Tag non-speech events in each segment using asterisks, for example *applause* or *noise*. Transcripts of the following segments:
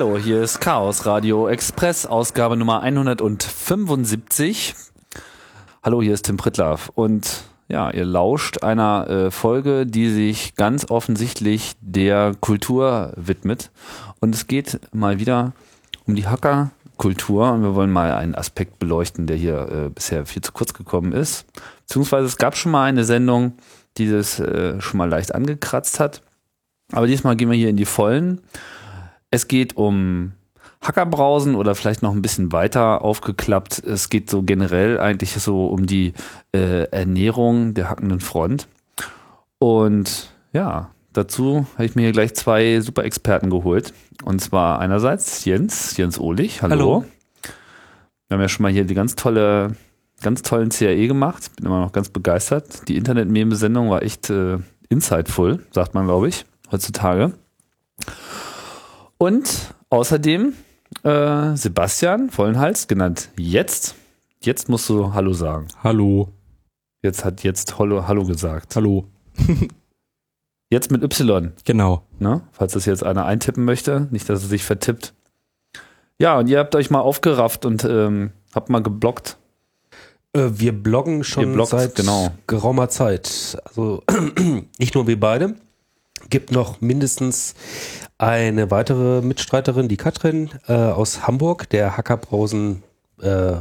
Hallo, hier ist Chaos Radio Express, Ausgabe Nummer 175. Hallo, hier ist Tim Pritlaff und ja, ihr lauscht einer äh, Folge, die sich ganz offensichtlich der Kultur widmet. Und es geht mal wieder um die Hackerkultur und wir wollen mal einen Aspekt beleuchten, der hier äh, bisher viel zu kurz gekommen ist. Beziehungsweise es gab schon mal eine Sendung, die das äh, schon mal leicht angekratzt hat. Aber diesmal gehen wir hier in die Vollen. Es geht um Hackerbrausen oder vielleicht noch ein bisschen weiter aufgeklappt. Es geht so generell eigentlich so um die äh, Ernährung der hackenden Front. Und ja, dazu habe ich mir hier gleich zwei super Experten geholt. Und zwar einerseits Jens, Jens Ohlich. Hallo. Hallo. Wir haben ja schon mal hier die ganz tolle, ganz tollen CAE gemacht. Bin immer noch ganz begeistert. Die Internet-Meme-Sendung war echt äh, insightful, sagt man, glaube ich, heutzutage. Und außerdem äh, Sebastian Vollenhals, genannt Jetzt. Jetzt musst du Hallo sagen. Hallo. Jetzt hat jetzt Hallo, Hallo gesagt. Hallo. *laughs* Jetzt mit Y, Genau. ne? falls das jetzt einer eintippen möchte, nicht, dass er sich vertippt. Ja, und ihr habt euch mal aufgerafft und ähm, habt mal geblockt. Äh, wir bloggen schon bloggt, seit genau. geraumer Zeit. Also *clears throat* nicht nur wir beide. Gibt noch mindestens eine weitere Mitstreiterin, die Katrin äh, aus Hamburg, der Hackerbrausen äh,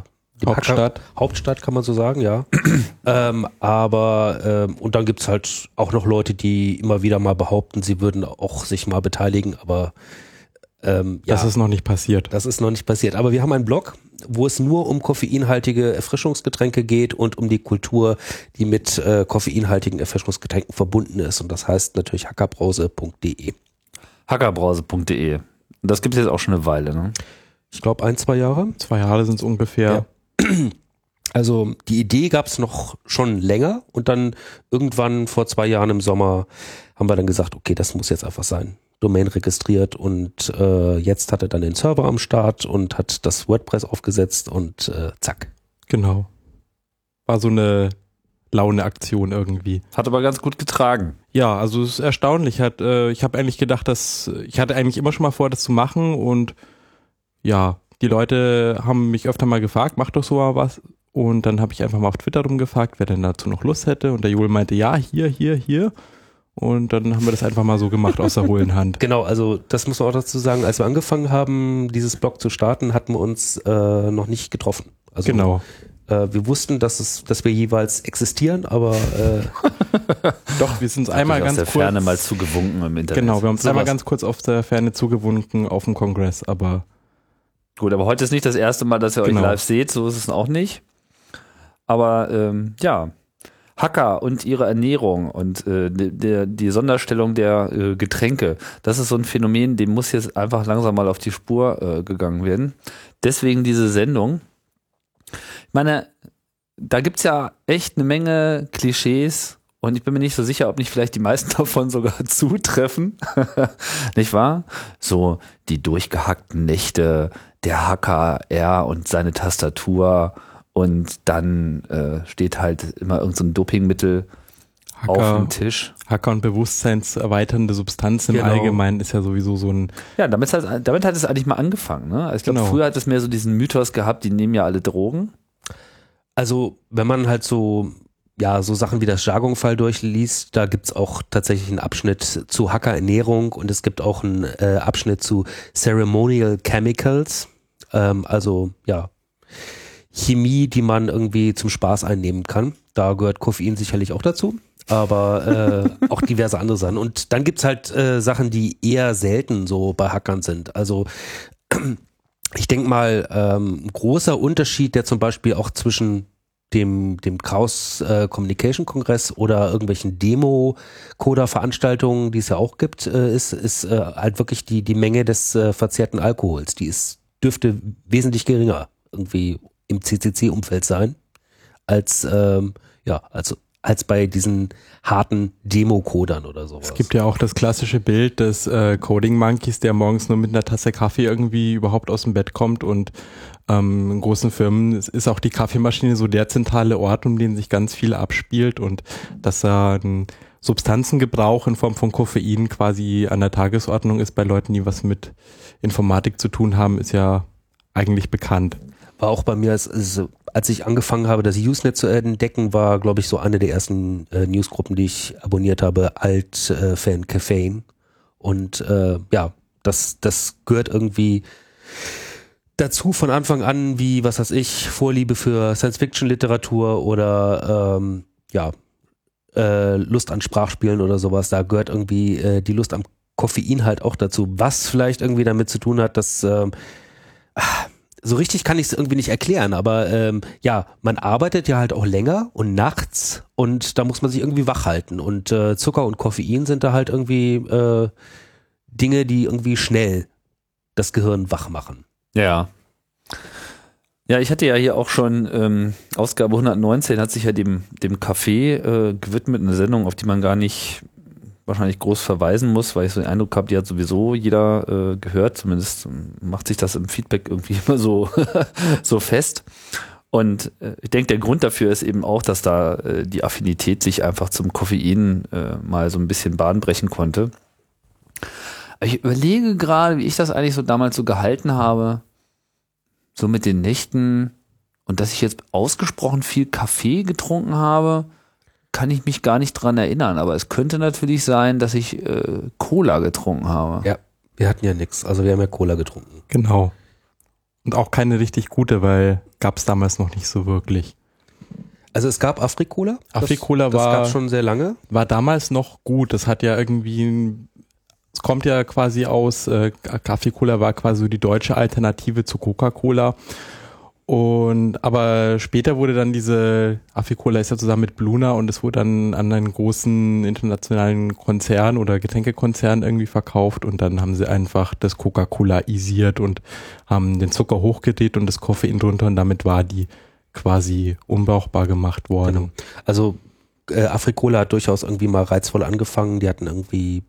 Hauptstadt. Hacker, Hauptstadt kann man so sagen, ja. *clears throat* ähm, aber ähm, und dann gibt's halt auch noch Leute, die immer wieder mal behaupten, sie würden auch sich mal beteiligen, aber ähm, ja. Das ist noch nicht passiert. Das ist noch nicht passiert. Aber wir haben einen Blog, wo es nur um koffeinhaltige Erfrischungsgetränke geht und um die Kultur, die mit äh, koffeinhaltigen Erfrischungsgetränken verbunden ist. Und das heißt natürlich hackerbrause.de. Hackerbrause.de. Das gibt es jetzt auch schon eine Weile, ne? Ich glaube ein, zwei Jahre. Zwei Jahre sind es ungefähr. Also die Idee gab es noch schon länger und dann irgendwann vor zwei Jahren im Sommer haben wir dann gesagt, okay, das muss jetzt einfach sein. Domain registriert und äh, jetzt hat er dann den Server am Start und hat das WordPress aufgesetzt und äh, zack. Genau. War so eine Laune-Aktion irgendwie. Hat aber ganz gut getragen. Ja, also es ist erstaunlich. Hat, äh, ich habe eigentlich gedacht, dass ich hatte eigentlich immer schon mal vor, das zu machen und ja, die Leute haben mich öfter mal gefragt, mach doch so mal was. Und dann habe ich einfach mal auf Twitter rumgefragt, wer denn dazu noch Lust hätte. Und der Joel meinte, ja, hier, hier, hier. Und dann haben wir das einfach mal so gemacht aus der hohlen Hand. *laughs* Genau, also das muss man auch dazu sagen, als wir angefangen haben, dieses Blog zu starten, hatten wir uns äh, noch nicht getroffen. Also Genau. Äh, wir wussten, dass es, dass wir jeweils existieren, aber äh, *laughs* Doch, wir sind uns einmal aus ganz der kurz. Ferne mal zugewunken im Internet. Genau, wir haben uns einmal ganz kurz auf der Ferne zugewunken auf dem Kongress, aber Gut, aber heute ist nicht das erste Mal, dass ihr euch Genau. live seht, so ist es auch nicht. Aber ähm, ja, Hacker und ihre Ernährung und äh, die, der, die Sonderstellung der äh, Getränke, das ist so ein Phänomen, dem muss jetzt einfach langsam mal auf die Spur äh, gegangen werden. Deswegen diese Sendung. Meine, da gibt's ja echt eine Menge Klischees und ich bin mir nicht so sicher, ob nicht vielleicht die meisten *laughs* davon sogar zutreffen. *laughs* nicht wahr? So die durchgehackten Nächte, der Hacker, er und seine Tastatur und dann äh, steht halt immer irgendein so ein Dopingmittel auf Hacker, dem Tisch. Hacker und bewusstseinserweiternde Substanzen im Genau. Allgemeinen ist ja sowieso so ein, Ja, damit hat, damit hat es eigentlich mal angefangen. Ne? Also Ich glaube, Genau. früher hat es mehr so diesen Mythos gehabt, die nehmen ja alle Drogen. Also wenn man halt so ja, so Sachen wie das Jargon-Fall durchliest, da gibt's auch tatsächlich einen Abschnitt zu Hackerernährung und es gibt auch einen äh, Abschnitt zu Ceremonial Chemicals, ähm, also ja, Chemie, die man irgendwie zum Spaß einnehmen kann. Da gehört Koffein sicherlich auch dazu, aber äh, auch diverse andere Sachen. Und dann gibt's halt äh, Sachen, die eher selten so bei Hackern sind. Also ich denke mal, ähm, großer Unterschied, der zum Beispiel auch zwischen dem, dem Chaos äh, Communication Kongress oder irgendwelchen Demo-Coder-Veranstaltungen, die es ja auch gibt, äh, ist, ist äh, halt wirklich die, die Menge des äh, verzehrten Alkohols. Die ist, dürfte wesentlich geringer irgendwie im CCC-Umfeld sein, als, ähm, ja, als, als bei diesen harten Demo-Codern oder sowas. es gibt ja auch das klassische Bild des äh, Coding Monkeys, der morgens nur mit einer Tasse Kaffee irgendwie überhaupt aus dem Bett kommt und ähm, in großen Firmen ist, ist auch die Kaffeemaschine so der zentrale Ort, um den sich ganz viel abspielt und dass da ein Substanzengebrauch in Form von Koffein quasi an der Tagesordnung ist bei Leuten, die was mit Informatik zu tun haben, ist ja eigentlich bekannt. War auch bei mir, als, als ich angefangen habe, das Usenet zu entdecken, war, glaube ich, so eine der ersten äh, Newsgruppen, die ich abonniert habe, Alt-Fan äh, Caffeine. Und äh, ja, das, das gehört irgendwie dazu von Anfang an, wie, was weiß ich, Vorliebe für Science-Fiction-Literatur oder ähm, ja, äh, Lust an Sprachspielen oder sowas. Da gehört irgendwie äh, die Lust am Koffein halt auch dazu, was vielleicht irgendwie damit zu tun hat, dass ähm, so richtig kann ich es irgendwie nicht erklären, aber ähm, ja, man arbeitet ja halt auch länger und nachts und da muss man sich irgendwie wach halten und äh, Zucker und Koffein sind da halt irgendwie äh, Dinge, die irgendwie schnell das Gehirn wach machen. Ja. Ja, ich hatte ja hier auch schon, ähm, Ausgabe 119 hat sich ja dem, dem Café äh, gewidmet, eine Sendung, auf die man gar nicht wahrscheinlich groß verweisen muss, weil ich so den Eindruck habe, die hat sowieso jeder äh, gehört, zumindest macht sich das im Feedback irgendwie *laughs* immer so, so fest. Und äh, ich denke, der Grund dafür ist eben auch, dass da äh, die Affinität sich einfach zum Koffein äh, mal so ein bisschen Bahn brechen konnte. Ich überlege gerade, wie ich das eigentlich so damals so gehalten habe, so mit den Nächten und dass ich jetzt ausgesprochen viel Kaffee getrunken habe kann ich mich gar nicht dran erinnern, aber es könnte natürlich sein, dass ich äh, Cola getrunken habe. Ja, wir hatten ja nichts, also wir haben ja Cola getrunken. Genau. Und auch keine richtig gute, weil gab es damals noch nicht so wirklich. Also es gab Afrikola. Afrikola war das gab schon sehr lange. War damals noch gut. Das hat ja irgendwie es kommt ja quasi aus äh, Afrikola war quasi die deutsche Alternative zu Coca-Cola und aber später wurde dann diese Aficola ist ja zusammen mit Bluna und es wurde dann an einen großen internationalen Konzern oder Getränkekonzern irgendwie verkauft und dann haben sie einfach das Coca-Cola isiert und haben den Zucker hochgedreht und das Koffein drunter und damit war die quasi unbrauchbar gemacht worden. Genau. Also äh, Afrikola hat durchaus irgendwie mal reizvoll angefangen. Die hatten irgendwie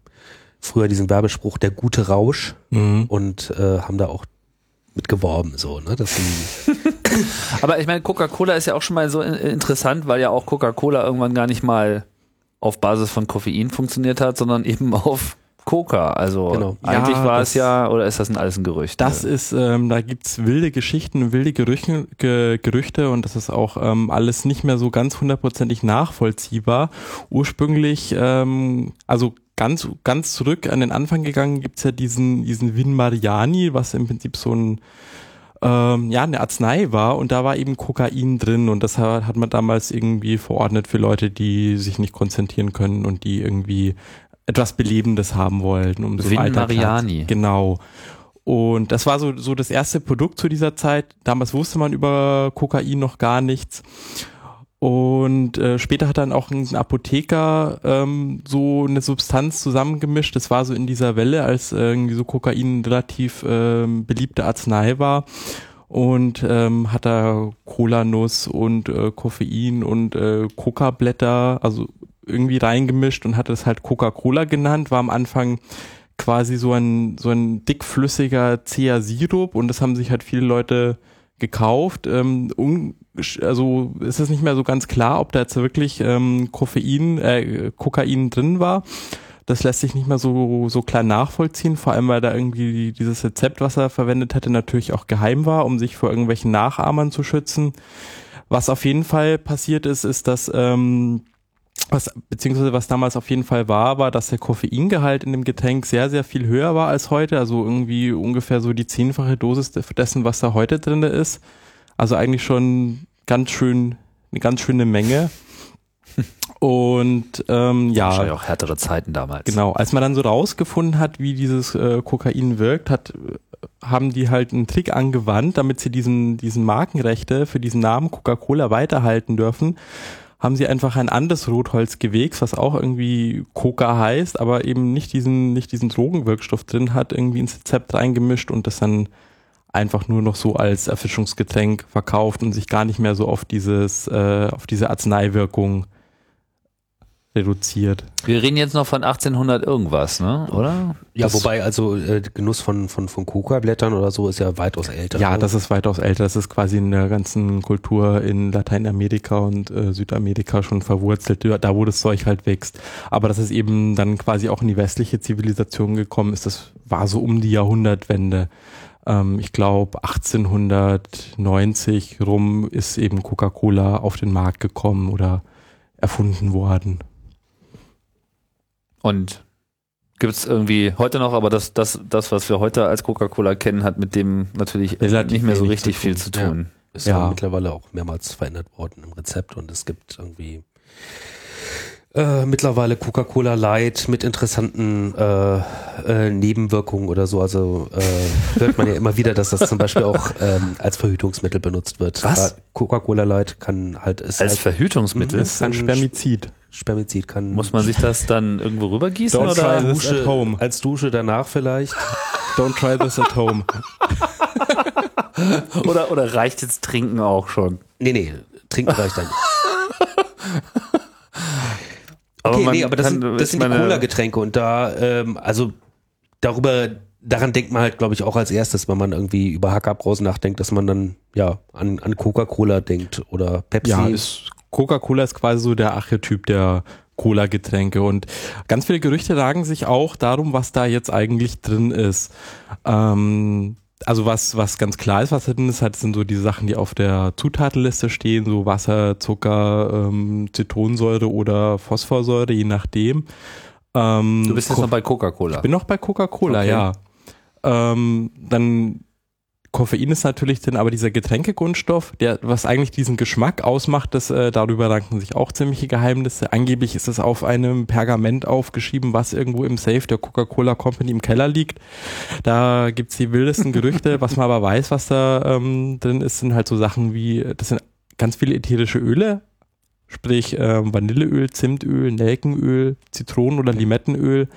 früher diesen Werbespruch der gute Rausch mhm. und äh, haben da auch mit geworben, so, ne? Das *laughs* Aber ich meine, Coca-Cola ist ja auch schon mal so interessant, weil ja auch Coca-Cola irgendwann gar nicht mal auf Basis von Koffein funktioniert hat, sondern eben auf Coca. Also genau. eigentlich ja, war es ja, oder ist das ein alles ein Gerücht? Das ist, ähm, da gibt's wilde Geschichten, wilde Gerüche, Ge Gerüchte und das ist auch ähm, alles nicht mehr so ganz hundertprozentig nachvollziehbar. Ursprünglich, ähm, also ganz, ganz zurück an den Anfang gegangen, gibt's ja diesen, diesen Vin Mariani, was im Prinzip so ein ähm, ja, eine Arznei war und da war eben Kokain drin und das hat, hat man damals irgendwie verordnet für Leute, die sich nicht konzentrieren können und die irgendwie etwas Belebendes haben wollten, um das Vin Mariani. Genau. Und das war so, so das erste Produkt zu dieser Zeit. Damals wusste man über Kokain noch gar nichts. Und äh, später hat dann auch ein Apotheker ähm, so eine Substanz zusammengemischt. Das war so in dieser Welle, als äh, irgendwie so Kokain relativ ähm, beliebte Arznei war. Und ähm, hat da Cola-Nuss und äh, Koffein und äh, Coca-Blätter, also irgendwie reingemischt und hat es halt Coca-Cola genannt. War am Anfang quasi so ein, so ein dickflüssiger zäher Sirup und das haben sich halt viele Leute gekauft. Ähm, also ist es nicht mehr so ganz klar, ob da jetzt wirklich ähm, Koffein, äh, Kokain drin war. Das lässt sich nicht mehr so, so klar nachvollziehen, vor allem weil da irgendwie dieses Rezept, was er verwendet hätte, natürlich auch geheim war, um sich vor irgendwelchen Nachahmern zu schützen. Was auf jeden Fall passiert ist, ist, dass ähm, was beziehungsweise was damals auf jeden Fall war, war, dass der Koffeingehalt in dem Getränk sehr, sehr viel höher war als heute. Also irgendwie ungefähr so die zehnfache Dosis dessen, was da heute drin ist. Also eigentlich schon ganz schön, eine ganz schöne Menge. *laughs* Und ähm, ja. Wahrscheinlich auch härtere Zeiten damals. Genau, als man dann so rausgefunden hat, wie dieses äh, Kokain wirkt, hat, haben die halt einen Trick angewandt, damit sie diesen, diesen Markenrechte für diesen Namen Coca-Cola weiterhalten dürfen haben sie einfach ein anderes Rotholzgewächs, was auch irgendwie Coca heißt, aber eben nicht diesen, nicht diesen Drogenwirkstoff drin hat, irgendwie ins Rezept reingemischt und das dann einfach nur noch so als Erfischungsgetränk verkauft und sich gar nicht mehr so auf dieses, äh, auf diese Arzneiwirkung reduziert. Wir reden jetzt noch von 1800 irgendwas, ne? Oder? Ja, Das- wobei also äh, Genuss von, von, von Coca-Blättern oder so ist ja weitaus älter. Ja, ne? das ist weitaus älter. Das ist quasi in der ganzen Kultur in Lateinamerika und äh, Südamerika schon verwurzelt, da da wo das Zeug halt wächst. Aber dass es eben dann quasi auch in die westliche Zivilisation gekommen ist, das war so um die Jahrhundertwende. Ähm, ich glaube 1890 rum ist eben Coca-Cola auf den Markt gekommen oder erfunden worden. Und gibt es irgendwie heute noch, aber das, das, das, was wir heute als Coca-Cola kennen, hat mit dem natürlich Relativ nicht mehr so richtig zu viel zu tun. ist ja. ja mittlerweile auch mehrmals verändert worden im Rezept und es gibt irgendwie äh, mittlerweile Coca-Cola Light mit interessanten äh, äh, Nebenwirkungen oder so. Also äh, hört man ja immer wieder, dass das zum Beispiel auch ähm, als Verhütungsmittel benutzt wird. Was? Coca-Cola Light kann halt ist Als halt Verhütungsmittel. Das ist ein Kann- Spermizid. Spermizid kann muss man sich das dann irgendwo rübergießen Don't oder? try this. Dusche, at home. als Dusche danach vielleicht. Don't try this at home. *laughs* oder oder reicht jetzt Trinken auch schon? Nee, nee, trinken reicht dann. *laughs* Aber Okay, nee, aber das kann- sind, das sind die Cola-Getränke und da, ähm, also darüber, daran denkt man halt, glaube ich, auch als erstes, wenn man irgendwie über Hackerbrausen nachdenkt, dass man dann ja an, an Coca-Cola denkt oder Pepsi. Ja, ist, Coca-Cola ist quasi so der Archetyp der Cola-Getränke und ganz viele Gerüchte ragen sich auch darum, was da jetzt eigentlich drin ist. Ähm, also was, was ganz klar ist, was da drin ist, halt sind so die Sachen, die auf der Zutatenliste stehen, so Wasser, Zucker, ähm, Zitronensäure oder Phosphorsäure, je nachdem. Ähm, Du bist jetzt Ko- noch bei Coca-Cola. ich bin noch bei Coca-Cola, Okay. ja. Ähm, dann Koffein ist natürlich drin, aber dieser Getränkegrundstoff, der, was eigentlich diesen Geschmack ausmacht, das, äh, darüber ranken sich auch ziemliche Geheimnisse. Angeblich ist es auf einem Pergament aufgeschrieben, was irgendwo im Safe der Coca-Cola Company im Keller liegt. Da gibt's die wildesten Gerüchte. was man aber weiß, was da ähm, drin ist, sind halt so Sachen wie, das sind ganz viele ätherische Öle, sprich ähm, Vanilleöl, Zimtöl, Nelkenöl, Zitronen- oder Limettenöl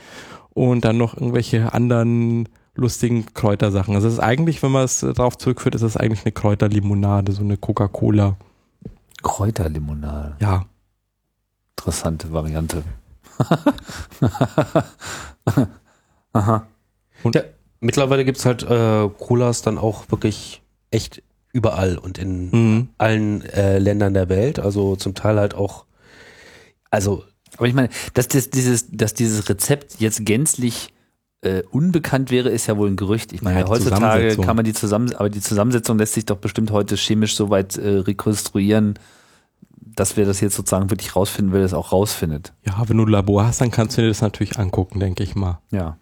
und dann noch irgendwelche anderen lustigen Kräutersachen. Also es ist eigentlich, wenn man es darauf zurückführt, ist es eigentlich eine Kräuterlimonade, so eine Coca-Cola. Kräuterlimonade. Ja. Interessante Variante. *laughs* Aha. Ja, mittlerweile gibt's halt äh, Colas dann auch wirklich echt überall und in Mhm. allen äh, Ländern der Welt. Also zum Teil halt auch, also Aber ich meine, dass, das, dieses, dass dieses Rezept jetzt gänzlich äh, unbekannt wäre, ist ja wohl ein Gerücht. Ich meine, Ja, die heutzutage Zusammensetzung. kann man die zusammen, aber die Zusammensetzung lässt sich doch bestimmt heute chemisch so weit äh, rekonstruieren, dass wer das jetzt sozusagen wirklich rausfinden will, das auch rausfindet. Ja, wenn du ein Labor hast, dann kannst du dir das natürlich angucken, denke ich mal. Ja.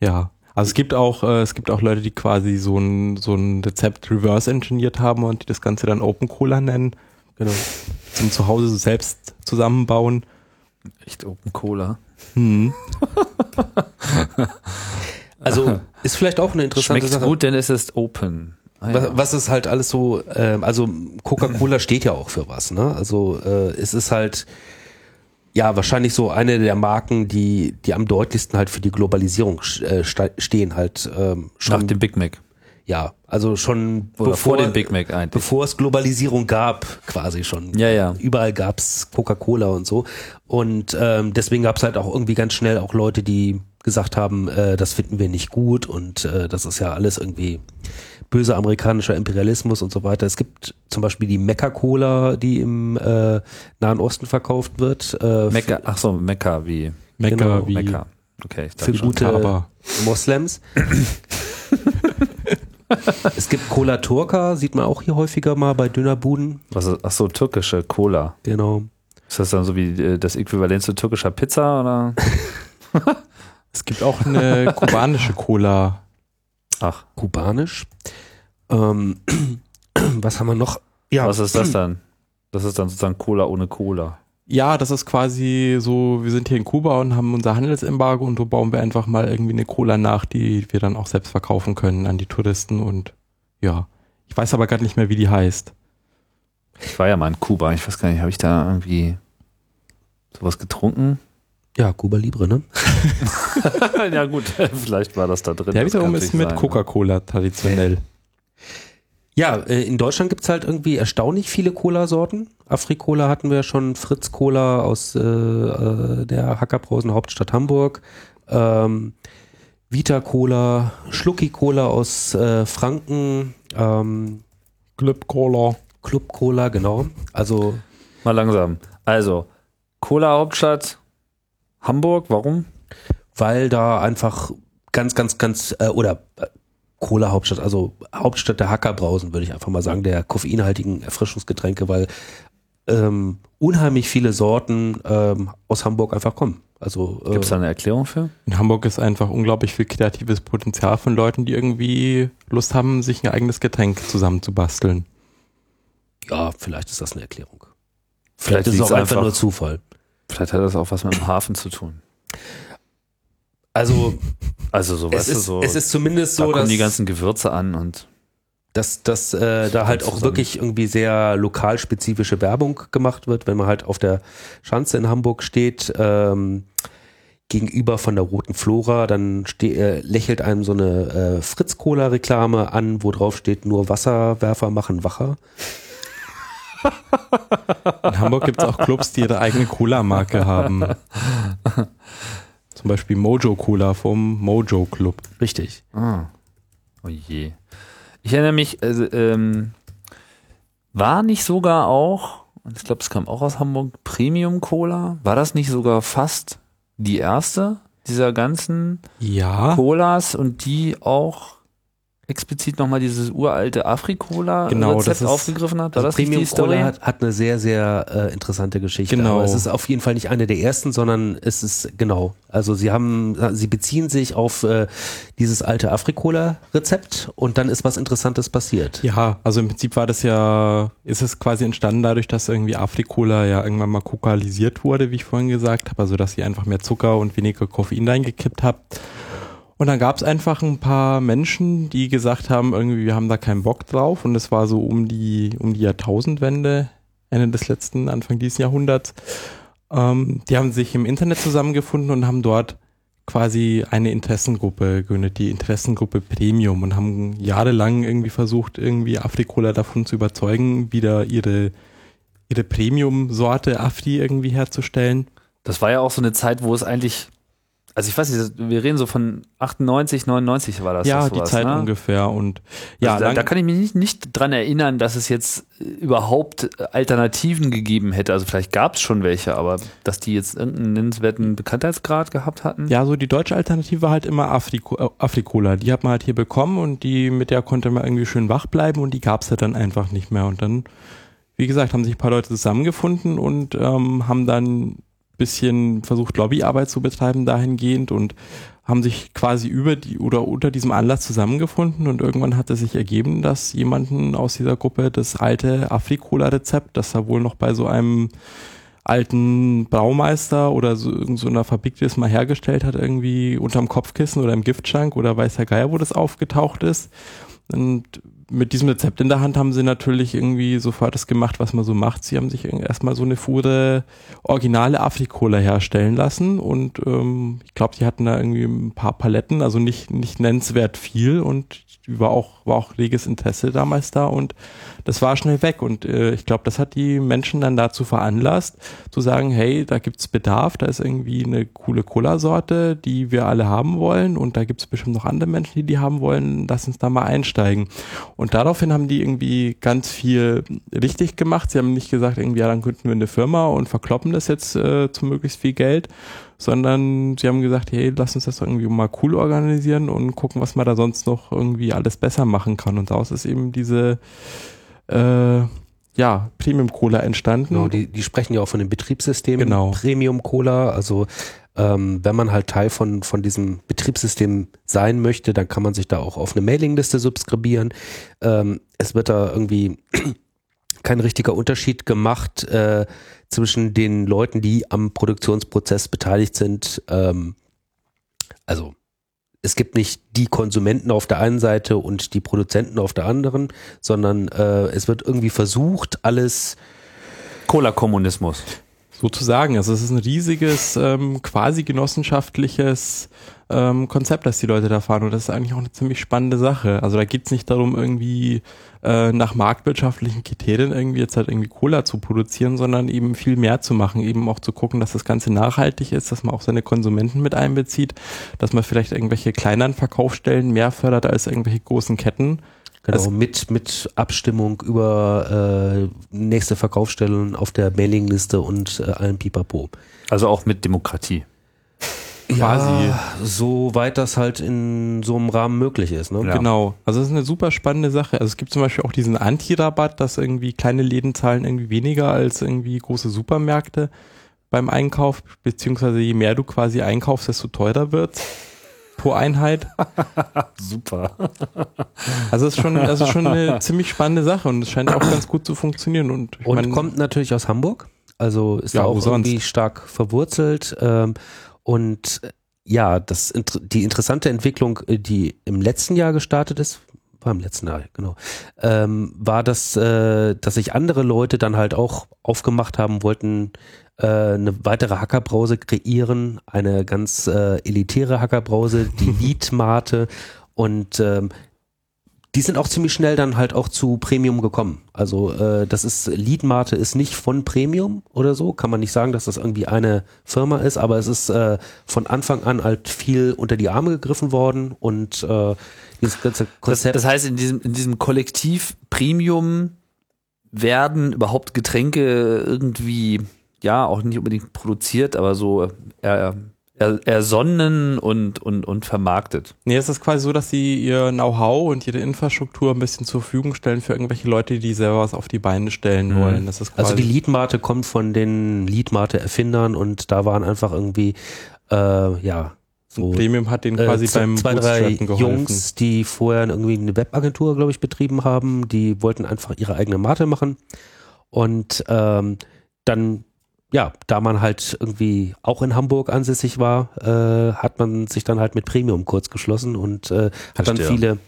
Ja. Also es gibt auch, äh, es gibt auch Leute, die quasi so ein, so ein Rezept reverse engineert haben und die das Ganze dann Open Cola nennen. genau. Zum Zuhause selbst zusammenbauen. Echt Open Cola. Hm. *laughs* *laughs* Also ist vielleicht auch eine interessante Schmeckt Sache. gut, denn es ist open. Ah, Was, ja. was ist halt alles so, ähm, also Coca-Cola steht ja auch für was, ne? Also äh, es ist halt ja wahrscheinlich so eine der Marken, die die am deutlichsten halt für die Globalisierung äh, stehen halt ähm, Nach schon. dem Big Mac. Ja, also schon Oder vor dem Big Mac eigentlich. bevor es Globalisierung gab, quasi schon. Ja, ja. Überall gab's Coca-Cola und so. Und ähm, deswegen gab's halt auch irgendwie ganz schnell auch Leute, die gesagt haben, äh, das finden wir nicht gut und äh, das ist ja alles irgendwie böser amerikanischer Imperialismus und so weiter. Es gibt zum Beispiel die Mecca-Cola, die im äh, Nahen Osten verkauft wird. Äh, Mecca, ach so, Mecca wie. Mecca Genau, wie Mecca. Okay, ich für gute aber- Moslems. *laughs* es gibt Cola Turca, sieht man auch hier häufiger mal bei Dönerbuden. Ist, ach so, türkische Cola. Genau. Ist das dann so wie äh, das Äquivalent zu türkischer Pizza oder? *laughs* Es gibt auch eine kubanische Cola. Ach, Kubanisch. Ähm, *clears throat* was haben wir noch? Ja, was ist das dann? Das ist dann sozusagen Cola ohne Cola. Ja, das ist quasi so, wir sind hier in Kuba und haben unser Handelsembargo und so bauen wir einfach mal irgendwie eine Cola nach, die wir dann auch selbst verkaufen können an die Touristen und ja. Ich weiß aber gerade nicht mehr, wie die heißt. Ich war ja mal in Kuba. Ich weiß gar nicht, habe ich da irgendwie sowas getrunken? ja, Kuba Libre, ne? *laughs* ja gut, *laughs* vielleicht war das da drin. Der das wiederum ist mit sein, Coca-Cola traditionell. *laughs* Ja, äh, in Deutschland gibt's halt irgendwie erstaunlich viele Cola-Sorten. Afri-Cola hatten wir schon, Fritz Cola aus äh, äh, der Hackerbrausen Hauptstadt Hamburg, ähm, Vita Cola, Schlucki Cola aus äh, Franken, ähm, Club Cola. Club Cola, genau. Also Mal langsam. Also, Cola Hauptstadt Hamburg, warum? weil da einfach ganz, ganz, ganz, äh, oder äh, Cola Hauptstadt, also Hauptstadt der Hackerbrausen, würde ich einfach mal sagen, der koffeinhaltigen Erfrischungsgetränke, weil ähm, unheimlich viele Sorten ähm, aus Hamburg einfach kommen. Also äh, Gibt es da eine Erklärung für? In Hamburg ist einfach unglaublich viel kreatives Potenzial von Leuten, die irgendwie Lust haben, sich ein eigenes Getränk zusammenzubasteln. ja, vielleicht ist das eine Erklärung. Vielleicht Vielleicht ist es auch einfach einfach- nur Zufall. Vielleicht hat das auch was mit dem Hafen zu tun. Also Also so, es weißt du, ist, so, es ist zumindest da so, kommen dass, die ganzen Gewürze an und dass, dass äh, da halt auch zusammen. wirklich irgendwie sehr lokalspezifische Werbung gemacht wird, wenn man halt auf der Schanze in Hamburg steht, ähm, gegenüber von der Roten Flora, dann ste äh, lächelt einem so eine äh, Fritz-Cola-Reklame an, wo drauf steht, nur Wasserwerfer machen wacher. In Hamburg gibt es auch Clubs, die ihre eigene Cola-Marke haben. *laughs* Zum Beispiel Mojo Cola vom Mojo Club. Richtig. Ah. Oh je. Ich erinnere mich, also, ähm, war nicht sogar auch, und ich glaube, es kam auch aus Hamburg, Premium Cola? War das nicht sogar fast die erste dieser ganzen Ja. Colas und die auch explizit nochmal dieses uralte Afri-Cola Genau, Rezept ist- aufgegriffen hat? War Also das Premium die Story? Cola hat, hat eine sehr, sehr äh, interessante Geschichte. Genau. Aber es ist auf jeden Fall nicht eine der ersten, sondern es ist genau. Also sie haben, sie beziehen sich auf äh, dieses alte Afrikola-Rezept und dann ist was Interessantes passiert. Ja, also im Prinzip war das ja, ist es quasi entstanden dadurch, dass irgendwie Afrikola ja irgendwann mal kokalisiert wurde, wie ich vorhin gesagt habe, also dass ihr einfach mehr Zucker und weniger Koffein reingekippt habt. Und dann gab es einfach ein paar Menschen, die gesagt haben, irgendwie, wir haben da keinen Bock drauf. Und das war so um die, um die Jahrtausendwende, Ende des letzten, Anfang dieses Jahrhunderts. Ähm, die haben sich im Internet zusammengefunden und haben dort quasi eine Interessengruppe gegründet, die Interessengruppe Premium und haben jahrelang irgendwie versucht, irgendwie Afrikola davon zu überzeugen, wieder ihre, ihre Premium-Sorte Afri irgendwie herzustellen. Das war ja auch so eine Zeit, wo es eigentlich, also ich weiß nicht, wir reden so von 98, 99 war das. ja, das die sowas, Zeit ne? ungefähr und ja, also da, da kann ich mich nicht, nicht dran erinnern, dass es jetzt überhaupt Alternativen gegeben hätte. Also vielleicht gab es schon welche, aber dass die jetzt irgendeinen nennenswerten Bekanntheitsgrad gehabt hatten. Ja, so die deutsche Alternative war halt immer Afriko äh, Afrikola. Die hat man halt hier bekommen und die, mit der konnte man irgendwie schön wach bleiben und die gab's ja dann einfach nicht mehr. Und dann, wie gesagt, haben sich ein paar Leute zusammengefunden und ähm, haben dann bisschen versucht, Lobbyarbeit zu betreiben dahingehend und haben sich quasi über die oder unter diesem Anlass zusammengefunden und irgendwann hat es sich ergeben, dass jemanden aus dieser Gruppe das alte Afrikola-Rezept, das er wohl noch bei so einem alten Braumeister oder so, so einer Fabrik, die das mal hergestellt hat, irgendwie unterm Kopfkissen oder im Giftschrank oder weiß der Geier, wo das aufgetaucht ist. Und mit diesem Rezept in der Hand haben sie natürlich irgendwie sofort das gemacht, was man so macht. Sie haben sich erstmal so eine Fuhre originale Afrikola herstellen lassen und ähm, ich glaube, die hatten da irgendwie ein paar Paletten, also nicht, nicht nennenswert viel und war auch, war auch reges Interesse damals da und das war schnell weg und äh, ich glaube, das hat die Menschen dann dazu veranlasst, zu sagen, hey, da gibt's Bedarf, da ist irgendwie eine coole Cola-Sorte, die wir alle haben wollen und da gibt's bestimmt noch andere Menschen, die die haben wollen, lass uns da mal einsteigen. Und daraufhin haben die irgendwie ganz viel richtig gemacht. Sie haben nicht gesagt, irgendwie, ja, dann gründen wir eine Firma und verkloppen das jetzt äh, zu möglichst viel Geld, sondern sie haben gesagt, hey, lass uns das irgendwie mal cool organisieren und gucken, was man da sonst noch irgendwie alles besser machen kann. Und daraus ist eben diese äh, ja, Premium Cola entstanden. Genau, die, die sprechen ja auch von dem Betriebssystem Genau. Premium Cola. Also ähm, wenn man halt Teil von, von diesem Betriebssystem sein möchte, dann kann man sich da auch auf eine Mailingliste subskribieren. Ähm, es wird da irgendwie *clears throat* kein richtiger Unterschied gemacht äh, zwischen den Leuten, die am Produktionsprozess beteiligt sind. Ähm, also es gibt nicht die Konsumenten auf der einen Seite und die Produzenten auf der anderen, sondern äh, es wird irgendwie versucht, alles Cola-Kommunismus. Sozusagen. Also es ist ein riesiges, ähm, quasi genossenschaftliches ähm, Konzept, das die Leute da fahren. Und das ist eigentlich auch eine ziemlich spannende Sache. Also da geht es nicht darum, irgendwie äh, nach marktwirtschaftlichen Kriterien irgendwie jetzt halt irgendwie Cola zu produzieren, sondern eben viel mehr zu machen, eben auch zu gucken, dass das Ganze nachhaltig ist, dass man auch seine Konsumenten mit einbezieht, dass man vielleicht irgendwelche kleineren Verkaufsstellen mehr fördert als irgendwelche großen Ketten. Genau, Also- mit, mit Abstimmung über äh, nächste Verkaufsstellen auf der Mailingliste und äh, allem Pipapo. Also auch mit Demokratie. Quasi. Ja, soweit das halt in so einem Rahmen möglich ist. Ne? Ja. Genau. Also es ist eine super spannende Sache. Also es gibt zum Beispiel auch diesen Anti-Rabatt, dass irgendwie kleine Läden zahlen irgendwie weniger als irgendwie große Supermärkte beim Einkauf, beziehungsweise je mehr du quasi einkaufst, desto teurer wird's pro Einheit. *laughs* Super. Also es ist schon, das ist schon eine ziemlich spannende Sache und es scheint auch ganz gut zu funktionieren. Und, ich Und mein, kommt natürlich aus Hamburg, also ist Ja, da auch sonst? irgendwie stark verwurzelt. Ähm, und äh, ja, das, die interessante Entwicklung, äh, die im letzten Jahr gestartet ist, war im letzten Jahr, genau, ähm, war das, äh, dass sich andere Leute dann halt auch aufgemacht haben, wollten äh, eine weitere Hackerbrause kreieren, eine ganz äh, elitäre Hackerbrause, die *laughs* Lead-Mate und ähm, die sind auch ziemlich schnell dann halt auch zu Premium gekommen. Also äh, das ist Leadmate ist nicht von Premium oder so, kann man nicht sagen, dass das irgendwie eine Firma ist, aber es ist äh, von Anfang an halt viel unter die Arme gegriffen worden und äh, dieses ganze Das, Konzept. das heißt, in diesem, in diesem Kollektiv Premium werden überhaupt Getränke irgendwie, ja, auch nicht unbedingt produziert, aber so er, er, ersonnen und, und, und vermarktet. nee, es ist quasi so, dass sie ihr Know-how und ihre Infrastruktur ein bisschen zur Verfügung stellen für irgendwelche Leute, die selber was auf die Beine stellen Mhm. wollen. Das ist quasi, also die Leadmate kommt von den Leadmate-Erfindern und da waren einfach irgendwie äh, ja so Premium hat denen äh, quasi z- beim zwei, drei. Jungs, die vorher irgendwie eine Webagentur, glaube ich, betrieben haben, die wollten einfach ihre eigene Mate machen. Und ähm, dann, ja, da man halt irgendwie auch in Hamburg ansässig war, äh, hat man sich dann halt mit Premium kurz geschlossen und äh, hat dann viele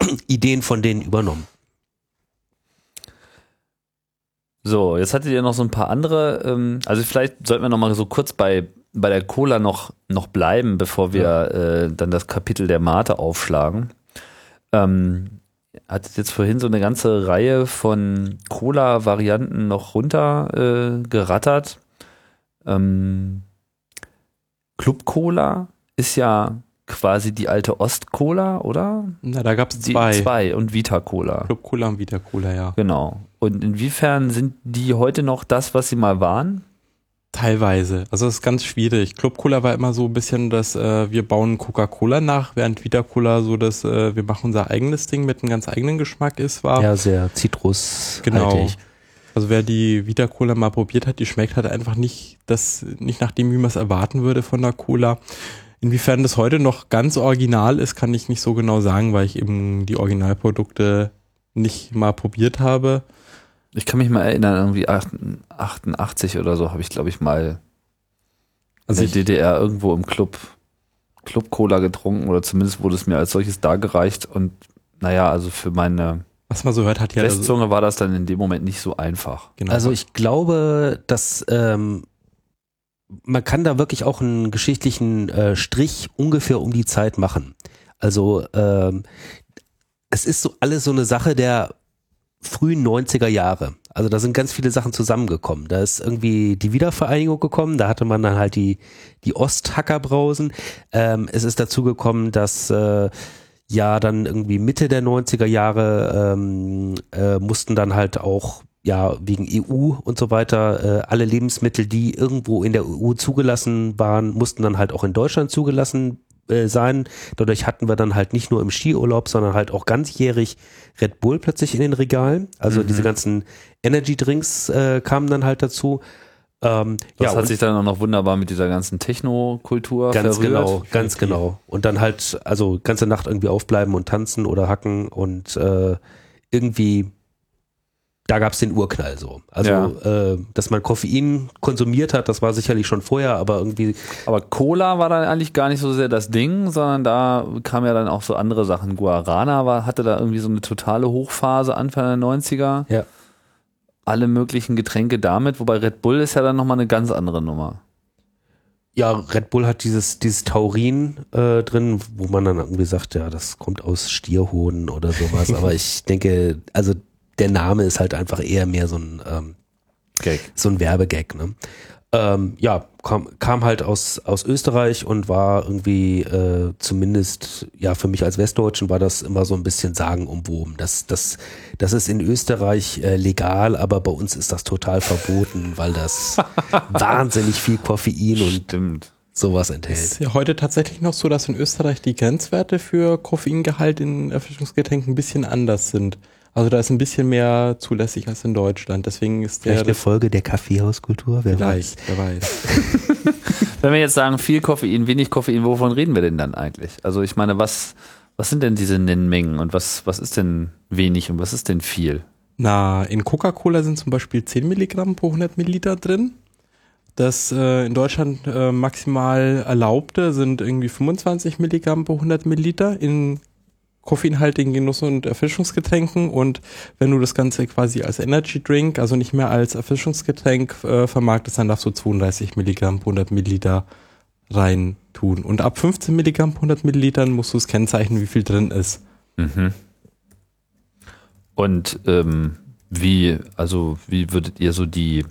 *clears throat* Ideen von denen übernommen. So, jetzt hattet ihr noch so ein paar andere, ähm, also vielleicht sollten wir noch mal so kurz bei, bei der Cola noch, noch bleiben, bevor wir äh, dann das Kapitel der Mate aufschlagen. Ähm, hattet jetzt vorhin so eine ganze Reihe von Cola-Varianten noch runter äh, gerattert. Ähm, Club Cola ist ja quasi die alte Ost-Cola, oder? Na, da gab es Die zwei. zwei und Vita Cola. Club Cola und Vita Cola, ja. Genau. Und inwiefern sind die heute noch das, was sie mal waren? Teilweise. Also es ist ganz schwierig. Club Cola war immer so ein bisschen, dass äh, wir bauen Coca-Cola nach, während Vita Cola so, dass äh, wir machen unser eigenes Ding mit einem ganz eigenen Geschmack ist, war. Ja, sehr Zitrus. Genau. Also wer die Vita Cola mal probiert hat, die schmeckt halt einfach nicht das, nicht nach dem, wie man es erwarten würde von der Cola. Inwiefern das heute noch ganz original ist, kann ich nicht so genau sagen, weil ich eben die Originalprodukte nicht mal probiert habe. Ich kann mich mal erinnern, irgendwie 88 oder so habe ich, glaube ich, mal Also in der DDR irgendwo im Club Club Cola getrunken oder zumindest wurde es mir als solches dargereicht und naja, also für meine was man so hört, hat ja also, Westzunge war das dann in dem Moment nicht so einfach. genau. Also ich glaube, dass ähm, man kann da wirklich auch einen geschichtlichen äh, Strich ungefähr um die Zeit machen. Also ähm, es ist so alles so eine Sache der frühen 90er Jahre. Also da sind ganz viele Sachen zusammengekommen. Da ist irgendwie die Wiedervereinigung gekommen, da hatte man dann halt die, die Osthackerbrausen. Ähm, es ist dazu gekommen, dass äh, ja dann irgendwie Mitte der 90er Jahre ähm, äh, mussten dann halt auch ja wegen EU und so weiter äh, alle Lebensmittel, die irgendwo in der EU zugelassen waren, mussten dann halt auch in Deutschland zugelassen sein. Dadurch hatten wir dann halt nicht nur im Skiurlaub, sondern halt auch ganzjährig Red Bull plötzlich in den Regalen. Also Mhm. diese ganzen Energy Drinks äh, kamen dann halt dazu. Ähm, Das ja, hat sich dann auch noch wunderbar mit dieser ganzen Techno-Kultur Ganz verrührt. genau, ganz genau. Und dann halt, also ganze Nacht irgendwie aufbleiben und tanzen oder hacken und äh, irgendwie, da gab's den Urknall so. Also, Ja. äh, dass man Koffein konsumiert hat, das war sicherlich schon vorher, aber irgendwie, Aber Cola war dann eigentlich gar nicht so sehr das Ding, sondern da kam ja dann auch so andere Sachen. Guarana war, hatte da irgendwie so eine totale Hochphase Anfang der 90er. ja. alle möglichen Getränke damit, wobei Red Bull ist ja dann nochmal eine ganz andere Nummer. Ja, Red Bull hat dieses, dieses Taurin äh, drin, wo man dann irgendwie sagt, ja, das kommt aus Stierhoden oder sowas. *laughs* Aber ich denke, also der Name ist halt einfach eher mehr so ein, ähm, Gag. so ein Werbegag. Ne? Ähm, ja, kam, kam halt aus, aus Österreich und war irgendwie äh, zumindest, ja, für mich als Westdeutschen war das immer so ein bisschen sagenumwoben. Das, das, das ist in Österreich äh, legal, aber bei uns ist das total verboten, weil das *laughs* wahnsinnig viel Koffein und Stimmt. sowas Es enthält. ist ja heute tatsächlich noch so, dass in Österreich die Grenzwerte für Koffeingehalt in Erfrischungsgetränken ein bisschen anders sind. Also da ist ein bisschen mehr zulässig als in Deutschland. Deswegen ist der Vielleicht eine Folge der Kaffeehauskultur, wer weiß. wer weiß. *laughs* Wenn wir jetzt sagen, viel Koffein, wenig Koffein, wovon reden wir denn dann eigentlich? Also ich meine, was, was sind denn diese Nennmengen und was, was ist denn wenig und was ist denn viel? Na, in Coca-Cola sind zum Beispiel 10 Milligramm pro 100 Milliliter drin. Das äh, in Deutschland äh, maximal erlaubte sind irgendwie 25 Milligramm pro 100 Milliliter in koffeinhaltigen Genuss- und Erfrischungsgetränken. Und wenn du das Ganze quasi als Energy Drink, also nicht mehr als Erfrischungsgetränk äh, vermarktest, dann darfst du 32 Milligramm pro 100 Milliliter rein tun. Und ab 15 Milligramm pro 100 Millilitern musst du es kennzeichnen, wie viel drin ist. Mhm. Und ähm, wie, also wie würdet ihr so die,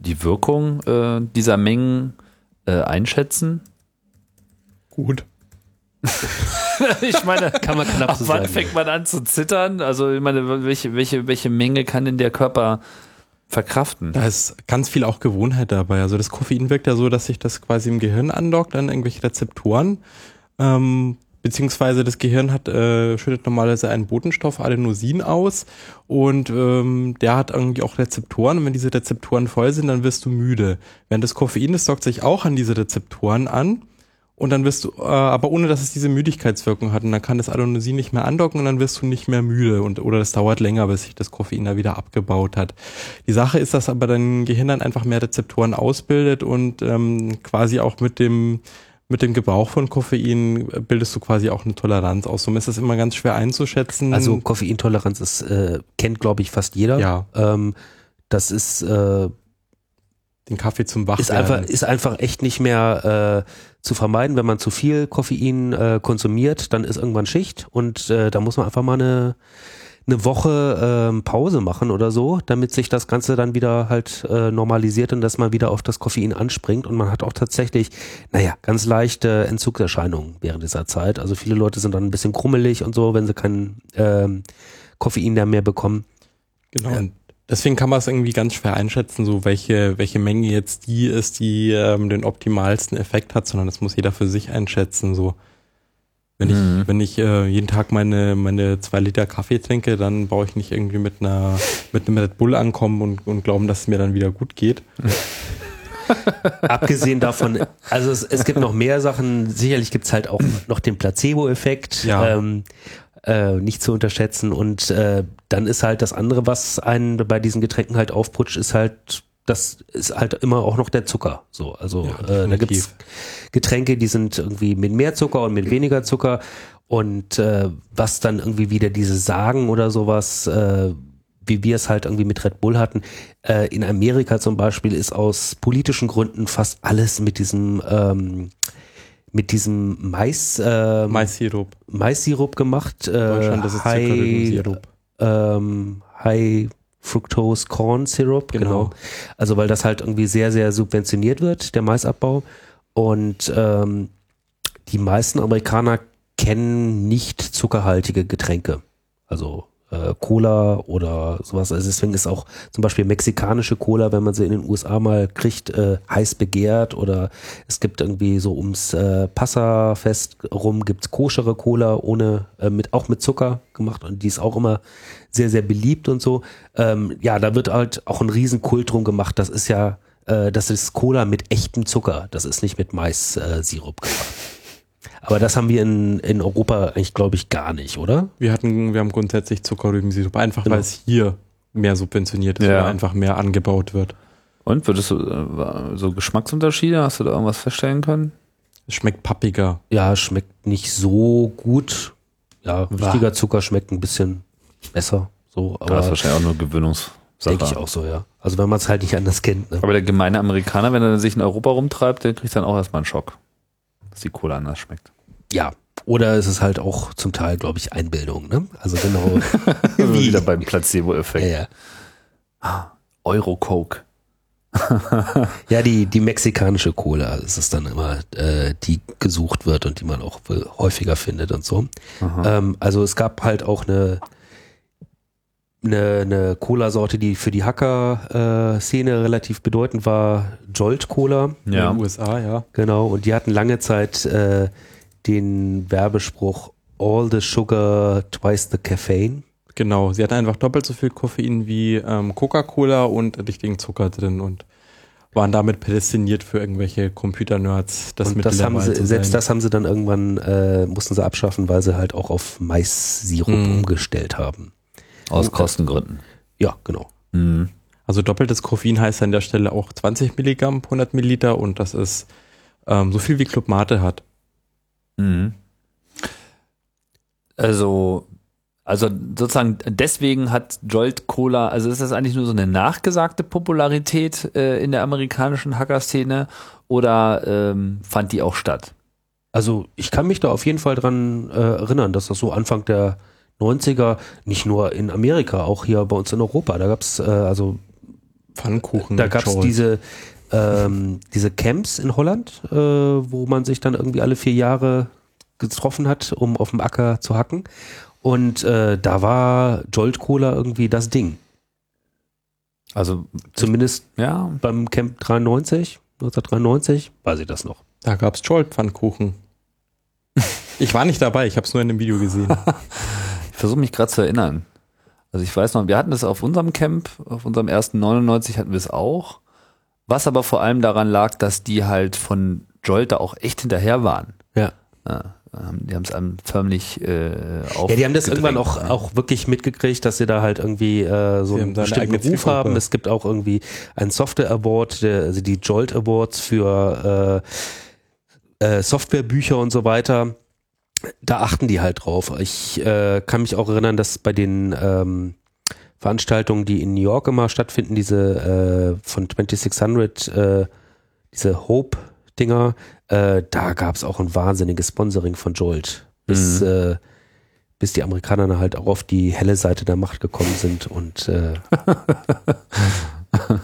die Wirkung äh, dieser Mengen äh, einschätzen? Gut. *laughs* ich meine, Kann man knapp ab so wann sagen. fängt man an zu zittern? Also ich meine, welche, welche, welche Menge kann denn der Körper verkraften? Da ist ganz viel auch Gewohnheit dabei. Also das Koffein wirkt ja so, dass sich das quasi im Gehirn andockt an irgendwelche Rezeptoren. Ähm, beziehungsweise das Gehirn hat, äh, schüttet normalerweise einen Botenstoff Adenosin aus und ähm, der hat irgendwie auch Rezeptoren und wenn diese Rezeptoren voll sind, dann wirst du müde. Während das Koffein, das dockt sich auch an diese Rezeptoren an und dann wirst du, äh, aber ohne dass es diese Müdigkeitswirkung hat und dann kann das Adenosin nicht mehr andocken und dann wirst du nicht mehr müde und oder das dauert länger, bis sich das Koffein da wieder abgebaut hat. Die Sache ist, dass aber dein Gehirn dann einfach mehr Rezeptoren ausbildet und ähm, quasi auch mit dem mit dem Gebrauch von Koffein bildest du quasi auch eine Toleranz aus. Somit ist das immer ganz schwer einzuschätzen. Also Koffeintoleranz ist, äh, kennt glaube ich fast jeder. ja, Ähm, das ist, äh, den Kaffee zum Wachwerden. ist einfach, ist einfach echt nicht mehr äh, zu vermeiden, wenn man zu viel Koffein äh, konsumiert, dann ist irgendwann Schicht und äh, da muss man einfach mal eine, eine Woche ähm, Pause machen oder so, damit sich das Ganze dann wieder halt äh, normalisiert und dass man wieder auf das Koffein anspringt und man hat auch tatsächlich, naja, ganz leichte Entzugserscheinungen während dieser Zeit. Also viele Leute sind dann ein bisschen krummelig und so, wenn sie kein ähm, Koffein da mehr bekommen. Genau. Und deswegen kann man es irgendwie ganz schwer einschätzen, so welche, welche Menge jetzt die ist, die ähm, den optimalsten Effekt hat, sondern das muss jeder für sich einschätzen. So. Wenn Mhm. ich, wenn ich äh, jeden Tag meine, meine zwei Liter Kaffee trinke, dann brauche ich nicht irgendwie mit einer, mit einem Red Bull ankommen und, und glauben, dass es mir dann wieder gut geht. *laughs* Abgesehen davon, also es, es gibt noch mehr Sachen, sicherlich gibt's halt auch noch den Placebo-Effekt, Ja. ähm, äh, nicht zu unterschätzen. Und äh, dann ist halt das andere, was einen bei diesen Getränken halt aufputscht, ist halt, das ist halt immer auch noch der Zucker. So, also Ja, äh, da gibt's Getränke, die sind irgendwie mit mehr Zucker und mit weniger Zucker. Und äh, was dann irgendwie wieder diese Sagen oder sowas, äh, wie wir es halt irgendwie mit Red Bull hatten, äh, in Amerika zum Beispiel ist aus politischen Gründen fast alles mit diesem ähm, mit diesem Mais, äh, Mais-Sirup. Mais-Sirup gemacht. Äh, Deutschland, das ist Zuckerrübensirup. ähm, High Fructose Corn Syrup, genau. Genau. Also weil das halt irgendwie sehr, sehr subventioniert wird, der Maisabbau. Und ähm, die meisten Amerikaner kennen nicht zuckerhaltige Getränke. Also äh, Cola oder sowas. Also deswegen ist auch zum Beispiel mexikanische Cola, wenn man sie in den USA mal kriegt, äh, heiß begehrt. Oder es gibt irgendwie so ums äh, Passafest rum gibt's koschere Cola ohne, äh, mit, auch mit Zucker gemacht und die ist auch immer sehr, sehr beliebt und so. Ähm, ja, da wird halt auch ein Riesenkult drum gemacht. Das ist ja, äh, das ist Cola mit echtem Zucker. Das ist nicht mit Mais-Sirup Sirup gemacht. Aber das haben wir in, in Europa eigentlich, glaube ich, gar nicht, oder? Wir hatten, wir haben grundsätzlich Zuckerrübensirup, einfach Genau. weil es hier mehr subventioniert ist Ja. oder einfach mehr angebaut wird. Und würdest du äh, so Geschmacksunterschiede, hast du da irgendwas feststellen können? Es schmeckt pappiger. Ja, schmeckt nicht so gut. Ja, richtiger Zucker schmeckt ein bisschen besser. So, Da ist aber wahrscheinlich auch nur Gewöhnungs Sache. Denke ich auch so, ja. Also wenn man es halt nicht anders kennt. Ne? Aber der gemeine Amerikaner, wenn er sich in Europa rumtreibt, der kriegt dann auch erstmal einen Schock, dass die Cola anders schmeckt. Ja. Oder es ist halt auch zum Teil, glaube ich, Einbildung. Ne? Also genau. *laughs* Also wieder beim Placebo-Effekt. ja, ja. Euro-Coke. *laughs* ja, die, die mexikanische Cola ist es dann immer, äh, die gesucht wird und die man auch häufiger findet und so. Ähm, also es gab halt auch eine, eine, eine Cola-Sorte, die für die Hacker-Szene relativ bedeutend war, Jolt Cola. Ja. In den USA, ja. Genau, und die hatten lange Zeit äh, den Werbespruch All the sugar, twice the caffeine. Genau, sie hatten einfach doppelt so viel Koffein wie ähm, Coca-Cola und richtigen Zucker drin und waren damit prädestiniert für irgendwelche Computer-Nerds. Das und das haben sie, selbst das haben sie dann irgendwann, äh, mussten sie abschaffen, weil sie halt auch auf Mais-Sirup Mhm. umgestellt haben. Aus Kostengründen. Ja, genau. Mhm. Also doppeltes Koffein heißt an der Stelle auch 20 Milligramm pro 100 Milliliter und das ist ähm, so viel wie Club Mate hat. Mhm. Also, also sozusagen deswegen hat Jolt Cola, also ist das eigentlich nur so eine nachgesagte Popularität äh, in der amerikanischen Hacker-Szene oder ähm, fand die auch statt? Also ich kann mich da auf jeden Fall dran äh, erinnern, dass das so Anfang der 90er, nicht nur in Amerika, auch hier bei uns in Europa, da gab's äh, also Pfannkuchen. da gab's Jolt. diese ähm, diese Camps in Holland, äh, wo man sich dann irgendwie alle vier Jahre getroffen hat, um auf dem Acker zu hacken. Und äh, da war Jolt Cola irgendwie das Ding. Also, Zumindest ja, beim Camp 93, 1993, weiß ich das noch. Da gab's Jolt-Pfannkuchen. ich war nicht dabei, ich habe es nur in dem Video gesehen. *laughs* ich versuche mich gerade zu erinnern. Also ich weiß noch, wir hatten das auf unserem Camp, auf unserem ersten 99 hatten wir es auch. Was aber vor allem daran lag, dass die halt von Jolt da auch echt hinterher waren. Ja. Ja, die haben es einem förmlich äh, auf Ja, die haben das irgendwann auch, auch wirklich mitgekriegt, dass sie da halt irgendwie äh, so Sie einen bestimmten Ruf Zielgruppe. haben. Es gibt auch irgendwie einen Software Award, der, also die Jolt Awards für äh, äh, Softwarebücher und so weiter. Da achten die halt drauf. Ich äh, kann mich auch erinnern, dass bei den ähm, Veranstaltungen, die in New York immer stattfinden, diese äh, von 2600, äh, diese Hope-Dinger, äh, da gab es auch ein wahnsinniges Sponsoring von Jolt. Bis, äh, bis die Amerikaner halt auch auf die helle Seite der Macht gekommen sind und, äh, *laughs*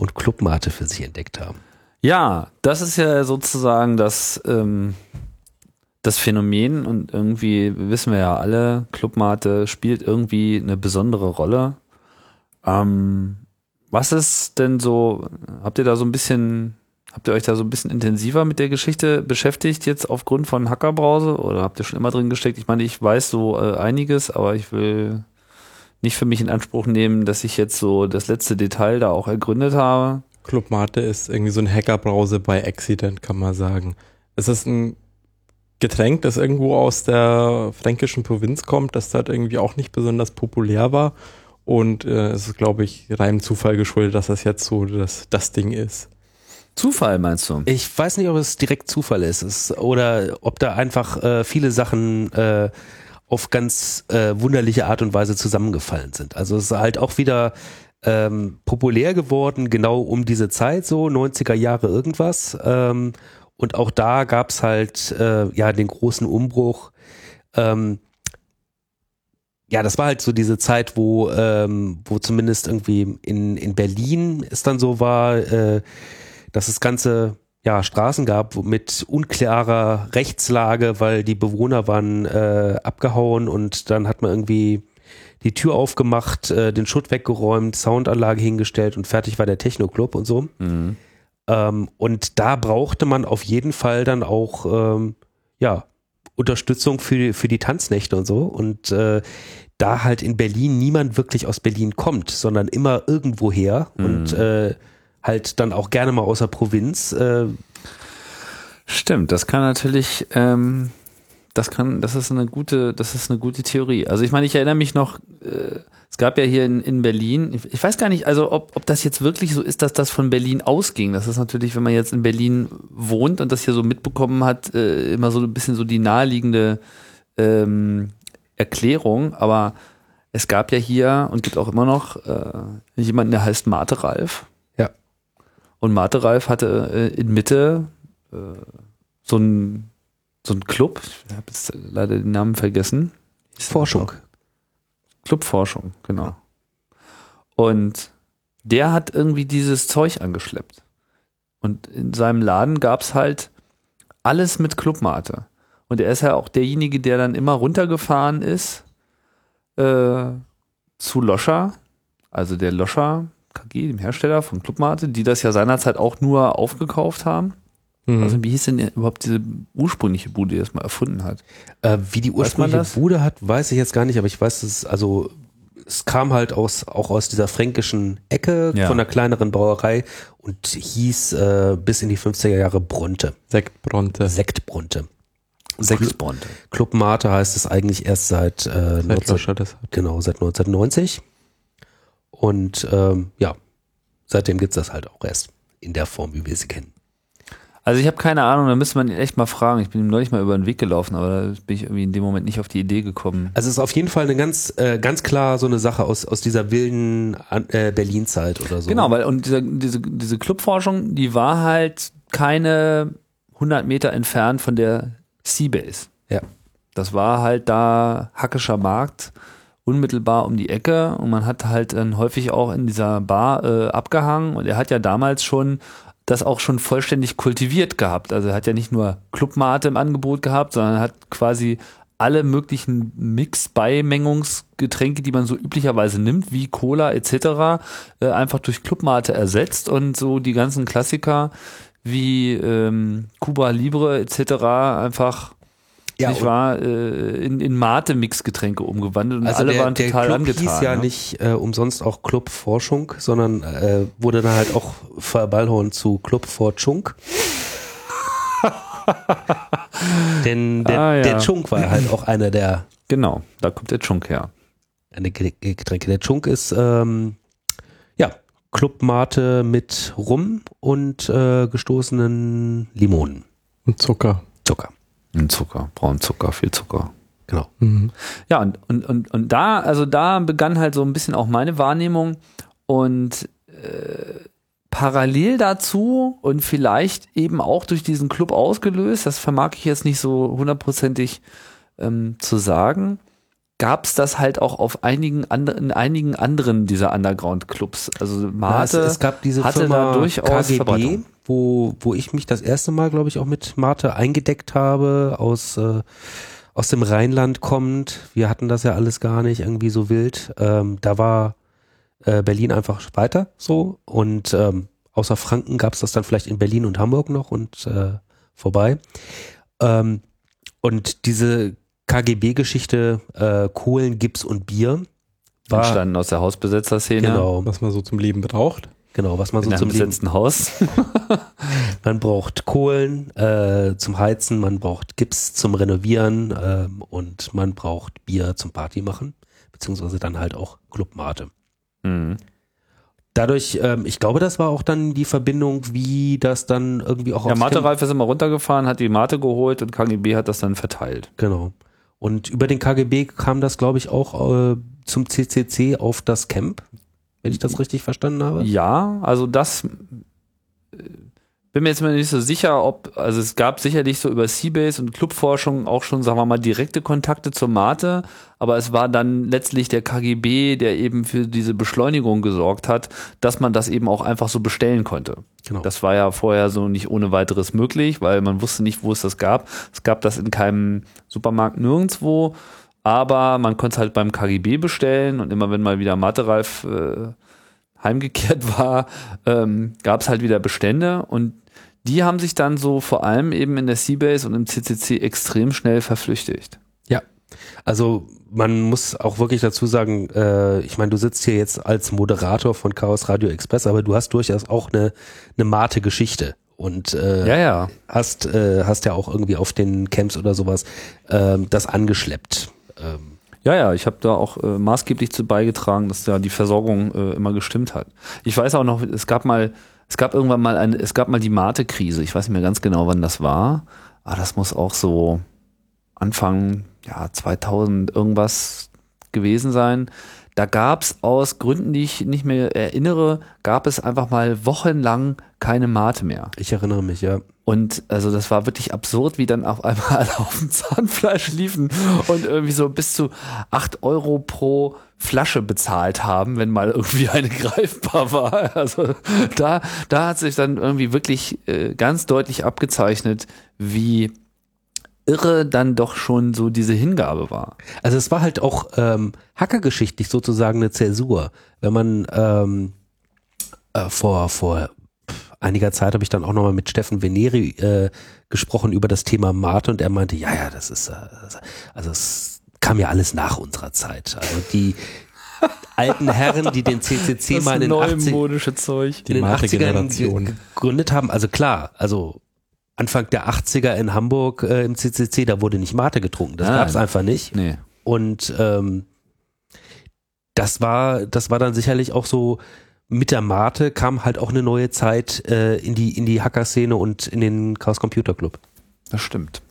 und Clubmate für sich entdeckt haben. Ja, das ist ja sozusagen das, ähm, das Phänomen und irgendwie wissen wir ja alle, Clubmate spielt irgendwie eine besondere Rolle. Ähm, was ist denn so, habt ihr da so ein bisschen, habt ihr euch da so ein bisschen intensiver mit der Geschichte beschäftigt jetzt aufgrund von Hackerbrause oder habt ihr schon immer drin gesteckt? Ich meine, ich weiß so äh, einiges, aber ich will nicht für mich in Anspruch nehmen, dass ich jetzt so das letzte Detail da auch ergründet habe. Club Mate ist irgendwie so ein Hackerbrause bei Accident, kann man sagen. Es ist ein Getränk, das irgendwo aus der fränkischen Provinz kommt, das dort irgendwie auch nicht besonders populär war. Und äh, es ist, glaube ich, reinem Zufall geschuldet, dass das jetzt so das, das Ding ist. Zufall meinst du? Ich weiß nicht, ob es direkt Zufall ist, es, oder ob da einfach äh, viele Sachen äh, auf ganz äh, wunderliche Art und Weise zusammengefallen sind. Also es ist halt auch wieder ähm, populär geworden, genau um diese Zeit, so 90er Jahre irgendwas. Ähm, und auch da gab's halt äh, ja den großen Umbruch. Ähm, ja, das war halt so diese Zeit, wo, ähm, wo zumindest irgendwie in, in Berlin es dann so war, äh, dass es ganze ja, Straßen gab mit unklarer Rechtslage, weil die Bewohner waren äh, abgehauen und dann hat man irgendwie die Tür aufgemacht, äh, den Schutt weggeräumt, Soundanlage hingestellt und fertig war der Techno-Club und so. Mhm. Ähm, und da brauchte man auf jeden Fall dann auch ähm, ja, Unterstützung für, für die Tanznächte und so. Und äh, da halt in Berlin niemand wirklich aus Berlin kommt, sondern immer irgendwoher und äh, halt dann auch gerne mal aus der Provinz. Äh, Stimmt, das kann natürlich, ähm, das kann, das ist eine gute, das ist eine gute Theorie. Also ich meine, ich erinnere mich noch, äh, es gab ja hier in, in Berlin, ich, ich weiß gar nicht, also ob, ob das jetzt wirklich so ist, dass das von Berlin ausging. Das ist natürlich, wenn man jetzt in Berlin wohnt und das hier so mitbekommen hat, äh, immer so ein bisschen so die naheliegende ähm, Erklärung. Aber es gab ja hier und gibt auch immer noch äh, jemanden, der heißt Mate Ralf. Ja. Und Mate Ralf hatte äh, in Mitte äh, so ein so ein Club, ich habe jetzt leider den Namen vergessen. Forschung. Club Forschung, genau. Und der hat irgendwie dieses Zeug angeschleppt. Und in seinem Laden gab's halt alles mit Clubmate. Und er ist ja auch derjenige, der dann immer runtergefahren ist äh, zu Loscher, also der Loscher KG, dem Hersteller von Clubmate, die das ja seinerzeit auch nur aufgekauft haben. Mhm. Also wie hieß denn überhaupt diese ursprüngliche Bude, die das mal erfunden hat? Äh, wie die ursprüngliche? Bude hat, weiß ich jetzt gar nicht, aber ich weiß, dass es also es kam halt aus auch aus dieser fränkischen Ecke Ja. von einer kleineren Brauerei und hieß äh, bis in die 50er Jahre Brunte, Sektbronte. Sektbrunte. Sechsbronte. Club Mate heißt es eigentlich erst seit, äh, 19, das hat. genau seit 1990 und ähm, ja seitdem gibt's das halt auch erst in der Form, wie wir sie kennen. Also ich habe keine Ahnung, da müsste man ihn echt mal fragen. Ich bin ihm neulich mal über den Weg gelaufen, aber da bin ich irgendwie in dem Moment nicht auf die Idee gekommen. Also es ist auf jeden Fall eine ganz äh, ganz klar so eine Sache aus aus dieser wilden äh, Berlin-Zeit oder so. Genau, weil und diese, diese, diese Clubforschung, die war halt keine 100 Meter entfernt von der Seabase. Ja. Das war halt da Hackischer Markt, unmittelbar um die Ecke und man hat halt dann häufig auch in dieser Bar äh, abgehangen und er hat ja damals schon das auch schon vollständig kultiviert gehabt. Also hat ja nicht nur Clubmate im Angebot gehabt, sondern er hat quasi alle möglichen Mix-Beimengungsgetränke, die man so üblicherweise nimmt, wie Cola etc., äh, einfach durch Clubmate ersetzt und so die ganzen Klassiker wie ähm, Cuba Libre etc. einfach ja, nicht wahr, äh, in, in Mate-Mix-Getränke umgewandelt und Also alle der, waren der total Club angetan. hieß ja ne? nicht äh, umsonst auch Club Forschung, sondern äh, wurde dann halt auch verballhorn zu Club Forschung. *laughs* Denn der, Ah, ja. der Chunk war halt auch einer der Genau, da kommt der Chunk her. eine Ge- Getränke. Der Chunk ist ähm, ja Clubmate mit Rum und äh, gestoßenen Limonen. Und Zucker. Zucker. Und Zucker, Braunzucker, viel Zucker. Genau. Mhm. Ja, und, und, und, und da, also da begann halt so ein bisschen auch meine Wahrnehmung und äh, parallel dazu und vielleicht eben auch durch diesen Club ausgelöst, das vermag ich jetzt nicht so hundertprozentig ähm, zu sagen, gab es das halt auch auf einigen anderen, in einigen anderen dieser Underground-Clubs. Also Ja, Mate es, es gab diese hatte Firma da durchaus KGB, Verbreitung. wo, wo ich mich das erste Mal, glaube ich, auch mit Mate eingedeckt habe, aus, äh, aus dem Rheinland kommend. Wir hatten das ja alles gar nicht irgendwie so wild. Ähm, da war äh, Berlin einfach weiter so und ähm, außer Franken gab es das dann vielleicht in Berlin und Hamburg noch und äh, vorbei. Ähm, und diese KGB-Geschichte äh, Kohlen, Gips und Bier war entstanden aus der Hausbesetzerszene. genau, Was man so zum Leben braucht. genau, was man In so zum Leben besetzten Haus. *laughs* Man braucht Kohlen äh, zum Heizen, man braucht Gips zum Renovieren ähm, und man braucht Bier zum Party machen, beziehungsweise dann halt auch Clubmate. Mhm. Dadurch, ähm, ich glaube, das war auch dann die Verbindung, wie das dann irgendwie auch Ja, Mate-Ralf ist immer runtergefahren, hat die Mate geholt und KGB hat das dann verteilt. Genau. Und über den KGB kam das, glaube ich, auch äh, zum CCC auf das Camp, wenn ich das richtig verstanden habe. Ja, also das bin mir jetzt mal nicht so sicher, ob, also es gab sicherlich so über Seabase und Clubforschung auch schon, sagen wir mal, direkte Kontakte zur Mate, aber es war dann letztlich der KGB, der eben für diese Beschleunigung gesorgt hat, dass man das eben auch einfach so bestellen konnte. Genau. Das war ja vorher so nicht ohne weiteres möglich, weil man wusste nicht, wo es das gab. Es gab das in keinem Supermarkt nirgendwo, aber man konnte es halt beim KGB bestellen und immer wenn mal wieder Matereif äh, heimgekehrt *laughs* war, ähm, gab es halt wieder Bestände und die haben sich dann so vor allem eben in der Seabase und im CCC extrem schnell verflüchtigt. Ja, also man muss auch wirklich dazu sagen, äh, ich meine, du sitzt hier jetzt als Moderator von Chaos Radio Express, aber du hast durchaus auch eine, eine Mate-Geschichte und äh, Ja, ja. hast, äh, hast ja auch irgendwie auf den Camps oder sowas ähm, das angeschleppt. Ähm, Ja, ja, ich habe da auch äh, maßgeblich zu beigetragen, dass da die Versorgung äh, immer gestimmt hat. Ich weiß auch noch, es gab mal, es gab irgendwann mal eine, es gab mal die Mate-Krise. Ich weiß nicht mehr ganz genau, wann das war, aber das muss auch so Anfang ja 2000 irgendwas gewesen sein. Da gab es aus Gründen, die ich nicht mehr erinnere, gab es einfach mal wochenlang keine Mate mehr. Ich erinnere mich, ja. Und also das war wirklich absurd, wie dann auf einmal *laughs* alle auf dem Zahnfleisch liefen und irgendwie so bis zu acht Euro pro Flasche bezahlt haben, wenn mal irgendwie eine *laughs* greifbar war. Also da, da hat sich dann irgendwie wirklich äh, ganz deutlich abgezeichnet, wie irre dann doch schon so diese Hingabe war. Also es war halt auch ähm, hackergeschichtlich sozusagen eine Zäsur. Wenn man ähm, äh, vor, vor einiger Zeit habe ich dann auch nochmal mit Steffen Veneri äh, gesprochen über das Thema Mate und er meinte, ja, ja, das ist, äh, also es kam ja alles nach unserer Zeit. Also die alten Herren, die den CCC Das mal in den 80 neumodische Zeug. in den Mate 80ern Generation. ge- gegründet haben. Also klar, also Anfang der 80er in Hamburg äh, im CCC, da wurde nicht Mate getrunken. Das Nein. gab es einfach nicht. Nee. Und ähm, das war, das war dann sicherlich auch so, mit der Mate kam halt auch eine neue Zeit äh, in die, in die Hacker-Szene und in den Chaos Computer Club. Das stimmt.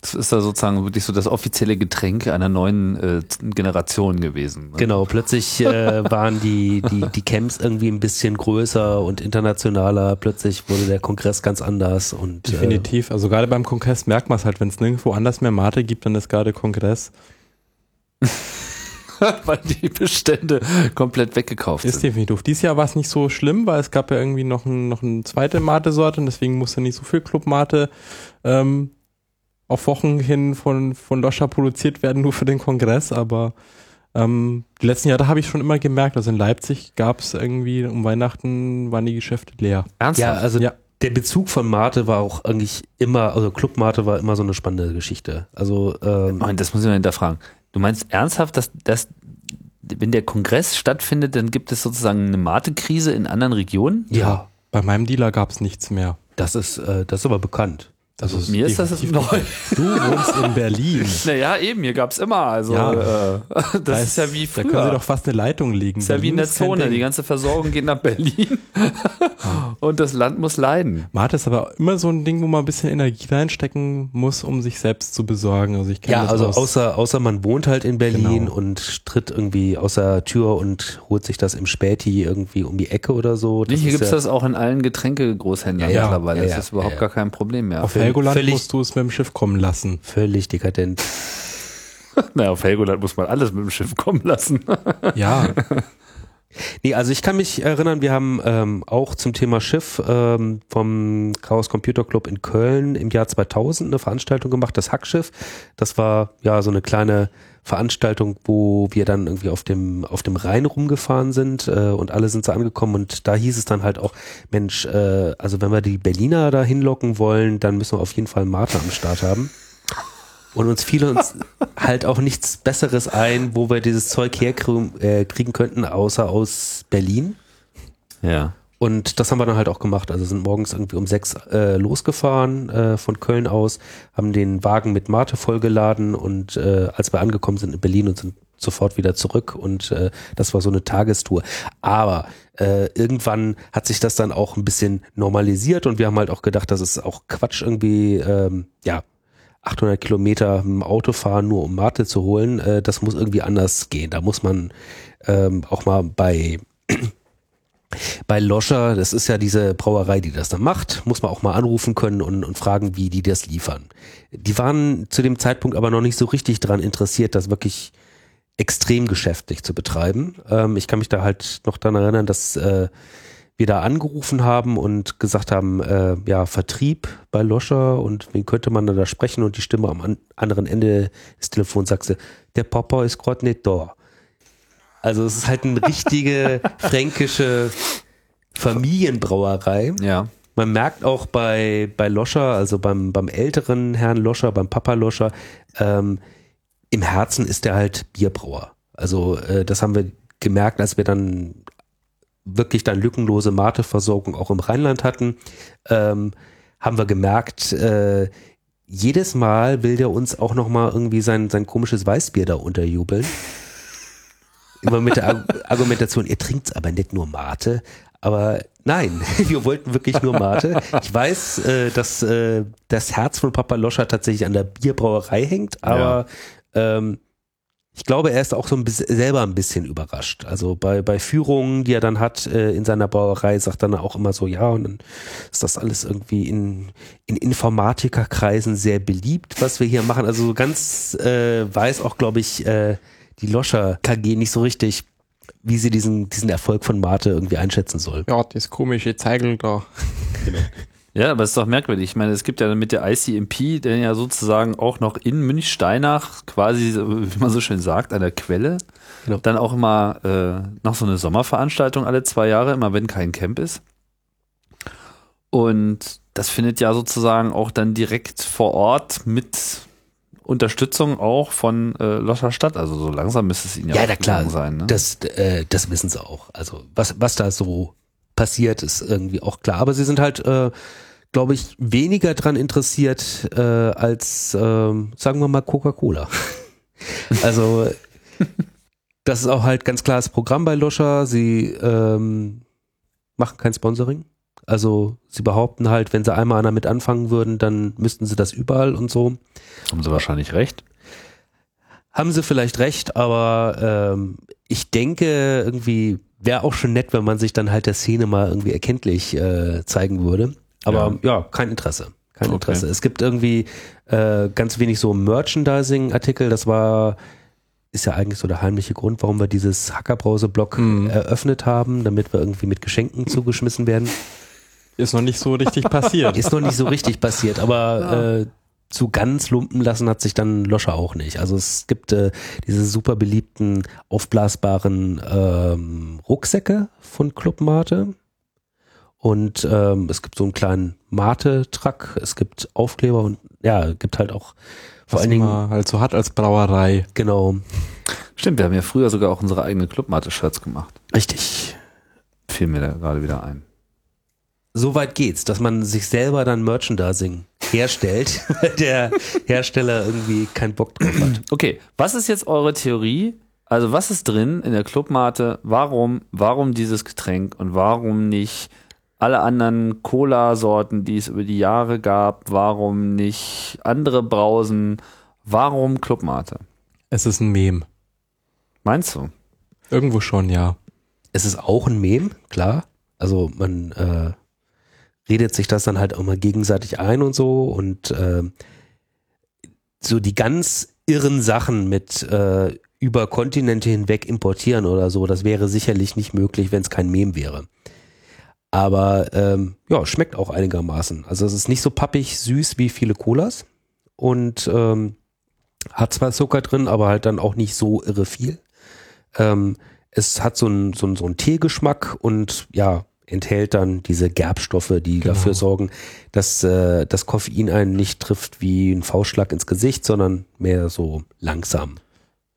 Das ist da sozusagen wirklich so das offizielle Getränk einer neuen äh, Generation gewesen. ne? Genau, plötzlich äh, *laughs* waren die, die, die Camps irgendwie ein bisschen größer und internationaler. Plötzlich wurde der Kongress ganz anders und äh, Definitiv. Also gerade beim Kongress merkt man es halt, wenn es nirgendwo anders mehr Mate gibt, dann ist gerade Kongress. *laughs* Weil die Bestände komplett weggekauft Ist sind. definitiv. Dieses Jahr war es nicht so schlimm, weil es gab ja irgendwie noch, ein, noch eine zweite Mate-Sorte und deswegen musste nicht so viel Club-Mate ähm, auf Wochen hin von, von Loscha produziert werden, nur für den Kongress. Aber ähm, die letzten Jahre habe ich schon immer gemerkt, also in Leipzig gab es irgendwie um Weihnachten waren die Geschäfte leer. ja, Ernsthaft? also Ja. der Bezug von Mate war auch eigentlich immer, also Club Mate war immer so eine spannende Geschichte. Also ähm, Moment, das muss ich mal hinterfragen. Du meinst ernsthaft, dass, dass wenn der Kongress stattfindet, dann gibt es sozusagen eine Mate-Krise in anderen Regionen? ja, Bei meinem Dealer gab es nichts mehr. das ist, äh, das ist aber bekannt. Also Mir ist das jetzt neu. Du wohnst in Berlin. *laughs* Naja, eben, hier gab's immer. Also Ja. äh, *laughs* das Da ist ja wie Da können sie früher. doch fast eine Leitung legen. Das ist ja wie in Berlin der ist Zone. Die ganze Versorgung geht nach Berlin. *laughs* Und das Land muss leiden. Mate ist aber immer so ein Ding, wo man ein bisschen Energie reinstecken muss, um sich selbst zu besorgen. Also ich Ja, das also aus, außer, außer man wohnt halt in Berlin Genau. und tritt irgendwie aus der Tür und holt sich das im Späti irgendwie um die Ecke oder so. Nee, hier ist gibt's ja, das auch in allen Getränkegroßhändlern Ja, ja, mittlerweile. ja, das ist überhaupt ja, ja. gar kein Problem mehr. auf Helgoland völlig- musst du es mit dem Schiff kommen lassen. völlig dekadent. *laughs* naja, auf Helgoland muss man alles mit dem Schiff kommen lassen. *laughs* Ja, Nee, also ich kann mich erinnern, wir haben ähm, auch zum Thema Schiff ähm, vom Chaos Computer Club in Köln im Jahr 2000 eine Veranstaltung gemacht, das Hackschiff. Das war ja so eine kleine Veranstaltung, wo wir dann irgendwie auf dem auf dem Rhein rumgefahren sind äh, und alle sind so angekommen und da hieß es dann halt auch, Mensch, äh, also wenn wir die Berliner da hinlocken wollen, dann müssen wir auf jeden Fall Martha am Start haben. Und uns fiel uns *laughs* halt auch nichts Besseres ein, wo wir dieses Zeug herkriegen äh, kriegen könnten, außer aus Berlin. Ja. Und das haben wir dann halt auch gemacht. Also sind morgens irgendwie um sechs äh, losgefahren äh, von Köln aus, haben den Wagen mit Mate vollgeladen und äh, als wir angekommen sind in Berlin und sind sofort wieder zurück und äh, das war so eine Tagestour. Aber äh, irgendwann hat sich das dann auch ein bisschen normalisiert und wir haben halt auch gedacht, das ist auch Quatsch irgendwie, ähm, ja, 800 Kilometer dem Auto fahren, nur um Mate zu holen, äh, das muss irgendwie anders gehen. Da muss man ähm, auch mal bei bei Loscher, das ist ja diese Brauerei, die das dann macht, muss man auch mal anrufen können und, und fragen, wie die das liefern. Die waren zu dem Zeitpunkt aber noch nicht so richtig daran interessiert, das wirklich extrem geschäftlich zu betreiben. Ähm, ich kann mich da halt noch daran erinnern, dass äh, wir da angerufen haben und gesagt haben, äh, ja, Vertrieb bei Loscher und wen könnte man da sprechen und die Stimme am an anderen Ende des Telefons sagte, der Papa ist gerade nicht da. Also es ist halt eine richtige *laughs* fränkische Familienbrauerei. Ja. Man merkt auch bei, bei Loscher, also beim, beim älteren Herrn Loscher, beim Papa Loscher, ähm, im Herzen ist er halt Bierbrauer. Also äh, das haben wir gemerkt, als wir dann wirklich dann lückenlose Mateversorgung auch im Rheinland hatten, ähm, haben wir gemerkt, äh, jedes Mal will der uns auch nochmal irgendwie sein, sein komisches Weißbier da unterjubeln. Immer mit der Arg- Argumentation, ihr trinkt's aber nicht nur Mate. Aber nein, *laughs* wir wollten wirklich nur Mate. Ich weiß, äh, dass äh, das Herz von Papa Loscher tatsächlich an der Bierbrauerei hängt, aber ähm, ich glaube, er ist auch so ein bisschen, selber ein bisschen überrascht. Also bei, bei Führungen, die er dann hat äh, in seiner Brauerei, sagt er dann auch immer so, ja, und dann ist das alles irgendwie in, in Informatikerkreisen sehr beliebt, was wir hier machen. Also so ganz äh, weiß auch, glaube ich, äh, die Loscher KG nicht so richtig, wie sie diesen, diesen Erfolg von Mate irgendwie einschätzen soll. Ja, das komische Zeigel da. Ja, aber es ist doch merkwürdig. Ich meine, es gibt ja mit der ICMP, der ja sozusagen auch noch in Münchsteinach quasi, wie man so schön sagt, an der Quelle, Genau. dann auch immer äh, noch so eine Sommerveranstaltung alle zwei Jahre, immer wenn kein Camp ist. Und das findet ja sozusagen auch dann direkt vor Ort mit Unterstützung auch von äh, Loscher Stadt. Also so langsam müsste es ihnen ja, Ja, na klar. gelungen sein. Ne? Das, äh, das wissen sie auch. Also was, was da so passiert, ist irgendwie auch klar. Aber sie sind halt, äh, glaube ich, weniger dran interessiert äh, als, ähm, sagen wir mal, Coca-Cola. *laughs* also das ist auch halt ganz klar das Programm bei Loscher. Sie ähm, machen kein Sponsoring. Also sie behaupten halt, wenn sie einmal damit anfangen würden, dann müssten sie das überall und so. Haben sie wahrscheinlich recht. Haben sie vielleicht recht, aber ähm, ich denke, irgendwie wäre auch schon nett, wenn man sich dann halt der Szene mal irgendwie erkenntlich äh, zeigen würde. Aber ja, kein Interesse. Kein Okay. Interesse. Es gibt irgendwie äh, ganz wenig so Merchandising-Artikel. Das war, ist ja eigentlich so der heimliche Grund, warum wir dieses Hackerbrause-Blog Mhm. eröffnet haben, damit wir irgendwie mit Geschenken zugeschmissen werden. Ist noch nicht so richtig *laughs* passiert. Ist noch nicht so richtig passiert, aber äh, zu ganz lumpen lassen hat sich dann Loscher auch nicht. Also es gibt äh, diese super beliebten aufblasbaren ähm, Rucksäcke von Club Mate und ähm, es gibt so einen kleinen Mate-Truck, es gibt Aufkleber und ja, gibt halt auch vor was allen Dingen man halt so hat als Brauerei. genau Stimmt, wir haben ja früher sogar auch unsere eigenen Clubmate-Shirts gemacht. richtig. Fiel mir da gerade wieder ein. So weit geht's, dass man sich selber dann Merchandising herstellt, *laughs* weil der Hersteller irgendwie keinen Bock drauf hat. Okay, was ist jetzt eure Theorie? Also was ist drin in der Clubmate? Warum, warum dieses Getränk und warum nicht alle anderen Cola-Sorten, die es über die Jahre gab? Warum nicht andere Brausen? Warum Clubmate? Es ist ein Mem. Meinst du? Irgendwo schon, ja. es ist auch ein Mem, klar. Also man äh, redet sich das dann halt auch mal gegenseitig ein und so und äh, so die ganz irren Sachen mit äh, über Kontinente hinweg importieren oder so, das wäre sicherlich nicht möglich, wenn es kein Mem wäre. Aber ähm, ja, schmeckt auch einigermaßen. Also es ist nicht so pappig süß wie viele Colas und ähm, hat zwar Zucker drin, aber halt dann auch nicht so irre viel. Ähm, es hat so einen so so einen Teegeschmack und ja, enthält dann diese Gerbstoffe, die Genau. dafür sorgen, dass äh, das Koffein einen nicht trifft wie ein Faustschlag ins Gesicht, sondern mehr so langsam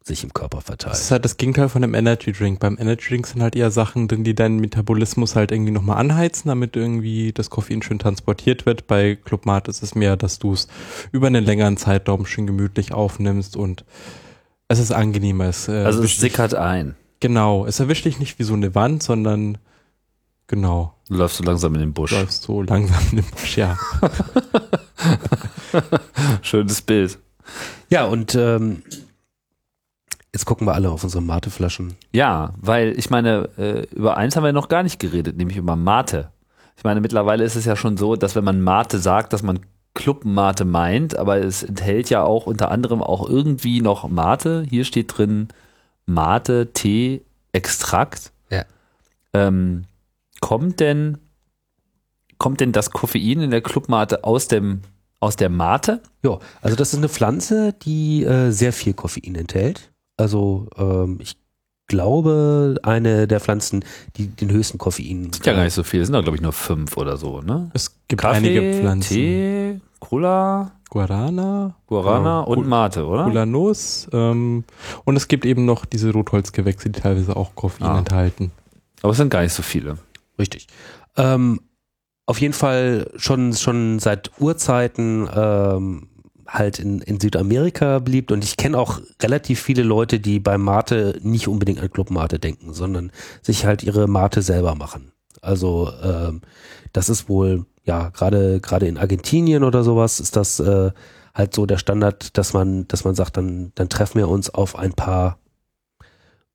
sich im Körper Das verteilt. ist halt das Gegenteil von einem Energy Drink. Beim Energy Drink sind halt eher Sachen drin, die deinen Metabolismus halt irgendwie nochmal anheizen, damit irgendwie das Koffein schön transportiert wird. Bei Club Mate ist es mehr, dass du es über einen längeren Zeitraum schön gemütlich aufnimmst und es ist angenehmer. Es, äh, Also es sickert ein. Genau, es erwischt dich nicht wie so eine Wand, sondern genau, Du läufst so langsam in den Busch. du läufst so langsam in den Busch, ja. *laughs* Schönes Bild. Ja, und ähm, jetzt gucken wir alle auf unsere Mateflaschen. Ja, weil ich meine, äh, über eins haben wir noch gar nicht geredet, nämlich über Mate. Ich meine, mittlerweile ist es ja schon so, dass wenn man Mate sagt, dass man Clubmate meint, aber es enthält ja auch unter anderem auch irgendwie noch Mate. Hier steht drin Mate, Tee, Extrakt. Ja. Ähm, kommt denn, kommt denn das Koffein in der Clubmate aus dem, aus der Mate? Ja, also das ist eine Pflanze, die äh, sehr viel Koffein enthält. Also ähm, ich glaube, eine der Pflanzen, die den höchsten Koffein. Ist ja gar nicht so viel, es sind doch, glaube ich, nur fünf oder so, ne? Es gibt Kaffee, einige Pflanzen. Tee, Cola, Guarana, Guarana Ja, und Mate, oder? Gulanuss ähm, und es gibt eben noch diese Rotholzgewächse, die teilweise auch Koffein Ah. enthalten. Aber es sind gar nicht so viele. Richtig. Ähm, auf jeden Fall schon, schon seit Urzeiten ähm, halt in, in Südamerika beliebt und ich kenne auch relativ viele Leute, die bei Mate nicht unbedingt an Club Mate denken, sondern sich halt ihre Mate selber machen. Also ähm, das ist wohl, ja, gerade gerade in Argentinien oder sowas ist das äh, halt so der Standard, dass man, dass man sagt, dann, dann treffen wir uns auf ein paar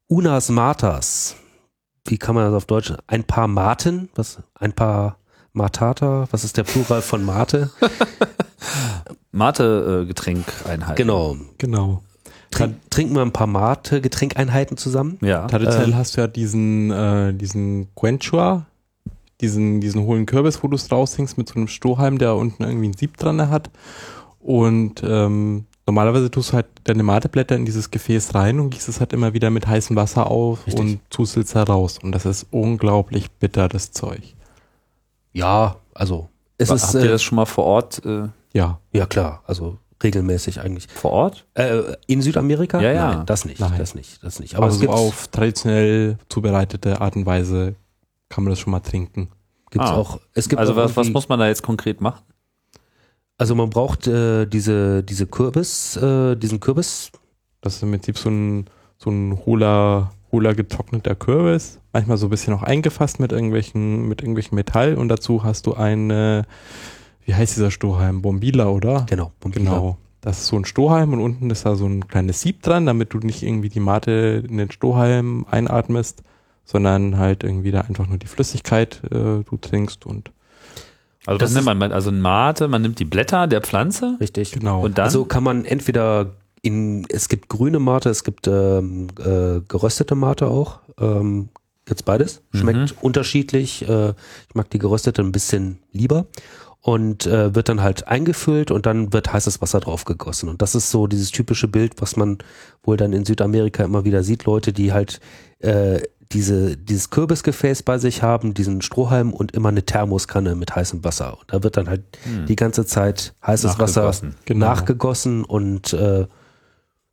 Unas Martas. Wie kann man das auf Deutsch? Ein paar Maten? Was? Ein paar Matata? Was ist der Plural von Mate? *laughs* Mate-Getränkeinheit. Genau. Genau. Trink, trinken wir ein paar Mate-Getränkeinheiten zusammen? Ja. Traditionell Äh. hast du ja diesen, äh, diesen Quenchua, diesen, diesen hohlen Kürbis, wo du es raushängst mit so einem Strohhalm, der unten irgendwie ein Sieb dran hat. Und ähm, normalerweise tust du halt deine Mateblätter in dieses Gefäß rein und gießt es halt immer wieder mit heißem Wasser auf Richtig. und tust es heraus. Und das ist unglaublich bitter, das Zeug. Ja, also es Habt ist ihr äh, das schon mal vor Ort? Äh, Ja. ja klar, also regelmäßig eigentlich. vor Ort? Äh, in Südamerika? Ja, ja. Nein, das nicht, Nein. das nicht, das nicht. Aber Aber es so gibt auf traditionell zubereitete Art und Weise kann man das schon mal trinken. gibt's Ah. auch. Es gibt Also auch was, was muss man da jetzt konkret machen? Also man braucht äh, diese diese Kürbis, äh, diesen Kürbis. Das ist im Prinzip so ein, so ein hohler, hohler getrockneter Kürbis, manchmal so ein bisschen auch eingefasst mit irgendwelchen, mit irgendwelchen Metall und dazu hast du eine, wie heißt dieser Strohhalm? Bombila, oder? Genau, Bombilla. Genau. Das ist so ein Strohhalm und unten ist da so ein kleines Sieb dran, damit du nicht irgendwie die Mate in den Strohhalm einatmest, sondern halt irgendwie da einfach nur die Flüssigkeit äh, du trinkst und Also Das nimmt man, also ein Mate, man nimmt die Blätter der Pflanze Richtig. genau. und dann Also kann man entweder in, es gibt grüne Mate, es gibt ähm, äh, geröstete Mate auch. Ähm, gibt's beides. Schmeckt unterschiedlich. Äh, ich mag die geröstete ein bisschen lieber. Und äh, wird dann halt eingefüllt und dann wird heißes Wasser drauf gegossen. Und das ist so dieses typische Bild, was man wohl dann in Südamerika immer wieder sieht. Leute, die halt äh, diese, dieses Kürbisgefäß bei sich haben, diesen Strohhalm und immer eine Thermoskanne mit heißem Wasser. Und da wird dann halt Hm. die ganze Zeit heißes Wasser Nachgegossen. Genau. nachgegossen und äh,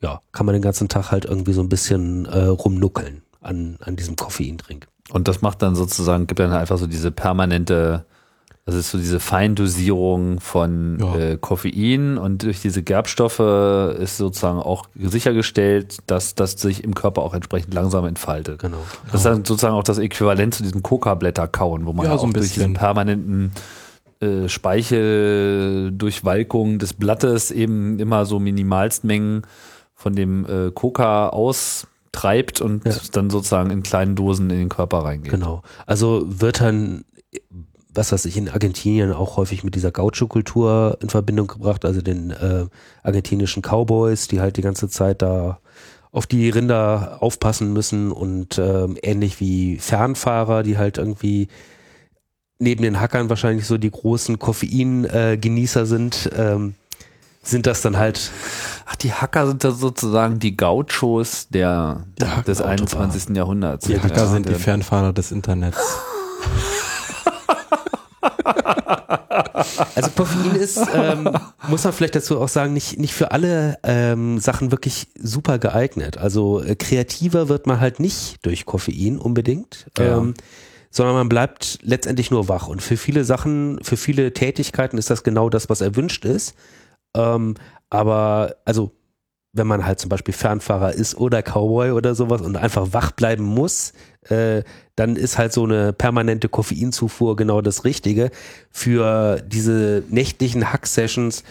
ja, kann man den ganzen Tag halt irgendwie so ein bisschen äh, rumnuckeln an, an diesem Koffeindrink. Und das macht dann sozusagen, gibt dann einfach so diese permanente, das ist so diese Feindosierung von Ja. äh, Koffein und durch diese Gerbstoffe ist sozusagen auch sichergestellt, dass das sich im Körper auch entsprechend langsam entfaltet. Genau. Das ist dann sozusagen auch das Äquivalent zu diesem Coca-Blätter kauen, wo man Ja, so auch ein durch diesen permanenten äh, Speicheldurchwalkung des Blattes eben immer so Minimalstmengen von dem äh, Coca austreibt und Ja. dann sozusagen in kleinen Dosen in den Körper reingeht. Genau. Also wird dann, was weiß ich, in Argentinien auch häufig mit dieser Gaucho-Kultur in Verbindung gebracht, also den äh, argentinischen Cowboys, die halt die ganze Zeit da auf die Rinder aufpassen müssen und ähm, ähnlich wie Fernfahrer, die halt irgendwie neben den Hackern wahrscheinlich so die großen Koffein-Genießer sind, ähm, sind das dann halt Ach, die Hacker sind da sozusagen die Gauchos der, Hacker- des 21. Jahrhunderts. die Hacker Ja, sind die der- Fernfahrer des Internets. *laughs* Also Koffein ist, ähm, muss man vielleicht dazu auch sagen, nicht, nicht für alle ähm, Sachen wirklich super geeignet. Also äh, kreativer wird man halt nicht durch Koffein unbedingt, Ja. ähm, sondern man bleibt letztendlich nur wach. Und für viele Sachen, für viele Tätigkeiten ist das genau das, was erwünscht ist. Ähm, aber also wenn man halt zum Beispiel Fernfahrer ist oder Cowboy oder sowas und einfach wach bleiben muss, äh, dann ist halt so eine permanente Koffeinzufuhr genau das Richtige. Für diese nächtlichen Hack-Sessions,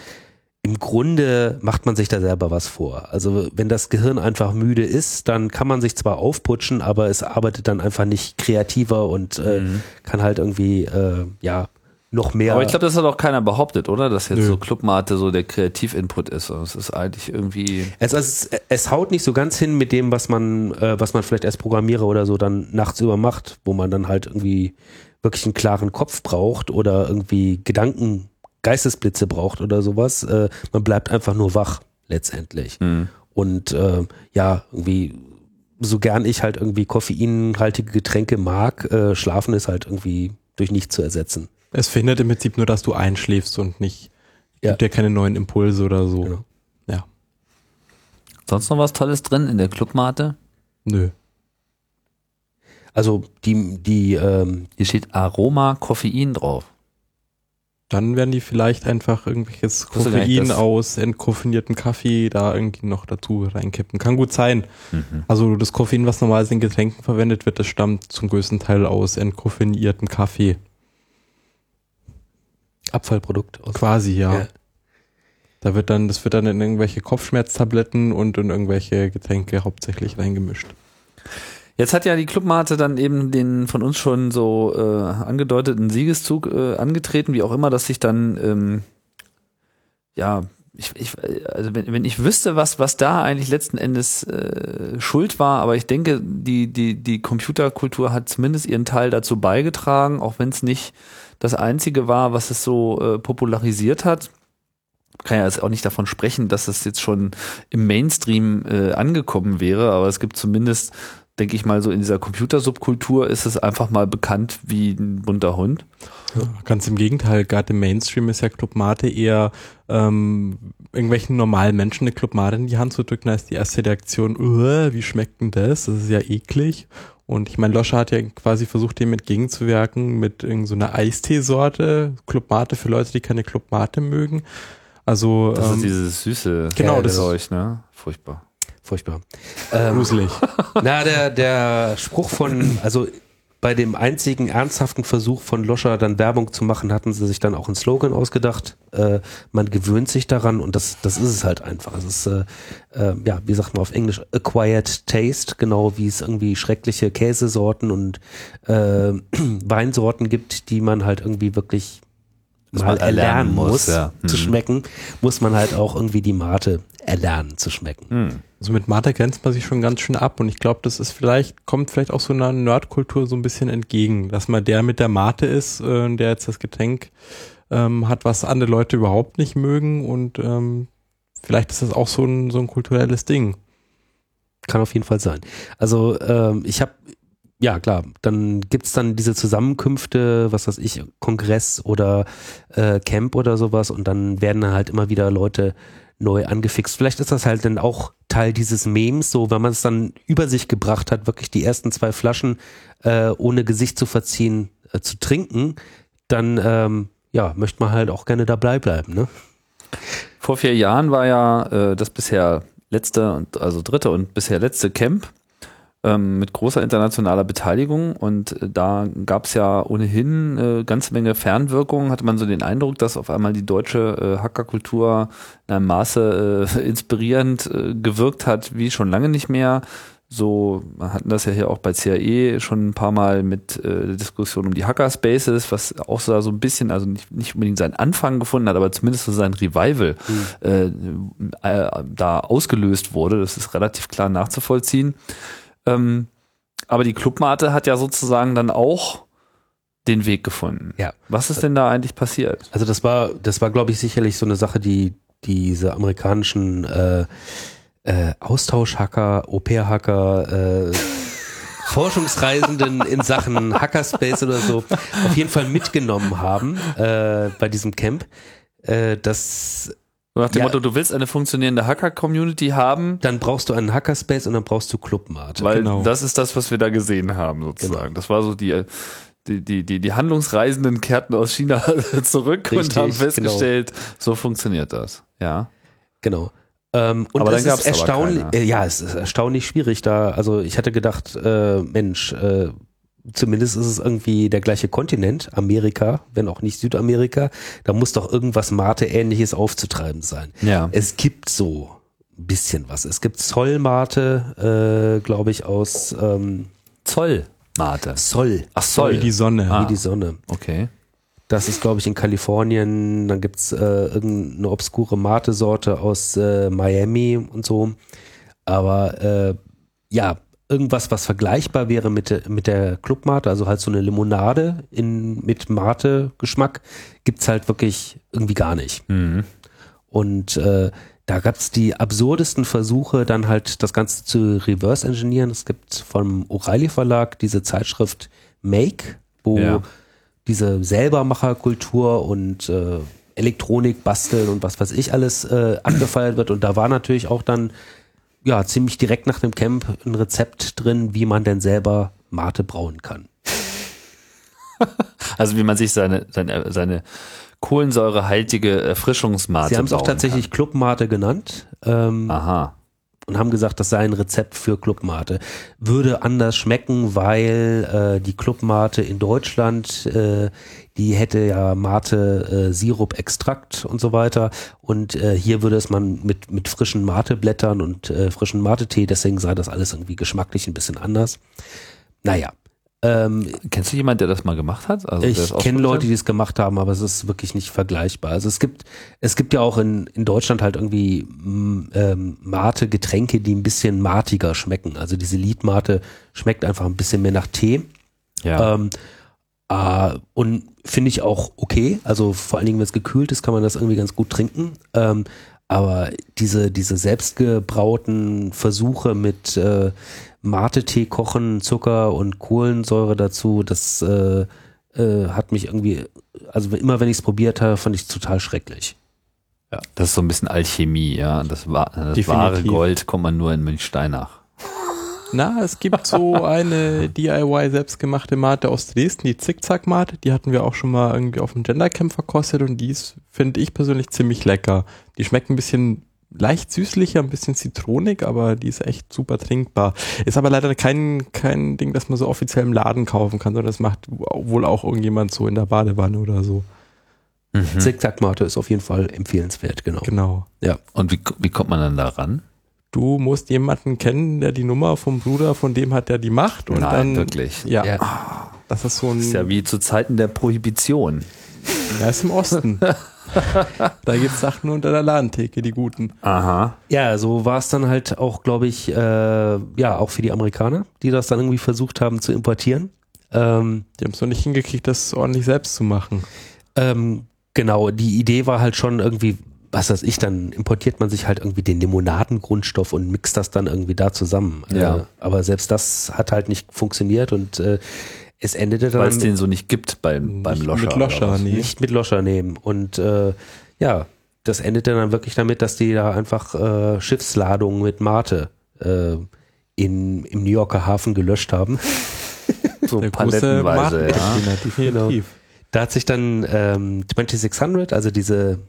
im Grunde macht man sich da selber was vor. Also wenn das Gehirn einfach müde ist, dann kann man sich zwar aufputschen, aber es arbeitet dann einfach nicht kreativer und äh, Mhm. kann halt irgendwie, äh, ja, noch mehr. Aber ich glaube, das hat auch keiner behauptet, oder? Dass jetzt Nö. so Clubmate so der Kreativinput ist. Es ist eigentlich irgendwie. Es, es, es haut nicht so ganz hin mit dem, was man, äh, was man vielleicht als Programmierer oder so dann nachts über macht, wo man dann halt irgendwie wirklich einen klaren Kopf braucht oder irgendwie Gedanken, Geistesblitze braucht oder sowas. Äh, man bleibt einfach nur wach letztendlich. Hm. Und äh, ja, irgendwie, so gern ich halt irgendwie koffeinhaltige Getränke mag, äh, schlafen ist halt irgendwie durch nichts zu ersetzen. Es verhindert im Prinzip nur, dass du einschläfst und nicht, Ja. gibt dir keine neuen Impulse oder so. Genau. Ja, Sonst noch was Tolles drin in der Clubmate? nö. Also die, die, ähm, Hier steht Aroma Koffein drauf. Dann werden die vielleicht einfach irgendwelches Koffein aus entkoffinierten Kaffee da irgendwie noch dazu reinkippen. Kann gut sein. Mhm. Also das Koffein, was normalerweise in Getränken verwendet wird, das stammt zum größten Teil aus entkoffinierten Kaffee. Abfallprodukt. Quasi, ja. Ja. Da wird dann, das wird dann in irgendwelche Kopfschmerztabletten und in irgendwelche Getränke hauptsächlich reingemischt. Jetzt hat ja die Clubmate dann eben den von uns schon so äh, angedeuteten Siegeszug äh, angetreten, wie auch immer, dass sich dann ähm, ja ich, ich, also wenn, wenn ich wüsste, was, was da eigentlich letzten Endes äh, schuld war, aber ich denke, die, die, die Computerkultur hat zumindest ihren Teil dazu beigetragen, auch wenn es nicht das Einzige war, was es so äh, popularisiert hat. Kann ja jetzt auch nicht davon sprechen, dass es jetzt schon im Mainstream äh, angekommen wäre, aber es gibt zumindest, denke ich mal, so in dieser Computersubkultur ist es einfach mal bekannt wie ein bunter Hund. Ganz im Gegenteil, gerade im Mainstream ist ja Club Mate eher ähm, irgendwelchen normalen Menschen eine Club Mate in die Hand zu drücken, ist die erste Reaktion, wie schmeckt denn das? Das ist ja eklig. Und ich meine, Loscher hat ja quasi versucht, dem entgegenzuwirken mit irgendeiner so Eisteesorte, Club Mate für Leute, die keine Club Mate mögen. Also Das ähm, ist dieses süße genau, das- Zeug, ne? Furchtbar. Furchtbar. Ähm, gruselig. *laughs* na, der, der Spruch von, also bei dem einzigen ernsthaften Versuch von Loscher dann Werbung zu machen, hatten sie sich dann auch einen Slogan ausgedacht. Äh, man gewöhnt sich daran und das, das ist es halt einfach. Es ist, äh, äh, ja, wie sagt man auf Englisch, acquired taste, genau wie es irgendwie schreckliche Käsesorten und äh, *clears throat* Weinsorten gibt, die man halt irgendwie wirklich mal man erlernen muss, muss, ja. zu Mhm. schmecken, muss man halt auch irgendwie die Mate erlernen zu schmecken. Hm. Also mit Mate grenzt man sich schon ganz schön ab und ich glaube, das ist vielleicht, kommt vielleicht auch so einer Nerdkultur so ein bisschen entgegen, dass man der mit der Mate ist, äh, der jetzt das Getränk ähm, hat, was andere Leute überhaupt nicht mögen und ähm, vielleicht ist das auch so ein, so ein kulturelles Ding. Kann auf jeden Fall sein. Also ähm, ich habe, ja klar, dann gibt's dann diese Zusammenkünfte, was weiß ich, Kongress oder äh, Camp oder sowas und dann werden halt immer wieder Leute neu angefixt. Vielleicht ist das halt dann auch Teil dieses Memes, so wenn man es dann über sich gebracht hat, wirklich die ersten zwei Flaschen äh, ohne Gesicht zu verziehen äh, zu trinken, dann ähm, ja, möchte man halt auch gerne dabei bleiben, ne? Vor vier Jahren war ja äh, das bisher letzte und also dritte und bisher letzte Camp ähm, mit großer internationaler Beteiligung und äh, da gab es ja ohnehin äh, ganze Menge Fernwirkungen, hatte man so den Eindruck, dass auf einmal die deutsche äh, Hackerkultur in einem Maße äh, *laughs* inspirierend äh, gewirkt hat, wie schon lange nicht mehr. So, wir hatten das ja hier auch bei CAE schon ein paar Mal mit äh, der Diskussion um die Hackerspaces, was auch so, so ein bisschen, also nicht, nicht unbedingt seinen Anfang gefunden hat, aber zumindest so sein Revival äh, äh, da ausgelöst wurde. Das ist relativ klar nachzuvollziehen. Ähm, aber die Clubmate hat ja sozusagen dann auch den Weg gefunden. Ja. Was ist denn da eigentlich passiert? Also das war, das war, glaube ich, sicherlich so eine Sache, die diese amerikanischen äh, äh, Austauschhacker, Au-pair-Hacker, äh, Forschungsreisenden in Sachen Hackerspace oder so auf jeden Fall mitgenommen haben äh, bei diesem Camp. Äh, das, So Nach dem Ja. Motto, du willst eine funktionierende Hacker-Community haben, dann brauchst du einen Hackerspace und dann brauchst du Clubmate. weil Genau. das ist das, was wir da gesehen haben, sozusagen. Das war so die, die, die, die, die Handlungsreisenden kehrten aus China *laughs* zurück und Richtig, haben festgestellt, so funktioniert das. Ja. Genau. Ähm, und Aber das dann gab's ist aber erstaunlich, äh, ja, es ist erstaunlich schwierig da. Also ich hatte gedacht, äh, Mensch, äh, zumindest ist es irgendwie der gleiche Kontinent, Amerika, wenn auch nicht Südamerika. Da muss doch irgendwas Mate-ähnliches aufzutreiben sein. Ja. Es gibt so ein bisschen was. Es gibt Zollmate, äh, glaube ich, aus ähm, Zollmate. Zoll, Ach, Zoll. Wie die Sonne. Ah. wie die Sonne. Okay. Das ist, glaube ich, in Kalifornien. Dann gibt's äh, irgendeine obskure Mate-Sorte aus äh, Miami und so. Aber äh, ja, irgendwas, was vergleichbar wäre mit, der- mit der Clubmate, also halt so eine Limonade in, mit Mate-Geschmack, gibt's halt wirklich irgendwie gar nicht. Mhm. Und äh, da gab's die absurdesten Versuche, dann halt das Ganze zu reverse engineeren. Es gibt vom O'Reilly Verlag diese Zeitschrift Make, wo Ja. diese Selbermacherkultur und äh, Elektronik basteln und was weiß ich alles äh, abgefeiert wird. Und da war natürlich auch dann ja ziemlich direkt nach dem Camp ein Rezept drin, wie man denn selber Mate brauen kann. *laughs* Also wie man sich seine, seine, seine kohlensäurehaltige Erfrischungsmate Sie haben es auch tatsächlich Clubmate genannt. Ähm, Kann. Aha. und haben gesagt, das sei ein Rezept für Clubmate. Würde anders schmecken, weil äh, die Clubmate in Deutschland, äh, die hätte ja Mate äh, Sirup Extrakt und so weiter und äh, hier würde es man mit mit frischen Mateblättern und äh, frischen Mate-Tee, deswegen sei das alles irgendwie geschmacklich ein bisschen anders. Naja, ähm, Kennst du jemanden, der das mal gemacht hat? Also, ich kenne Leute, die es gemacht haben, aber es ist wirklich nicht vergleichbar. Also es gibt, es gibt ja auch in, in Deutschland halt irgendwie ähm, Mate-Getränke, die ein bisschen matiger schmecken. Also diese Liedmate schmeckt einfach ein bisschen mehr nach Tee. Ja. Ähm, äh, und finde ich auch okay. Also vor allen Dingen, wenn es gekühlt ist, kann man das irgendwie ganz gut trinken. Ähm, aber diese, diese selbstgebrauten Versuche mit äh, Mate-Tee kochen, Zucker und Kohlensäure dazu, das äh, äh, hat mich irgendwie, also immer wenn ich es probiert habe, fand ich es total schrecklich. das ist so ein bisschen Alchemie, ja. Das, das wahre Gold kommt man nur in Münchsteinach. Na, es gibt so *laughs* eine DIY selbstgemachte Mate aus Dresden, die Zickzack-Mate, die hatten wir auch schon mal irgendwie auf dem Gendercamp verkostet und die ist, finde ich persönlich ziemlich lecker. Die schmeckt ein bisschen leicht süßlicher, ein bisschen zitronig, aber die ist echt super trinkbar. Ist aber leider kein, kein Ding, das man so offiziell im Laden kaufen kann, sondern das macht wohl auch irgendjemand so in der Badewanne oder so. Mhm. Zickzack-Mate ist auf jeden Fall empfehlenswert, genau. Genau. Und wie, wie kommt man dann da ran? Du musst jemanden kennen, der die Nummer vom Bruder von dem hat, der die macht und Nein, dann wirklich. Ja, Ja. das ist so ein Das ist ja wie zu Zeiten der Prohibition. Ja, ist im Osten. *laughs* da gibt's Sachen unter der Ladentheke, die guten. Aha. Ja, so war es dann halt auch, glaube ich, äh, ja, auch für die Amerikaner, die das dann irgendwie versucht haben zu importieren. Ähm, Die haben es noch nicht hingekriegt, das ordentlich selbst zu machen. ähm, genau, die Idee war halt schon irgendwie, was weiß ich, dann importiert man sich halt irgendwie den Limonadengrundstoff und mixt das dann irgendwie da zusammen. Ja. Äh, aber selbst das hat halt nicht funktioniert und äh, es endete dann Weil es den so nicht gibt beim, beim Nicht Loscher. Mit Loscher, nee. nicht mit Loscher nehmen. Und äh, ja, das endete dann wirklich damit, dass die da einfach äh, Schiffsladungen mit Mate äh, in, im New Yorker Hafen gelöscht haben. *laughs* So Der palettenweise, ja. Definitiv. Da hat sich dann ähm, 2600, also diese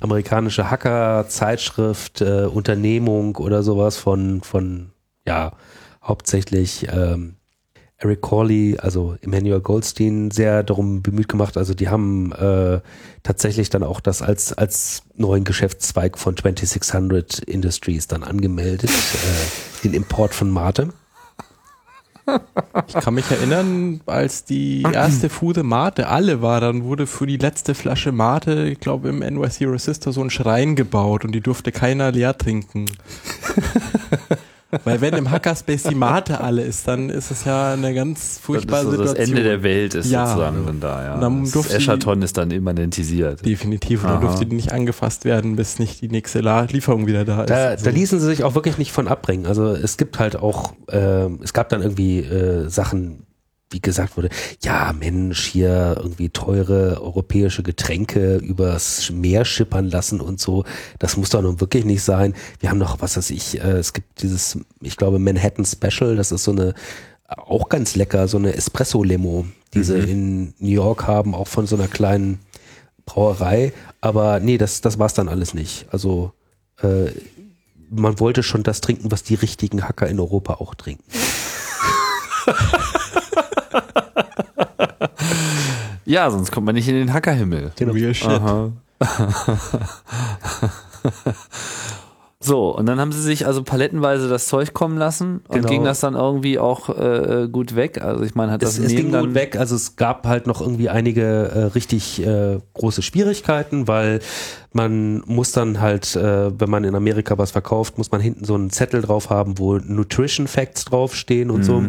amerikanische Hacker-Zeitschrift, äh, Unternehmung oder sowas von, von ja, hauptsächlich ähm, Eric Corley, also Emmanuel Goldstein, sehr darum bemüht gemacht. Also die haben äh, tatsächlich dann auch das als, als neuen Geschäftszweig von 2600 Industries dann angemeldet, äh, den Import von Mate. Ich kann mich erinnern, als die erste Fude Mate alle war, dann wurde für die letzte Flasche Mate, ich glaube im NYC Resistor, so ein Schrein gebaut und die durfte keiner leer trinken. Weil wenn im Hackerspace die Mate alle ist, dann ist es ja eine ganz Das, ist furchtbare so das Situation. Ende der Welt ist Ja. sozusagen dann da, ja. Und dann das Eschaton ist dann immanentisiert. Definitiv. Und dann Aha. durfte die nicht angefasst werden, bis nicht die nächste Lieferung wieder da ist. Da, Also, da ließen sie sich auch wirklich nicht von abbringen. Also es gibt halt auch, äh, es gab dann irgendwie äh, Sachen, wie gesagt wurde, ja Mensch, hier irgendwie teure europäische Getränke übers Meer schippern lassen und so. Das muss doch nun wirklich nicht sein. Wir haben noch, was weiß ich, äh, es gibt dieses, ich glaube, Manhattan Special, das ist so eine, auch ganz lecker, so eine Espresso-Limo, die sie in New York haben, auch von so einer kleinen Brauerei. Aber nee, das, das war's dann alles nicht. Also äh, man wollte schon das trinken, was die richtigen Hacker in Europa auch trinken. *laughs* Ja, sonst kommt man nicht in den Hackerhimmel. Real shit. Aha. So, und dann haben sie sich also palettenweise das Zeug kommen lassen und Genau. ging das dann irgendwie auch äh, gut weg. Also ich meine, hat das Es, es ging dann gut weg, also es gab halt noch irgendwie einige äh, richtig äh, große Schwierigkeiten, weil man muss dann halt, äh, wenn man in Amerika was verkauft, muss man hinten so einen Zettel drauf haben, wo Nutrition Facts draufstehen und so.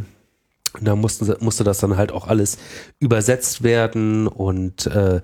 Und da mussten, musste das dann halt auch alles übersetzt werden und äh,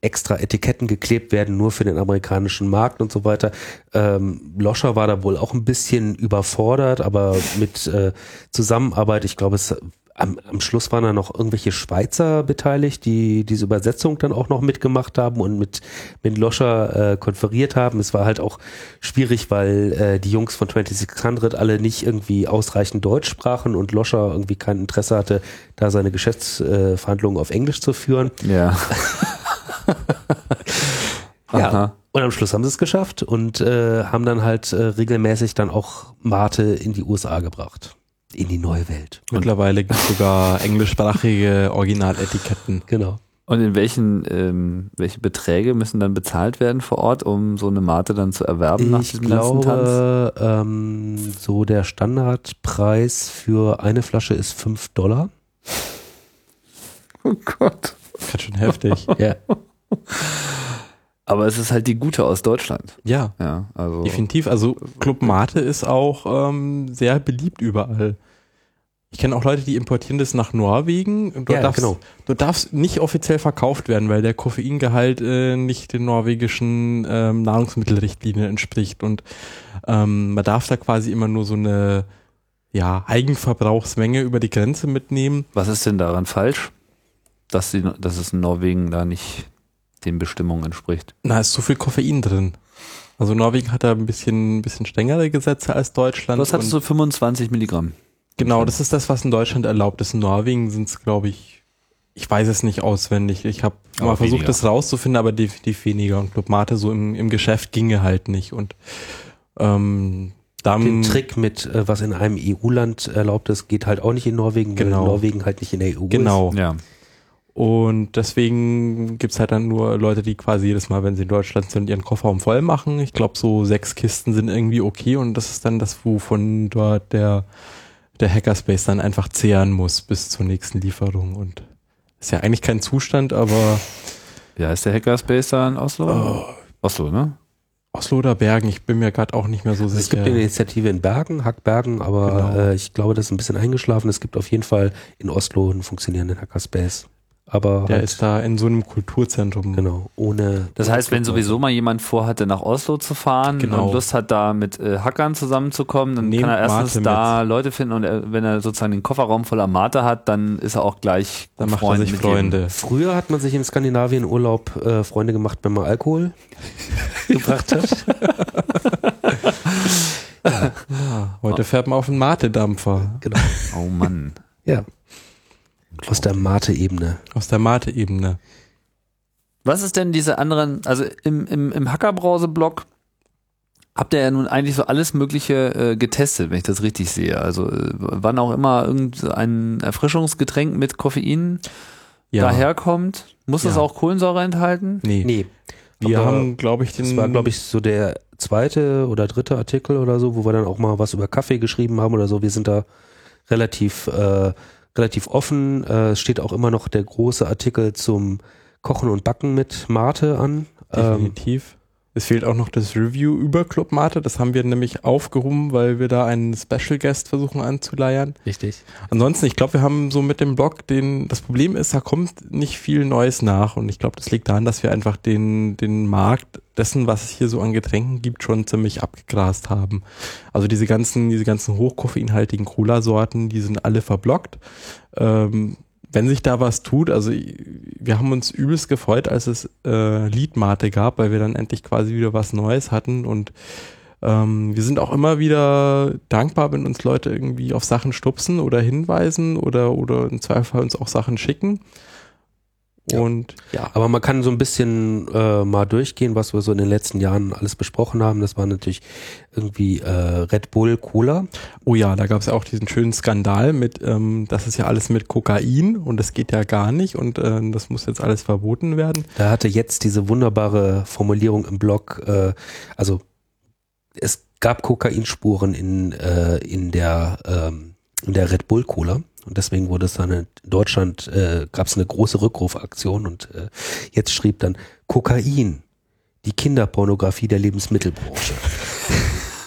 extra Etiketten geklebt werden, nur für den amerikanischen Markt und so weiter. Ähm, Loscher war da wohl auch ein bisschen überfordert, aber mit äh, Zusammenarbeit, ich glaube, es am, am Schluss waren da noch irgendwelche Schweizer beteiligt, die diese Übersetzung dann auch noch mitgemacht haben und mit, mit Loscher äh, konferiert haben. Es war halt auch schwierig, weil äh, die Jungs von 2600 alle nicht irgendwie ausreichend Deutsch sprachen und Loscher irgendwie kein Interesse hatte, da seine Geschäftsverhandlungen äh, auf Englisch zu führen. ja. *laughs* Ja. Aha. Und am Schluss haben sie es geschafft und äh, haben dann halt äh, regelmäßig dann auch Mate in die USA gebracht. In die neue Welt. Mittlerweile gibt es sogar englischsprachige Originaletiketten. Genau. Und in welchen, ähm, welche Beträge müssen dann bezahlt werden vor Ort, um so eine Mate dann zu erwerben nach Ich diesem ganzen Tanz? glaube, ähm, so der Standardpreis für eine Flasche ist 5 Dollar. Oh Gott. Ganz schön heftig. Ja. *laughs* Aber es ist halt die gute aus Deutschland. ja, Ja, also. definitiv. Also Club Mate ist auch ähm, sehr beliebt überall. Ich kenne auch Leute, die importieren das nach Norwegen. Dort Ja, darfst, genau. Du darfst nicht offiziell verkauft werden, weil der Koffeingehalt äh, nicht den norwegischen ähm, Nahrungsmittelrichtlinien entspricht. Und ähm, man darf da quasi immer nur so eine ja, Eigenverbrauchsmenge über die Grenze mitnehmen. Was ist denn daran falsch, dass, die, dass es in Norwegen da nicht den Bestimmungen entspricht? Na, ist zu viel Koffein drin. Also Norwegen hat da ein bisschen, ein bisschen strengere Gesetze als Deutschland. Was hattest und- du 25 Milligramm? Genau, das ist das, was in Deutschland erlaubt ist. In Norwegen sind es, glaube ich, ich weiß es nicht auswendig. Ich habe mal versucht, weniger. das rauszufinden, aber definitiv weniger. Und Club Mate so im, im Geschäft ginge halt nicht. Und ähm, dann Den Trick mit, äh, was in einem EU-Land erlaubt ist, geht halt auch nicht in Norwegen, Genau. weil Norwegen halt nicht in der EU ist. genau. Ja. Und deswegen gibt's halt dann nur Leute, die quasi jedes Mal, wenn sie in Deutschland sind, ihren Kofferraum voll machen. Ich glaube, so sechs Kisten sind irgendwie okay und das ist dann das, wovon dort der, der Hackerspace dann einfach zehren muss bis zur nächsten Lieferung. Und ist ja eigentlich kein Zustand, aber Wie heißt der Hackerspace da in Oslo? oh, Oslo, ne? Oslo oder Bergen, ich bin mir gerade auch nicht mehr so Also es sicher. gibt eine Initiative in Bergen, Hackbergen, aber Genau. äh, ich glaube, das ist ein bisschen eingeschlafen. Es gibt auf jeden Fall in Oslo einen funktionierenden Hackerspace. Aber der halt, ist da in so einem Kulturzentrum. genau, ohne. Das heißt, wenn sowieso mal jemand vorhatte, nach Oslo zu fahren Genau. und Lust hat, da mit äh, Hackern zusammenzukommen, dann Nehmt kann er erstens Mate da Leute finden und er, wenn er sozusagen den Kofferraum voller Mate hat, dann ist er auch gleich Dann macht er sich mit Freunde. Früher hat man sich in Skandinavien Urlaub äh, Freunde gemacht, wenn man Alkohol *laughs* gebracht hat. *laughs* Ja, heute fährt man auf einen Mate-Dampfer Genau. Oh Mann. Ja. Aus der Mate-Ebene. aus der Mate-Ebene. Was ist denn diese anderen, also im, im, im Hackerbrause-Blog habt ihr ja nun eigentlich so alles Mögliche äh, getestet, wenn ich das richtig sehe. Also äh, wann auch immer irgendein Erfrischungsgetränk mit Koffein Ja. daherkommt, muss Ja. auch Kohlensäure enthalten? Nee. Nee. Wir Aber haben, glaube ich, den. Das war, glaube ich, so der zweite oder dritte Artikel oder so, wo wir dann auch mal was über Kaffee geschrieben haben oder so. Wir sind da relativ, äh, relativ offen. Äh, steht auch immer noch der große Artikel zum Kochen und Backen mit Mate an. Ähm, Definitiv. Es fehlt auch noch das Review über Club Mate. Das haben wir nämlich aufgehoben, weil wir da einen Special Guest versuchen anzuleiern. richtig. Ansonsten, ich glaube, wir haben so mit dem Blog den, das Problem ist, da kommt nicht viel Neues nach und ich glaube, das liegt daran, dass wir einfach den, den Markt dessen, was es hier so an Getränken gibt, schon ziemlich abgegrast haben. Also diese ganzen, diese ganzen hochkoffeinhaltigen Cola-Sorten, die sind alle verblockt. Ähm, wenn sich da was tut, also wir haben uns übelst gefreut, als es äh, Liedmate gab, weil wir dann endlich quasi wieder was Neues hatten und ähm, wir sind auch immer wieder dankbar, wenn uns Leute irgendwie auf Sachen stupsen oder hinweisen oder, oder im Zweifel uns auch Sachen schicken. Ja. Und ja, Aber man kann so ein bisschen äh, mal durchgehen, was wir so in den letzten Jahren alles besprochen haben. Das war natürlich irgendwie äh, Red Bull Cola. oh ja, da gab es ja auch diesen schönen Skandal mit, ähm, das ist ja alles mit Kokain und das geht ja gar nicht und äh, das muss jetzt alles verboten werden. Da hatte jetzt diese wunderbare Formulierung im Blog, äh, also es gab Kokainspuren in, äh, in, der, ähm, in der Red Bull Cola. Und deswegen wurde es dann in Deutschland, äh, gab es eine große Rückrufaktion und äh, jetzt schrieb dann Kokain, die Kinderpornografie der Lebensmittelbranche.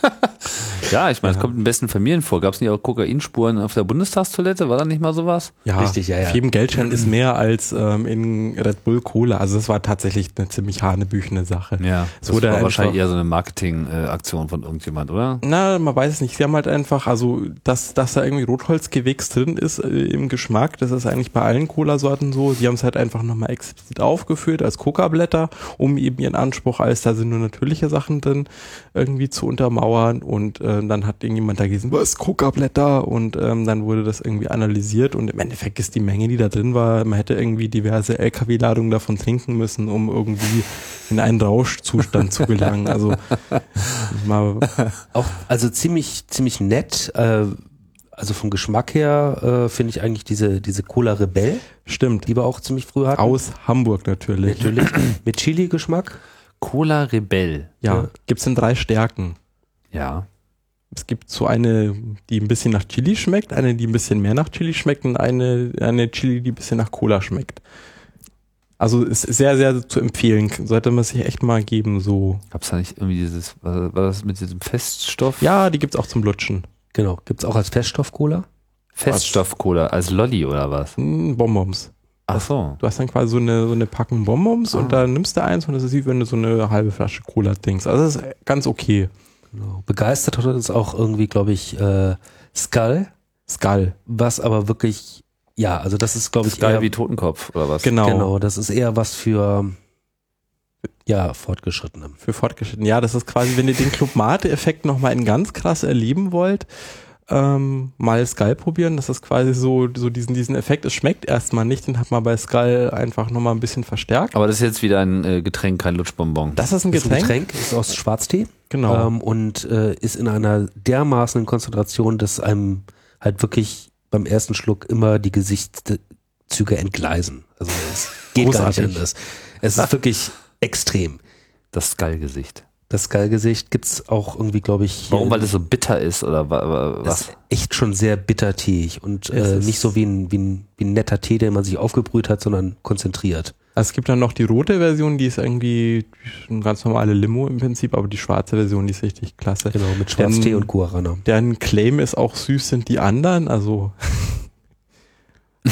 *laughs* Ja, ich meine, es Ja. kommt in besten Familien vor. Gab es nicht auch Kokain-Spuren auf der Bundestagstoilette? War da nicht mal sowas? Ja, Richtig, ja, ja. Auf jedem Geldschein ist mehr als ähm, in Red Bull Cola. Also das war tatsächlich eine ziemlich hanebüchene Sache. Ja, Es das wurde war wahrscheinlich eher so eine Marketing-Aktion von irgendjemand, oder? Na, man weiß es nicht. Sie haben halt einfach, also, dass, dass da irgendwie Rotholzgewächs drin ist äh, im Geschmack, das ist eigentlich bei allen Cola-Sorten so. Sie haben es halt einfach nochmal explizit aufgeführt als Coca-Blätter, um eben ihren Anspruch als, da sind nur natürliche Sachen drin, irgendwie zu untermauern. Und äh, dann hat irgendjemand da gelesen, was, Coca-Blätter? Und ähm, dann wurde das irgendwie analysiert und im Endeffekt ist die Menge, die da drin war, man hätte irgendwie diverse LKW-Ladungen davon trinken müssen, um irgendwie in einen Rauschzustand zu gelangen. Also *laughs* mal Auch, also ziemlich, ziemlich nett. Äh, also vom Geschmack her äh, finde ich eigentlich diese, diese Cola Rebell, Stimmt. die wir auch ziemlich früh hatten. Aus Hamburg natürlich. Natürlich mit Chili-Geschmack. Cola Rebell. Ja. Ja. Gibt's in drei Stärken. Ja. Es gibt so eine, die ein bisschen nach Chili schmeckt, eine, die ein bisschen mehr nach Chili schmeckt und eine, eine Chili, die ein bisschen nach Cola schmeckt. Also ist sehr, sehr zu empfehlen. Sollte man sich echt mal geben, so. Gab's da nicht irgendwie dieses, war war das mit diesem Feststoff? Ja, die gibt's auch zum Lutschen. Genau. Gibt's auch als Feststoff-Cola. Feststoff-Cola als Lolli oder was? Hm, Bonbons. Ach so. Du hast dann quasi so eine, so eine Packung Bonbons Ah. und dann nimmst du eins und das ist wie wenn du so eine halbe Flasche Cola trinkst. Also das ist ganz okay. Genau. Begeistert hat uns auch irgendwie, glaube ich, äh, Skull, Skull. was aber wirklich, ja, also das ist, glaube ich, Geil eher, wie Totenkopf oder was? Genau. genau, das ist eher was für, ja, Fortgeschrittene. Für fortgeschritten. Ja, das ist quasi, wenn ihr den Club Mate-Effekt nochmal in ganz krass erleben wollt, ähm, mal Skull probieren. Das ist quasi so, so diesen, diesen Effekt. Es schmeckt erstmal nicht, den hat man bei Skull einfach nochmal ein bisschen verstärkt. Aber das ist jetzt wieder ein äh, Getränk, kein Lutschbonbon. Das ist ein Ist ein Getränk. Getränk, ist aus Schwarztee. Genau. ähm, und äh, ist in einer dermaßenen Konzentration, dass einem halt wirklich beim ersten Schluck immer die Gesichtszüge entgleisen. Also es geht gar Großartig. nicht anders. Es ist wirklich extrem. Das Skull-Gesicht. Das Skullgesicht gibt's auch irgendwie, glaube ich. Warum? Weil das so bitter ist oder was? ist echt schon sehr bitterteig und Es äh, nicht so wie ein, wie, ein, wie ein netter Tee, den man sich aufgebrüht hat, sondern konzentriert. Also es gibt dann noch die rote Version, die ist irgendwie eine ganz normale Limo im Prinzip, aber die schwarze Version, die ist richtig klasse. Genau, mit Schwarztee Denn- und Guarana. Deren Claim ist auch süß sind die anderen, also *laughs*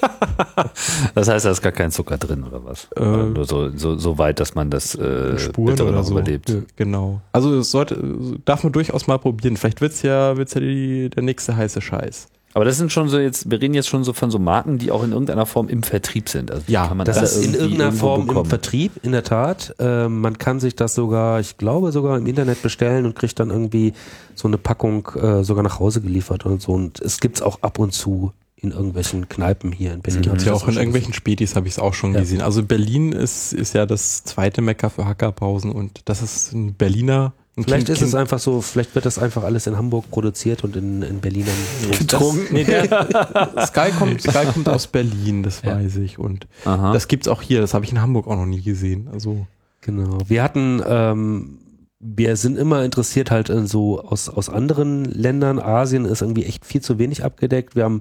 *laughs* Das heißt, da ist gar kein Zucker drin oder was? Äh, Oder nur so, so, so weit, dass man das äh, Spuren oder noch so. überlebt. Ja, genau. Also es sollte, darf man durchaus mal probieren. Vielleicht wird's ja, wird's ja die, der nächste heiße Scheiß. Aber das sind schon so jetzt, wir reden jetzt schon so von so Marken, die auch in irgendeiner Form im Vertrieb sind. Also Ja, kann man Das alle ist in irgendeiner Form im bekommen. Vertrieb, in der Tat. Ähm, man kann sich das sogar, ich glaube, sogar im Internet bestellen und kriegt dann irgendwie so eine Packung äh, sogar nach Hause geliefert und so. Und es gibt's auch ab und zu in irgendwelchen Kneipen hier in Berlin. Hab ja auch in irgendwelchen Spätis habe ich es auch schon Ja. gesehen. Also Berlin ist, ist ja das zweite Mecker für Hackerpausen und das ist ein Berliner. Ein Vielleicht Kind- ist es Kind- einfach so, vielleicht wird das einfach alles in Hamburg produziert und in, in Berlin dann das, nee, *laughs* Sky, kommt, Sky kommt aus Berlin, das Ja. weiß ich. Und Aha. das gibt's auch hier, das habe ich in Hamburg auch noch nie gesehen. Also Genau. Wir hatten, ähm, wir sind immer interessiert halt in so aus, aus anderen Ländern. Asien ist irgendwie echt viel zu wenig abgedeckt. Wir haben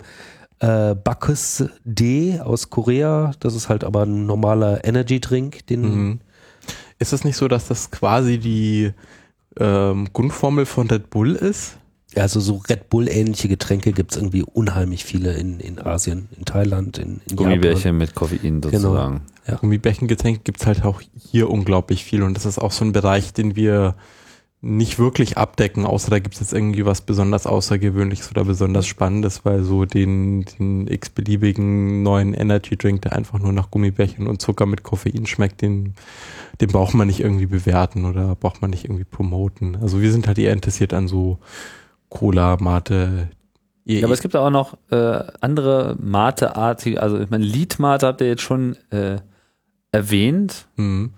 äh, Bacchus D aus Korea. Das ist halt aber ein normaler Energy Drink. Den, Mhm. Ist es nicht so, dass das quasi die ähm, Grundformel von Red Bull ist? Also so Red Bull ähnliche Getränke gibt's irgendwie unheimlich viele in, in Asien, in Thailand, in, in Japan. Gummibärchen mit Koffein sozusagen. Gummibärchengetränke gibt's halt auch hier unglaublich viel und das ist auch so ein Bereich, den wir nicht wirklich abdecken, außer da gibt's jetzt irgendwie was besonders Außergewöhnliches oder besonders Spannendes, weil so den, den x-beliebigen neuen Energy Drink, der einfach nur nach Gummibärchen und Zucker mit Koffein schmeckt, den, den braucht man nicht irgendwie bewerten oder braucht man nicht irgendwie promoten. Also wir sind halt eher interessiert an so Cola, Mate. Ja, aber es gibt auch noch äh, andere Mate-artige, also ich meine, Lied-Mate habt ihr jetzt schon äh, erwähnt. Mhm.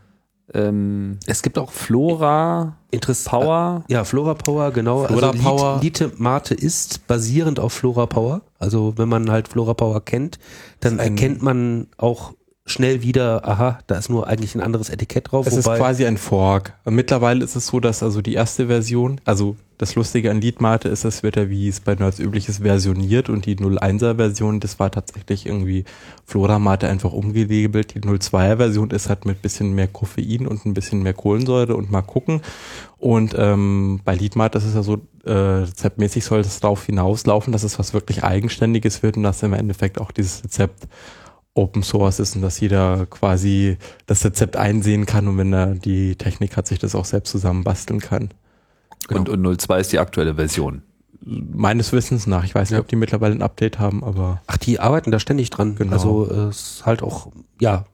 Ähm, Es gibt auch Flora, Interess Power. Ja, Flora Power, genau. Flora also Power. Lite, Mate ist basierend auf Flora Power. Also wenn man halt Flora Power kennt, dann erkennt man auch schnell wieder, aha, da ist nur eigentlich ein anderes Etikett drauf. Es ist quasi ein Fork. Mittlerweile ist es so, dass also die erste Version, also das Lustige an Liedmate ist, es wird ja, wie es bei Nerds üblich ist, versioniert und die 01er Version, das war tatsächlich irgendwie Floramate einfach umgelabelt. Die 02er Version ist halt mit bisschen mehr Koffein und ein bisschen mehr Kohlensäure und mal gucken. Und ähm, bei Liedmate ist es ja so, äh, rezeptmäßig soll das darauf hinauslaufen, dass es was wirklich Eigenständiges wird und dass im Endeffekt auch dieses Rezept Open Source ist und dass jeder quasi das Rezept einsehen kann und wenn er die Technik hat, sich das auch selbst zusammenbasteln kann. Und, und 02 ist die aktuelle Version. Meines Wissens nach. Ich weiß nicht, Ja. ob die mittlerweile ein Update haben, aber Ach, die arbeiten da ständig dran. Genau. Also äh, es ist halt auch, ja,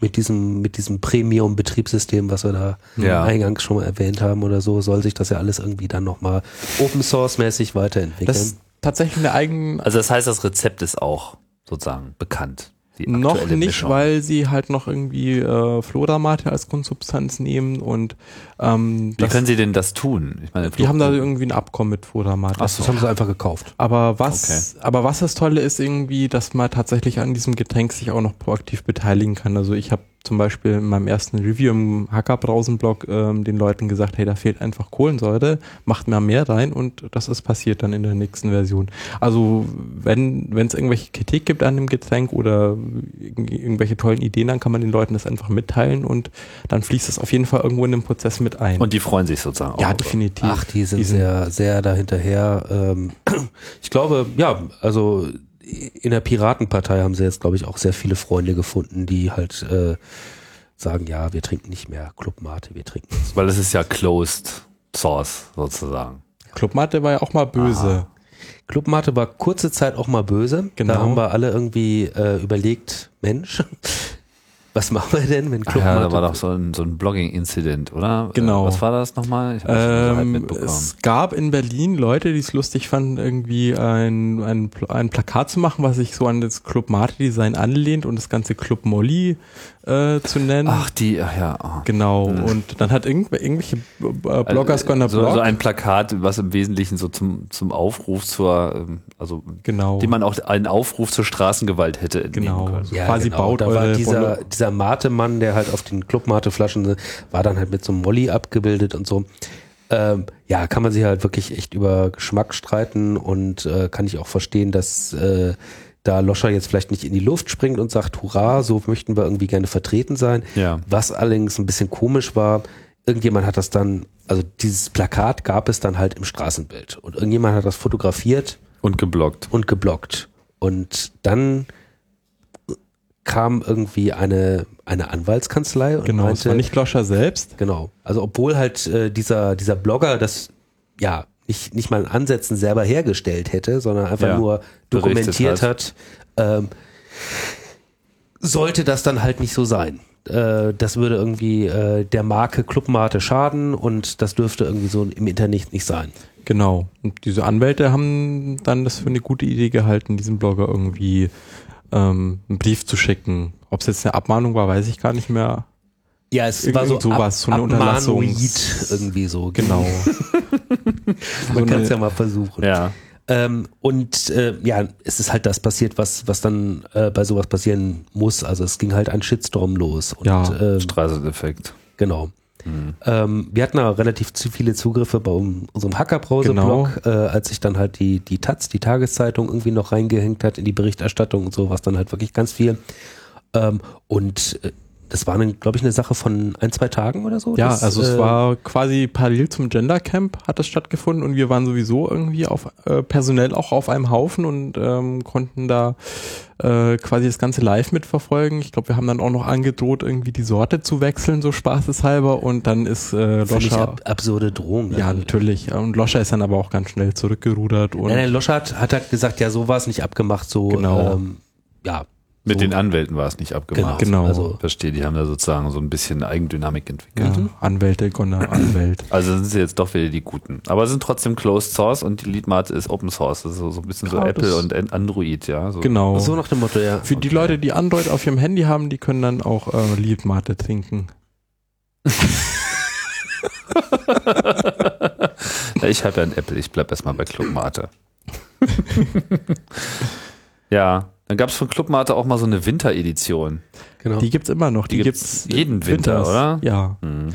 mit diesem, mit diesem Premium-Betriebssystem, was wir da Ja. eingangs schon mal erwähnt haben oder so, soll sich das ja alles irgendwie dann nochmal Open Source-mäßig weiterentwickeln. das ist tatsächlich eine eigen. Also das heißt, das Rezept ist auch sozusagen bekannt. Die Noch nicht, Mischung. weil sie halt noch irgendwie äh, Flodamate als Grundsubstanz nehmen und ähm, Wie das, können Sie denn das tun? Ich meine, die haben da irgendwie ein Abkommen mit Flodamate. Ach so. Das haben sie einfach gekauft. Aber was, aber was das Tolle ist irgendwie, dass man tatsächlich an diesem Getränk sich auch noch proaktiv beteiligen kann. Also ich habe zum Beispiel in meinem ersten Review im Hackerbrausen-Blog ähm, den Leuten gesagt, hey, da fehlt einfach Kohlensäure, macht mal mehr rein und das ist passiert dann in der nächsten Version. Also wenn wenn es irgendwelche Kritik gibt an dem Getränk oder irg- irgendwelche tollen Ideen, dann kann man den Leuten das einfach mitteilen und dann fließt es auf jeden Fall irgendwo in den Prozess mit ein. Und die freuen sich sozusagen ja, auch. definitiv. Ach, die sind Die sind- sehr, sehr dahinterher. Ähm, ich glaube, ja, also in der Piratenpartei haben sie jetzt, glaube ich, auch sehr viele Freunde gefunden, die halt äh, sagen, ja, wir trinken nicht mehr Club Mate, wir trinken jetzt. Weil es ist ja closed source sozusagen. Clubmate war ja auch mal böse. Club Mate war kurze Zeit auch mal böse. Genau. Da haben wir alle irgendwie äh, überlegt, Mensch, was machen wir denn, wenn Ach Club ja, Mate da war doch so ein, so ein Blogging-Incident, oder? Genau. Was war das nochmal? Ich hab das nur so halb Ähm, mitbekommen. es gab in Berlin Leute, die es lustig fanden, irgendwie ein, ein, ein Plakat zu machen, was sich so an das Club Mate Design anlehnt und das ganze Club Molly äh, zu nennen. Ach, die, ach ja. Oh. Genau. Und dann hat irgendw irgendwelche äh, Bloggers gonna so, blog. so ein Plakat, was im Wesentlichen so zum, zum Aufruf zur, ähm, also, genau. dem man auch einen Aufruf zur Straßengewalt hätte entnehmen Genau. können. Ja, quasi baut da war dieser, dieser Mate-Mann, der halt auf den Club Mate-Flaschen war dann halt mit so einem Molly abgebildet und so. Ähm, ja, kann man sich halt wirklich echt über Geschmack streiten und äh, kann ich auch verstehen, dass äh, da Loscher jetzt vielleicht nicht in die Luft springt und sagt, hurra, so möchten wir irgendwie gerne vertreten sein. Ja. Was allerdings ein bisschen komisch war, irgendjemand hat das dann, also dieses Plakat gab es dann halt im Straßenbild und irgendjemand hat das fotografiert Und geblockt. und geblockt. Und dann kam irgendwie eine, eine Anwaltskanzlei und genau, es meinte, war nicht Loscher selbst. genau, also obwohl halt äh, dieser, dieser Blogger das ja nicht, nicht mal in Ansätzen selber hergestellt hätte, sondern einfach Ja, nur dokumentiert hat, ähm, sollte das dann halt nicht so sein. Äh, das würde irgendwie äh, der Marke Clubmate schaden und das dürfte irgendwie so im Internet nicht sein. Genau. Und diese Anwälte haben dann das für eine gute Idee gehalten, diesem Blogger irgendwie ähm, einen Brief zu schicken. Ob es jetzt eine Abmahnung war, weiß ich gar nicht mehr. Ja, es Irgend war so sowas, so eine Abmahnoid Unterlassungs- irgendwie so. Genau. *laughs* Man So kann es ja mal versuchen. Ja. Ähm, und äh, ja, es ist halt das passiert, was, was dann äh, bei sowas passieren muss. Also es ging halt ein Shitstorm los. Und, Ja, ähm, Streisel-Effekt. genau. Ähm, wir hatten da relativ zu viele Zugriffe bei unserem Hackerbrowser-Blog, äh, als sich dann halt die, die Taz, die Tageszeitung, irgendwie noch reingehängt hat in die Berichterstattung und so, was dann halt wirklich ganz viel. Ähm, und äh, das war, glaube ich, eine Sache von ein, zwei Tagen oder so. Ja, das, also es äh, war quasi parallel zum Gender Camp hat das stattgefunden und wir waren sowieso irgendwie auf äh, personell auch auf einem Haufen und ähm, konnten da äh, quasi das ganze live mitverfolgen. Ich glaube, wir haben dann auch noch angedroht, irgendwie die Sorte zu wechseln, so spaßeshalber und dann ist äh, Loscher. ab, absurde Drohung. Ja, Also, natürlich. Und Loscher ist dann aber auch ganz schnell zurückgerudert und Nein, nein, Losch hat, hat halt gesagt, ja, so war es nicht abgemacht, so, Genau. ähm, ja. Mit so, den Anwälten war es nicht abgemacht. Genau. Also, Verstehe, die haben da sozusagen so ein bisschen Eigendynamik entwickelt. ja, Anwälte, Gonner, *clears throat* Anwält. Also sind sie jetzt doch wieder die Guten. Aber sind trotzdem Closed Source und die Leadmate ist Open Source. Das ist so, so ein bisschen so Ja, Apple und An- Android, ja. So. Genau. so nach dem Motto, ja. Für die Leute, die Android auf ihrem Handy haben, die können dann auch äh, Liedmate trinken. Ja, *laughs* ich habe ja ein Apple, ich bleib erstmal bei Clubmate. *laughs* ja, dann gab es von Clubmate auch mal so eine Winteredition. Genau. Die gibt's immer noch. Die Die, gibt's gibt's jeden Winter, winters. oder? Ja. Hm.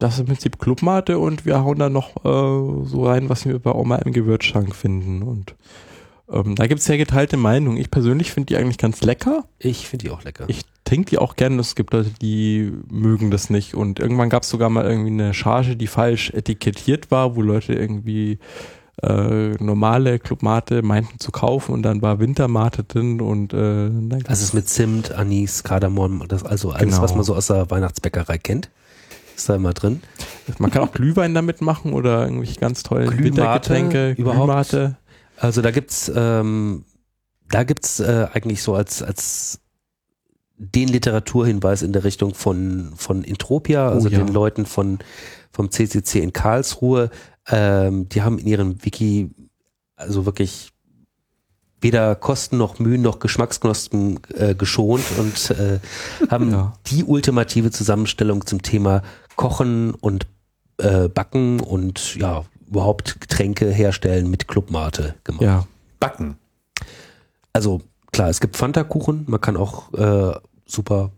Das ist im Prinzip Clubmate und wir hauen da noch äh, so rein, was wir bei Oma im Gewürzschrank finden. Und ähm, da gibt's ja geteilte Meinungen. Ich persönlich finde die eigentlich ganz lecker. Ich finde die auch lecker. Ich trinke die auch gerne. Es gibt Leute, die mögen das nicht. Und irgendwann gab's sogar mal irgendwie eine Charge, die falsch etikettiert war, wo Leute irgendwie äh, normale Clubmate meinten zu kaufen und dann war Wintermate drin und äh, dann das ist mit Zimt, Anis, Kardamom, das, also alles, Genau. was man so aus der Weihnachtsbäckerei kennt, ist da immer drin. Man kann auch Glühwein damit machen oder irgendwelche ganz tollen Glühmate Wintergetränke. überhaupt? Glühmate. Also da gibt's, ähm, da gibt's äh, eigentlich so als, als den Literaturhinweis in der Richtung von, von Intropia, also Oh ja. den Leuten von, vom CCC in Karlsruhe, ähm, die haben in ihrem Wiki also wirklich weder Kosten noch Mühen noch Geschmacksknospen äh, geschont und äh, haben Ja. die ultimative Zusammenstellung zum Thema Kochen und äh, Backen und ja, überhaupt Getränke herstellen mit Clubmate gemacht. Ja. Backen. Also klar, es gibt Fanta-Kuchen, man kann auch äh, super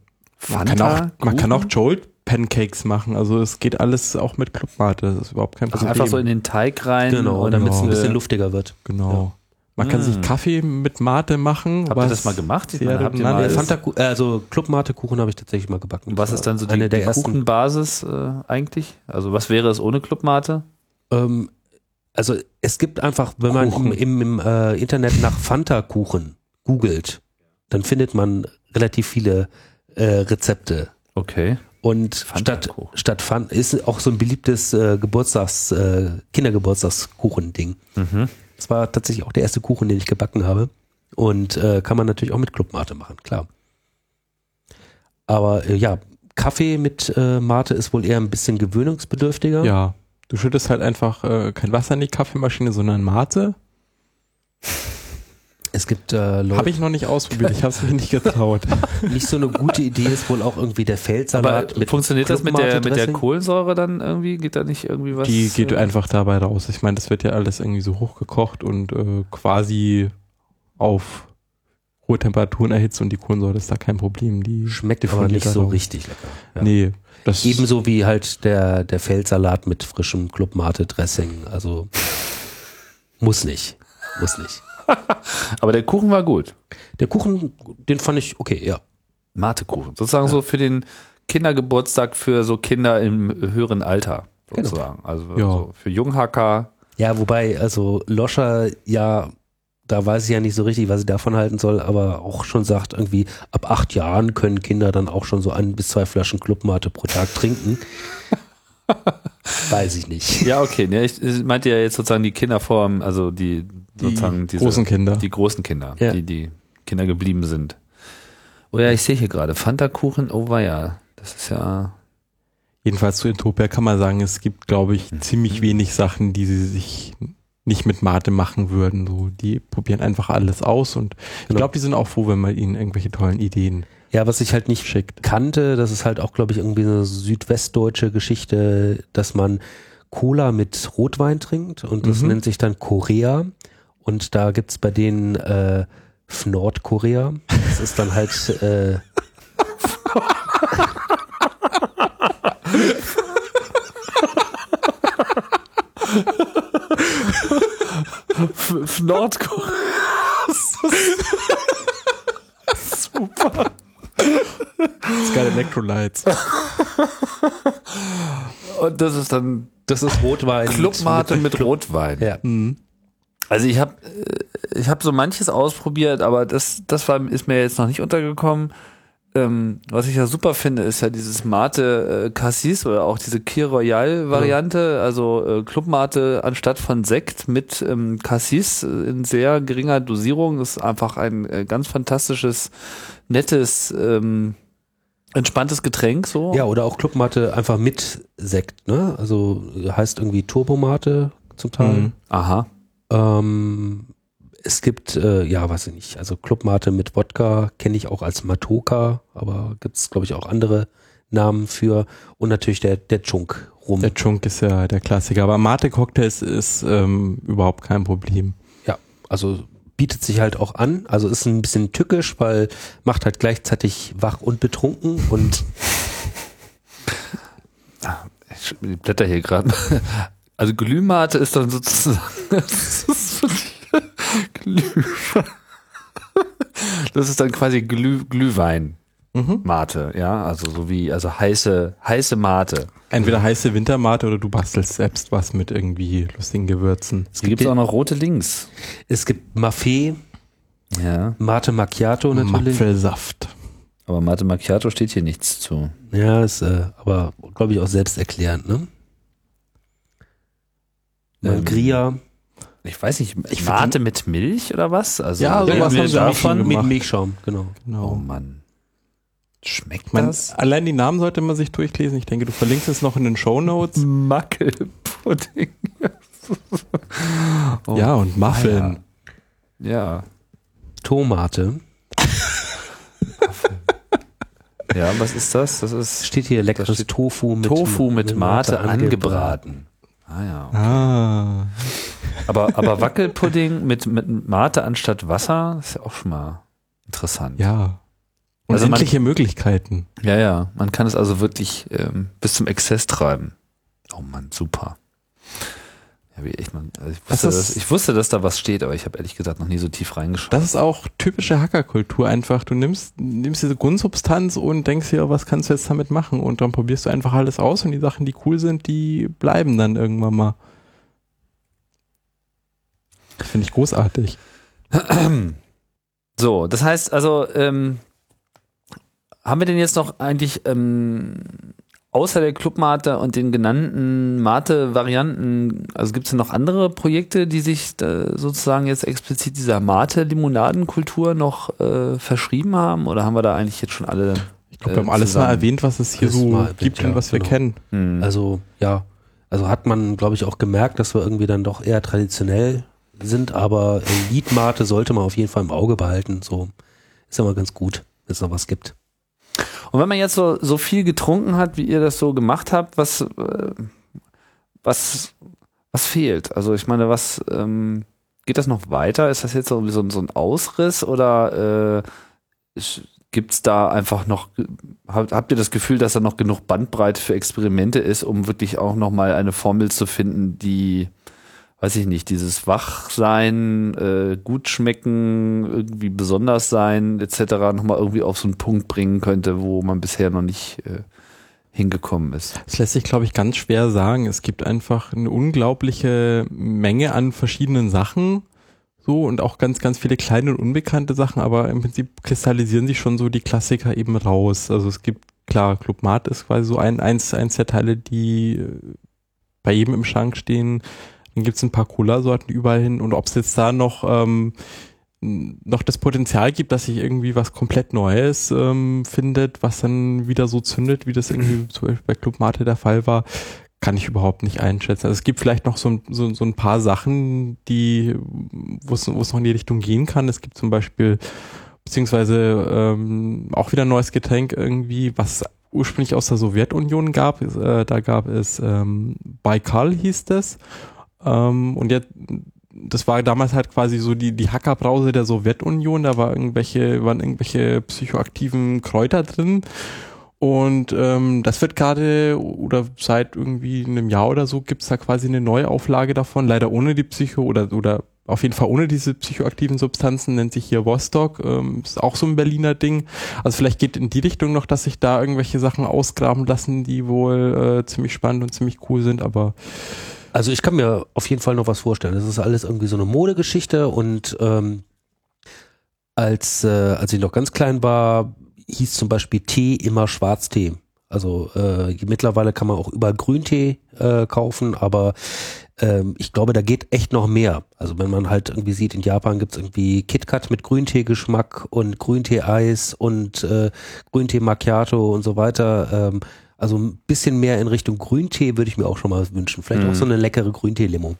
Man kann, auch, man kann auch? Jolt Pancakes machen. Also es geht alles auch mit Clubmate. Das ist überhaupt kein Also Problem. einfach so in den Teig rein. Genau, damit es ein äh, bisschen luftiger wird. genau. Man kann Mm. sich Kaffee mit Mate machen. Habt ihr das mal gemacht? Meine, habt ihr mal-. Fanta also Clubmate-Kuchen habe ich tatsächlich mal gebacken. Und was ist dann so die, eine der die ersten? Kuchenbasis äh, eigentlich? Also was wäre es ohne Clubmate? Ähm, also es gibt einfach, wenn man Kuchen. im, im, im äh, Internet nach Fanta-Kuchen googelt, dann findet man relativ viele äh, Rezepte. Okay. Und statt, statt Fan ist auch so ein beliebtes äh, Geburtstags, äh, Kindergeburtstagskuchen-Ding. Mhm. Das war tatsächlich auch der erste Kuchen, den ich gebacken habe. Und äh, kann man natürlich auch mit Clubmate machen, klar. Aber äh, ja, Kaffee mit äh, Mate ist wohl eher ein bisschen gewöhnungsbedürftiger. Ja. Du schüttest halt einfach äh, kein Wasser in die Kaffeemaschine, sondern Mate. Es gibt äh, Leute, Habe ich noch nicht ausprobiert. Ich habe es mich nicht getraut. *laughs* nicht so eine gute Idee ist wohl auch irgendwie der Feldsalat Aber mit funktioniert das mit der, mit der? Kohlensäure dann irgendwie? Geht da nicht irgendwie was? Die geht äh, einfach dabei raus. Ich meine, das wird ja alles irgendwie so hochgekocht und äh, quasi auf hohe Temperaturen erhitzt und die Kohlensäure ist da kein Problem. Die Schmeckt aber nicht so raus. richtig lecker. Ja. Nee, das Ebenso wie halt der, der Feldsalat mit frischem Clubmate-Dressing. Also muss nicht. Muss nicht. *laughs* Aber der Kuchen war gut. Der Kuchen, den fand ich okay, ja. Matekuchen. Sozusagen so für den Kindergeburtstag für so Kinder im höheren Alter. Genau. Sozusagen. Also Ja. so für Junghacker. Ja, wobei, also Loscher, ja, da weiß ich ja nicht so richtig, was ich davon halten soll, aber auch schon sagt, irgendwie ab acht Jahren können Kinder dann auch schon so ein bis zwei Flaschen Clubmate pro Tag trinken. *laughs* weiß ich nicht. Ja, okay. Ne, ich, ich meinte ja jetzt sozusagen die Kinderform, also die, sozusagen diese, großen Kinder. die großen Kinder, Ja. die die Kinder geblieben sind. Oh ja, ich sehe hier gerade Fanta-Kuchen. Oh war ja, das ist ja. Jedenfalls zu Entopia kann man sagen, es gibt, glaube ich, ziemlich wenig Sachen, die sie sich nicht mit Mate machen würden. So, die probieren einfach alles aus und ich Genau. glaube, die sind auch froh, wenn man ihnen irgendwelche tollen Ideen Ja, was ich halt nicht schickt. kannte, das ist halt auch, glaube ich, irgendwie eine südwestdeutsche Geschichte, dass man Cola mit Rotwein trinkt und das Mhm. nennt sich dann Korea. Und da gibt's bei denen äh, Nordkorea. Das ist dann halt äh, Nordkorea. Super. Sky Electrolytes. Und das ist dann das ist Rotwein. Clubmate mit, Club- Rotwein. Ja. Mhm. Also ich habe ich habe so manches ausprobiert, aber das das war ist mir jetzt noch nicht untergekommen. Ähm, was ich ja super finde, ist ja dieses Mate äh, Cassis oder auch diese Kir Royal Variante, also äh, Clubmate anstatt von Sekt mit ähm, Cassis äh, in sehr geringer Dosierung ist einfach ein äh, ganz fantastisches, nettes, ähm, entspanntes Getränk so. Ja, oder auch Clubmate einfach mit Sekt, ne? Also heißt irgendwie Turbomate zum Teil. Mhm. Aha. Ähm, es gibt, äh, ja, weiß ich nicht, also Clubmate mit Wodka kenne ich auch als Matoka, aber gibt es, glaube ich, auch andere Namen für. Und natürlich der, der Chunk rum. Der Chunk ist ja der Klassiker, aber Mate-Cocktails ist ähm, überhaupt kein Problem. Ja, also bietet sich halt auch an. Also ist ein bisschen tückisch, weil macht halt gleichzeitig wach und betrunken und *laughs* Ich blätter hier gerade. Also Glühmate ist dann sozusagen. *laughs* Das ist Glüh, das ist dann quasi Glüh, Glühwein. Mhm. Mate, ja, also so wie, also heiße, heiße Mate. Entweder heiße Wintermate oder du bastelst selbst was mit irgendwie lustigen Gewürzen. Es gibt auch noch rote Links. es gibt Maffee, Ja, Mate Macchiato natürlich. Apfelsaft. aber Mate Macchiato steht hier nichts zu. Ja, ist äh, aber, glaube ich, auch selbsterklärend, ne? Ähm, Mangria. Ich weiß nicht, Ich Mate mit Milch oder was? Also Ja, sowas haben sie davon? mit. Milchschaum, genau. Oh Genau. Mann. Schmeckt Man, das? allein die Namen sollte man sich durchlesen. Ich denke, du verlinkst es noch in den Show Notes. *laughs* Mackelpudding. *laughs* Oh, ja, und Muffeln. Ja. Tomate. *laughs* Ja, was ist das? Das ist Steht hier leckeres steht Tofu mit Tofu mit Mate angebraten. Ah ja. Ah. Aber, aber Wackelpudding mit, mit Mate anstatt Wasser ist ja auch schon mal interessant. Ja. Also man- Unendliche Möglichkeiten. Ja, ja. Man kann es also wirklich ähm, bis zum Exzess treiben. Oh Mann, super. Ja, wie echt, man, also ich, Das wusste, ist- dass, ich wusste, dass da was steht, aber ich habe ehrlich gesagt noch nie so tief reingeschaut. Das ist auch typische Hackerkultur einfach. Du nimmst, nimmst diese Grundsubstanz und denkst dir, was kannst du jetzt damit machen? Und dann probierst du einfach alles aus und die Sachen, die cool sind, die bleiben dann irgendwann mal. Das finde ich großartig. So, das heißt also, ähm, haben wir denn jetzt noch eigentlich ähm, außer der Clubmate und den genannten Mate-Varianten, also gibt es noch andere Projekte, die sich äh, sozusagen jetzt explizit dieser Mate-Limonadenkultur noch äh, verschrieben haben? Oder haben wir da eigentlich jetzt schon alle? Ich glaube, Äh, wir haben alles mal erwähnt, was es hier so erwähnt, gibt ja, und was wir genau. kennen. Hm. Also ja, also hat man, glaube ich, auch gemerkt, dass wir irgendwie dann doch eher traditionell sind, aber Liedmate sollte man auf jeden Fall im Auge behalten. So ist ja mal ganz gut, wenn es noch was gibt. Und wenn man jetzt so, so viel getrunken hat, wie ihr das so gemacht habt, was, äh, was, was fehlt? Also ich meine, was ähm, geht das noch weiter? Ist das jetzt so, so, so ein Ausriss oder äh, gibt es da einfach noch, habt, habt ihr das Gefühl, dass da noch genug Bandbreite für Experimente ist, um wirklich auch nochmal eine Formel zu finden, die weiß ich nicht, dieses Wachsein, äh, gut schmecken, irgendwie besonders sein, etc. nochmal irgendwie auf so einen Punkt bringen könnte, wo man bisher noch nicht äh, hingekommen ist. Das lässt sich, glaube ich, ganz schwer sagen. Es gibt einfach eine unglaubliche Menge an verschiedenen Sachen. So und auch ganz, ganz viele kleine und unbekannte Sachen, aber im Prinzip kristallisieren sich schon so die Klassiker eben raus. Also es gibt, klar, Club Mate ist quasi so ein, eins, eins der Teile, die äh, bei jedem im Schrank stehen. Dann gibt es ein paar Cola-Sorten überall hin und ob es jetzt da noch ähm, noch das Potenzial gibt, dass sich irgendwie was komplett Neues ähm, findet, was dann wieder so zündet, wie das irgendwie *clears throat* zum Beispiel bei Club Mate der Fall war, kann ich überhaupt nicht einschätzen. Also es gibt vielleicht noch so, ein- so, so ein paar Sachen, die, wo es wo es noch in die Richtung gehen kann. Es gibt zum Beispiel, beziehungsweise ähm, auch wieder ein neues Getränk irgendwie, was ursprünglich aus der Sowjetunion gab. Äh, da gab es ähm, Baikal hieß das. Ähm, und jetzt, das war damals halt quasi so die, die Hackerbrause der Sowjetunion. Da war irgendwelche, waren irgendwelche psychoaktiven Kräuter drin. Und ähm, das wird gerade oder seit irgendwie einem Jahr oder so gibt's da quasi eine Neuauflage davon, leider ohne die Psycho oder oder auf jeden Fall ohne diese psychoaktiven Substanzen, nennt sich hier Vostok, ähm, ist auch so ein Berliner Ding. Also vielleicht geht in die Richtung noch, dass sich da irgendwelche Sachen ausgraben lassen, die wohl äh, ziemlich spannend und ziemlich cool sind, aber Also ich kann mir auf jeden Fall noch was vorstellen. Das ist alles irgendwie so eine Modegeschichte und ähm, als, äh, als ich noch ganz klein war, hieß zum Beispiel Tee immer Schwarztee. Also äh, mittlerweile kann man auch überall Grüntee äh, kaufen, aber ähm, ich glaube, da geht echt noch mehr. Also wenn man halt irgendwie sieht, in Japan gibt's irgendwie KitKat mit Grüntee-Geschmack und Grüntee-Eis und äh, Grüntee Macchiato und so weiter. Ähm, also ein bisschen mehr in Richtung Grüntee würde ich mir auch schon mal wünschen. Vielleicht auch so eine leckere Grüntee-Limo.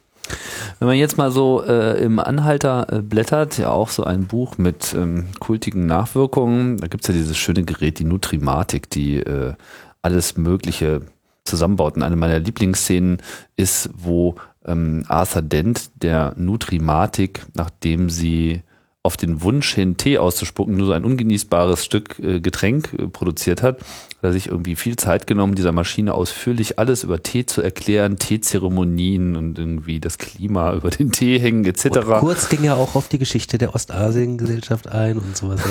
Wenn man jetzt mal so äh, im Anhalter äh, blättert, ja auch so ein Buch mit ähm, kultigen Nachwirkungen, da gibt's ja dieses schöne Gerät, die Nutrimatik, die äh, alles Mögliche zusammenbaut. Und eine meiner Lieblingsszenen ist, wo ähm, Arthur Dent der Nutrimatik, nachdem sie auf den Wunsch hin, Tee auszuspucken, nur so ein ungenießbares Stück äh, Getränk äh, produziert hat, hat er sich irgendwie viel Zeit genommen, dieser Maschine ausführlich alles über Tee zu erklären, Teezeremonien und irgendwie das Klima *laughs* über den Tee hängen etc. Und kurz ging er auch auf die Geschichte der Ostasien-Gesellschaft ein und sowas. *laughs*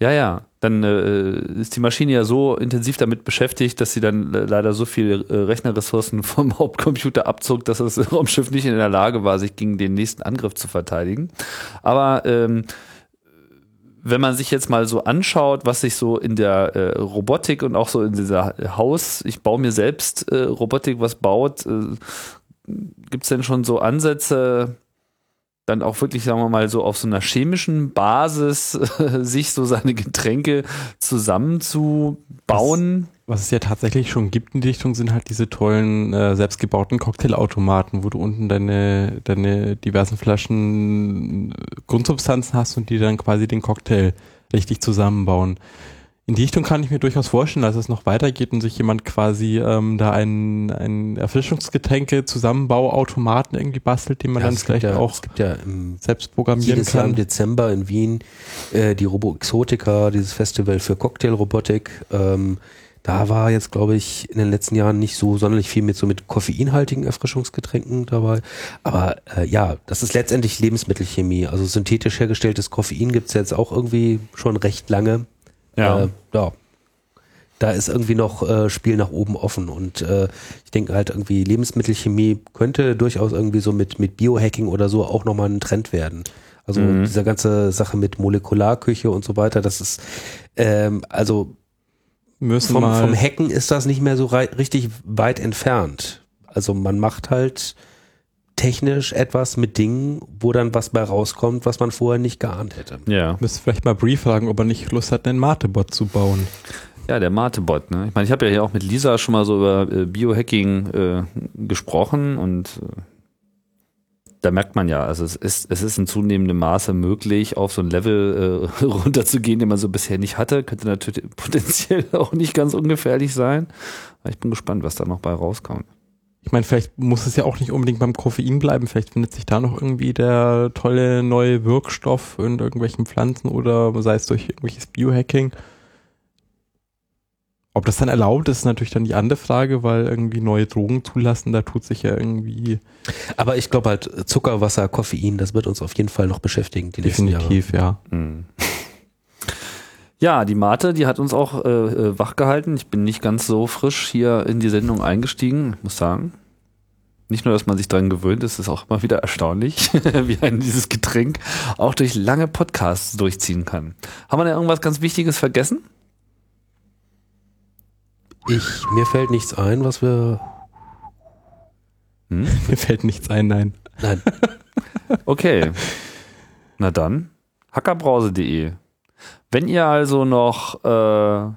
Ja, ja. Dann äh, ist die Maschine ja so intensiv damit beschäftigt, dass sie dann leider so viel äh, Rechnerressourcen *laughs* vom Hauptcomputer abzog, dass das *laughs* Raumschiff nicht in der Lage war, sich gegen den nächsten Angriff zu verteidigen. Aber ähm, wenn man sich jetzt mal so anschaut, was sich so in der äh, Robotik und auch so in dieser Haus, ich baue mir selbst äh, Robotik was baut, äh, gibt es denn schon so Ansätze, dann auch wirklich, sagen wir mal, so auf so einer chemischen Basis *laughs* sich so seine Getränke zusammenzubauen? was es ja tatsächlich schon gibt in die Richtung, sind halt diese tollen äh, selbstgebauten Cocktailautomaten, wo du unten deine, deine diversen Flaschen äh, Grundsubstanzen hast und die dann quasi den Cocktail richtig zusammenbauen. In die Richtung kann ich mir durchaus vorstellen, dass es noch weitergeht und sich jemand quasi ähm, da ein, ein Erfrischungsgetränke Zusammenbauautomaten irgendwie bastelt, den man Ja, dann es gibt vielleicht ja, auch es gibt ja im selbst programmieren jedes Jahr im kann. Dezember in Wien äh, die Robo Exotica, dieses Festival für Cocktailrobotik. Ähm, da war jetzt, glaube ich, in den letzten Jahren nicht so sonderlich viel mit so mit koffeinhaltigen Erfrischungsgetränken dabei. Aber äh, ja, das ist letztendlich Lebensmittelchemie. Also synthetisch hergestelltes Koffein gibt's jetzt auch irgendwie schon recht lange. Ja. Äh, ja. Da ist irgendwie noch äh, Spiel nach oben offen und äh, ich denke halt irgendwie Lebensmittelchemie könnte durchaus irgendwie so mit, mit Biohacking oder so auch nochmal ein Trend werden. Also Mhm. diese ganze Sache mit Molekularküche und so weiter, das ist ähm, also Müssen vom, mal vom Hacken ist das nicht mehr so richtig weit entfernt. Also man macht halt technisch etwas mit Dingen, wo dann was bei rauskommt, was man vorher nicht geahnt hätte. Ja. Müsste vielleicht mal Brie fragen, ob er nicht Lust hat, einen Matebot zu bauen. Ja, der Matebot. Ne? Ich meine, ich habe ja hier auch mit Lisa schon mal so über äh, Biohacking äh, gesprochen und äh, da merkt man ja, also es ist, es ist in zunehmendem Maße möglich, auf so ein Level äh, *laughs* runterzugehen, den man so bisher nicht hatte. Könnte natürlich *laughs* potenziell auch nicht ganz ungefährlich sein. Aber ich bin gespannt, was da noch bei rauskommt. Ich meine, vielleicht muss es ja auch nicht unbedingt beim Koffein bleiben. Vielleicht findet sich da noch irgendwie der tolle neue Wirkstoff in irgendwelchen Pflanzen oder sei es durch irgendwelches Biohacking. Ob das dann erlaubt ist, ist natürlich dann die andere Frage, weil irgendwie neue Drogen zulassen, da tut sich ja irgendwie Aber ich glaube halt Zucker, Wasser, Koffein, das wird uns auf jeden Fall noch beschäftigen die nächsten Jahre. definitiv, ja. Hm. Ja, die Mate, die hat uns auch äh, äh, wach gehalten. Ich bin nicht ganz so frisch hier in die Sendung eingestiegen, ich muss sagen. Nicht nur, dass man sich dran gewöhnt, es ist auch immer wieder erstaunlich, *laughs* wie ein dieses Getränk auch durch lange Podcasts durchziehen kann. Haben wir da irgendwas ganz Wichtiges vergessen? Ich, mir fällt nichts ein, was wir. Hm? *laughs* Mir fällt nichts ein, nein. Nein, Okay. Na dann, hackerbrause.de. Wenn ihr also noch äh,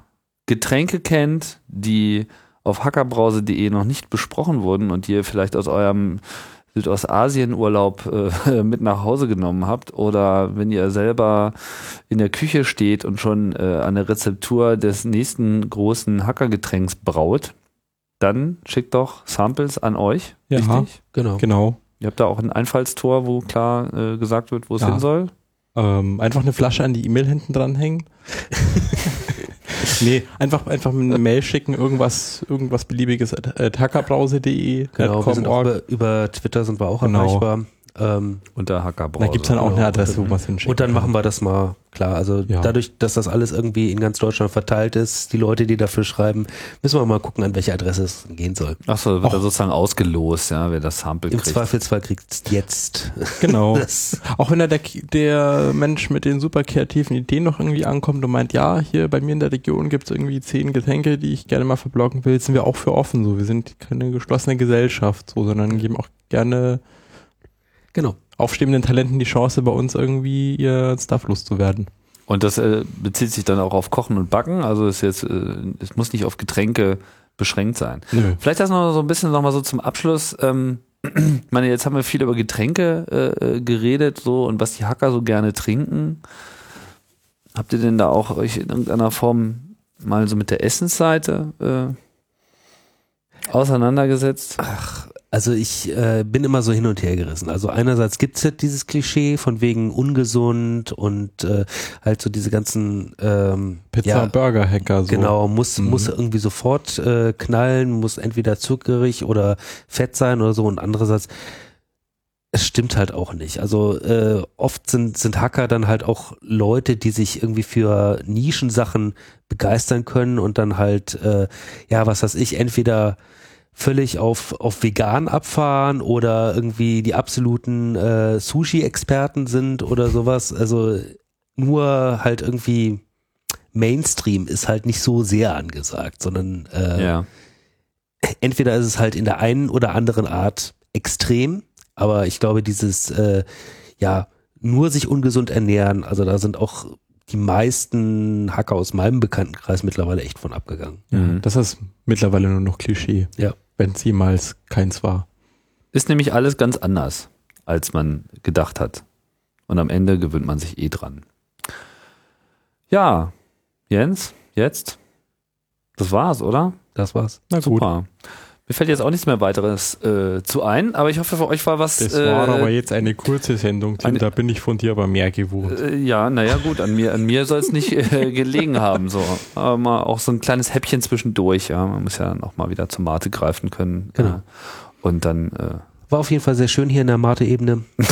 Getränke kennt, die auf hackerbrause.de noch nicht besprochen wurden und die ihr vielleicht aus eurem Südostasien-Urlaub äh, *laughs* mit nach Hause genommen habt oder wenn ihr selber in der Küche steht und schon äh, an der Rezeptur des nächsten großen Hackergetränks braut, dann schickt doch Samples an euch. Ja. Richtig? genau. Genau. Ihr habt da auch ein Einfallstor, wo klar äh, gesagt wird, wo es Ja. hin soll. Ähm, einfach eine Flasche an die E-Mail hinten dranhängen. *laughs* nee, einfach, einfach eine Mail schicken, irgendwas, irgendwas beliebiges at, at hackerbrause.de. Genau, wir sind auch über, über Twitter sind wir auch Genau. erreichbar. Ähm, Unter Hackerbrause. Da gibt's dann auch eine Adresse, wo man es hinschicken und dann machen wir das mal klar. Also Ja. dadurch, dass das alles irgendwie in ganz Deutschland verteilt ist, die Leute, die dafür schreiben, müssen wir mal gucken, an welche Adresse es gehen soll. Achso, wird Och. da sozusagen ausgelost, ja, wer das Sample Im kriegt. Zweifelsfall kriegt's jetzt. *laughs* Genau. Das, Auch wenn da der, der Mensch mit den super kreativen Ideen noch irgendwie ankommt und meint, ja, hier bei mir in der Region gibt's irgendwie zehn Getränke, die ich gerne mal verbloggen will, sind wir auch für offen. So, wir sind keine geschlossene Gesellschaft, so, sondern geben auch gerne genau. aufstrebenden Talenten die Chance, bei uns irgendwie ihr Stuff loszuwerden. Und das äh, bezieht sich dann auch auf Kochen und Backen. Also es ist jetzt, äh, es muss nicht auf Getränke beschränkt sein. Nö. Vielleicht das noch so ein bisschen noch mal so zum Abschluss. Ähm, ich *clears throat* meine, jetzt haben wir viel über Getränke äh, äh, geredet, so und was die Hacker so gerne trinken. Habt ihr denn da auch euch in irgendeiner Form mal so mit der Essensseite äh, auseinandergesetzt? Also ich äh, bin immer so hin und her gerissen. Also einerseits gibt's ja dieses Klischee von wegen ungesund und äh, halt so diese ganzen ähm, Pizza ja, Burger Hacker so. Genau, muss, Mhm. muss irgendwie sofort äh, knallen, muss entweder zuckerig oder fett sein oder so und andererseits es stimmt halt auch nicht. Also äh, oft sind, sind Hacker dann halt auch Leute, die sich irgendwie für Nischensachen begeistern können und dann halt, äh, ja, was weiß ich, entweder völlig auf, auf vegan abfahren oder irgendwie die absoluten äh, Sushi-Experten sind oder sowas. Also nur halt irgendwie Mainstream ist halt nicht so sehr angesagt, sondern äh, Ja. entweder ist es halt in der einen oder anderen Art extrem, aber ich glaube, dieses äh, ja nur sich ungesund ernähren, also da sind auch die meisten Hacker aus meinem Bekanntenkreis mittlerweile echt von abgegangen. Mhm. Das ist mittlerweile nur noch Klischee. Ja. Wenn es jemals keins war. Ist nämlich alles ganz anders, als man gedacht hat. Und am Ende gewöhnt man sich eh dran. Ja, Jens, jetzt? Das war's, oder? Das war's. Na gut. Mir fällt jetzt auch nichts mehr weiteres äh, zu ein, aber ich hoffe, für euch war was. Das äh, war aber jetzt eine kurze Sendung, Tim. eine- da bin ich von dir aber mehr gewohnt. Äh, Ja, naja, gut, an mir, an mir soll es nicht äh, gelegen haben, so. Aber mal auch so ein kleines Häppchen zwischendurch, ja. Man muss ja dann auch mal wieder zur Mate greifen können. Genau. Äh, und dann, äh, War auf jeden Fall sehr schön hier in der Mate-Ebene. *laughs*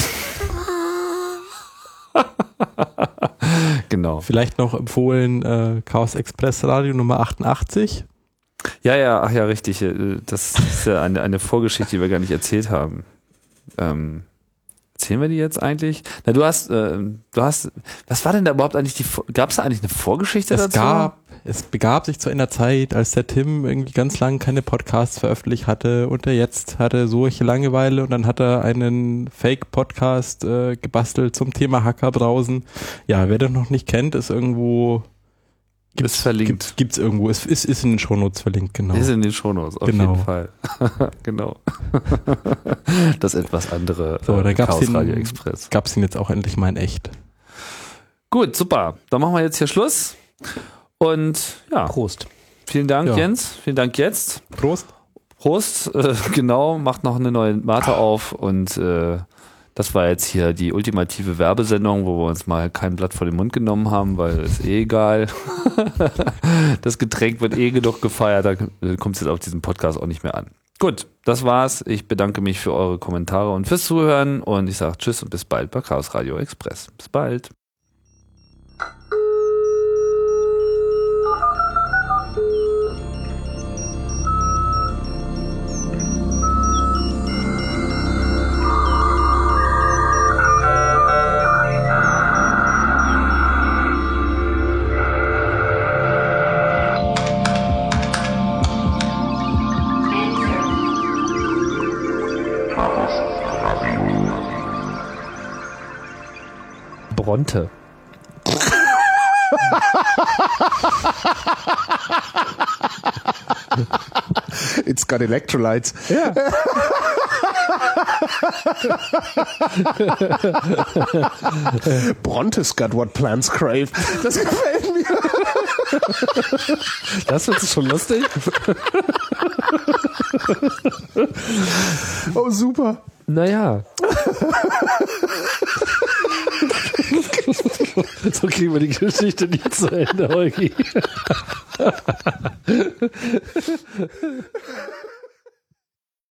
genau. Vielleicht noch empfohlen äh, Chaos Express Radio Nummer 88. Ja, ja, ach ja, richtig. äh, Das ist ja eine, eine Vorgeschichte, die wir gar nicht erzählt haben. Ähm, erzählen wir die jetzt eigentlich? Na, du hast, äh, du hast, was war denn da überhaupt eigentlich die, gab es da eigentlich eine Vorgeschichte Es dazu? gab, es begab sich zu einer Zeit, als der Tim irgendwie ganz lange keine Podcasts veröffentlicht hatte und er jetzt hatte solche Langeweile und dann hat er einen Fake-Podcast äh, gebastelt zum Thema Hackerbrausen. Ja, wer das noch nicht kennt, ist irgendwo Ist verlinkt. Gibt's, gibt's irgendwo. Es ist, ist in den Shownotes verlinkt, genau. Ist in den Shownotes, auf Genau. jeden Fall. *laughs* genau. *laughs* das etwas andere So, da gab's Chaos den- Radio Express. Gab's ihn jetzt auch endlich mal in echt. Gut, super. Dann machen wir jetzt hier Schluss. Und ja, Prost. vielen Dank, Ja. Jens. Vielen Dank jetzt. Prost. Prost, *laughs* äh, genau, macht noch eine neue Mate auf und äh, das war jetzt hier die ultimative Werbesendung, wo wir uns mal kein Blatt vor den Mund genommen haben, weil ist eh egal. *laughs* das Getränk wird eh genug gefeiert, da kommt es jetzt auf diesen Podcast auch nicht mehr an. Gut, das war's. Ich bedanke mich für eure Kommentare und fürs Zuhören und ich sage Tschüss und bis bald bei Chaos Radio Express. Bis bald. Bronte. It's got electrolytes. Ja. Bronte's got what plants crave. Das gefällt mir. Das wird schon lustig. Oh, super. Naja. *laughs* so kriegen wir die Geschichte nicht zu Ende, Holgi. *laughs*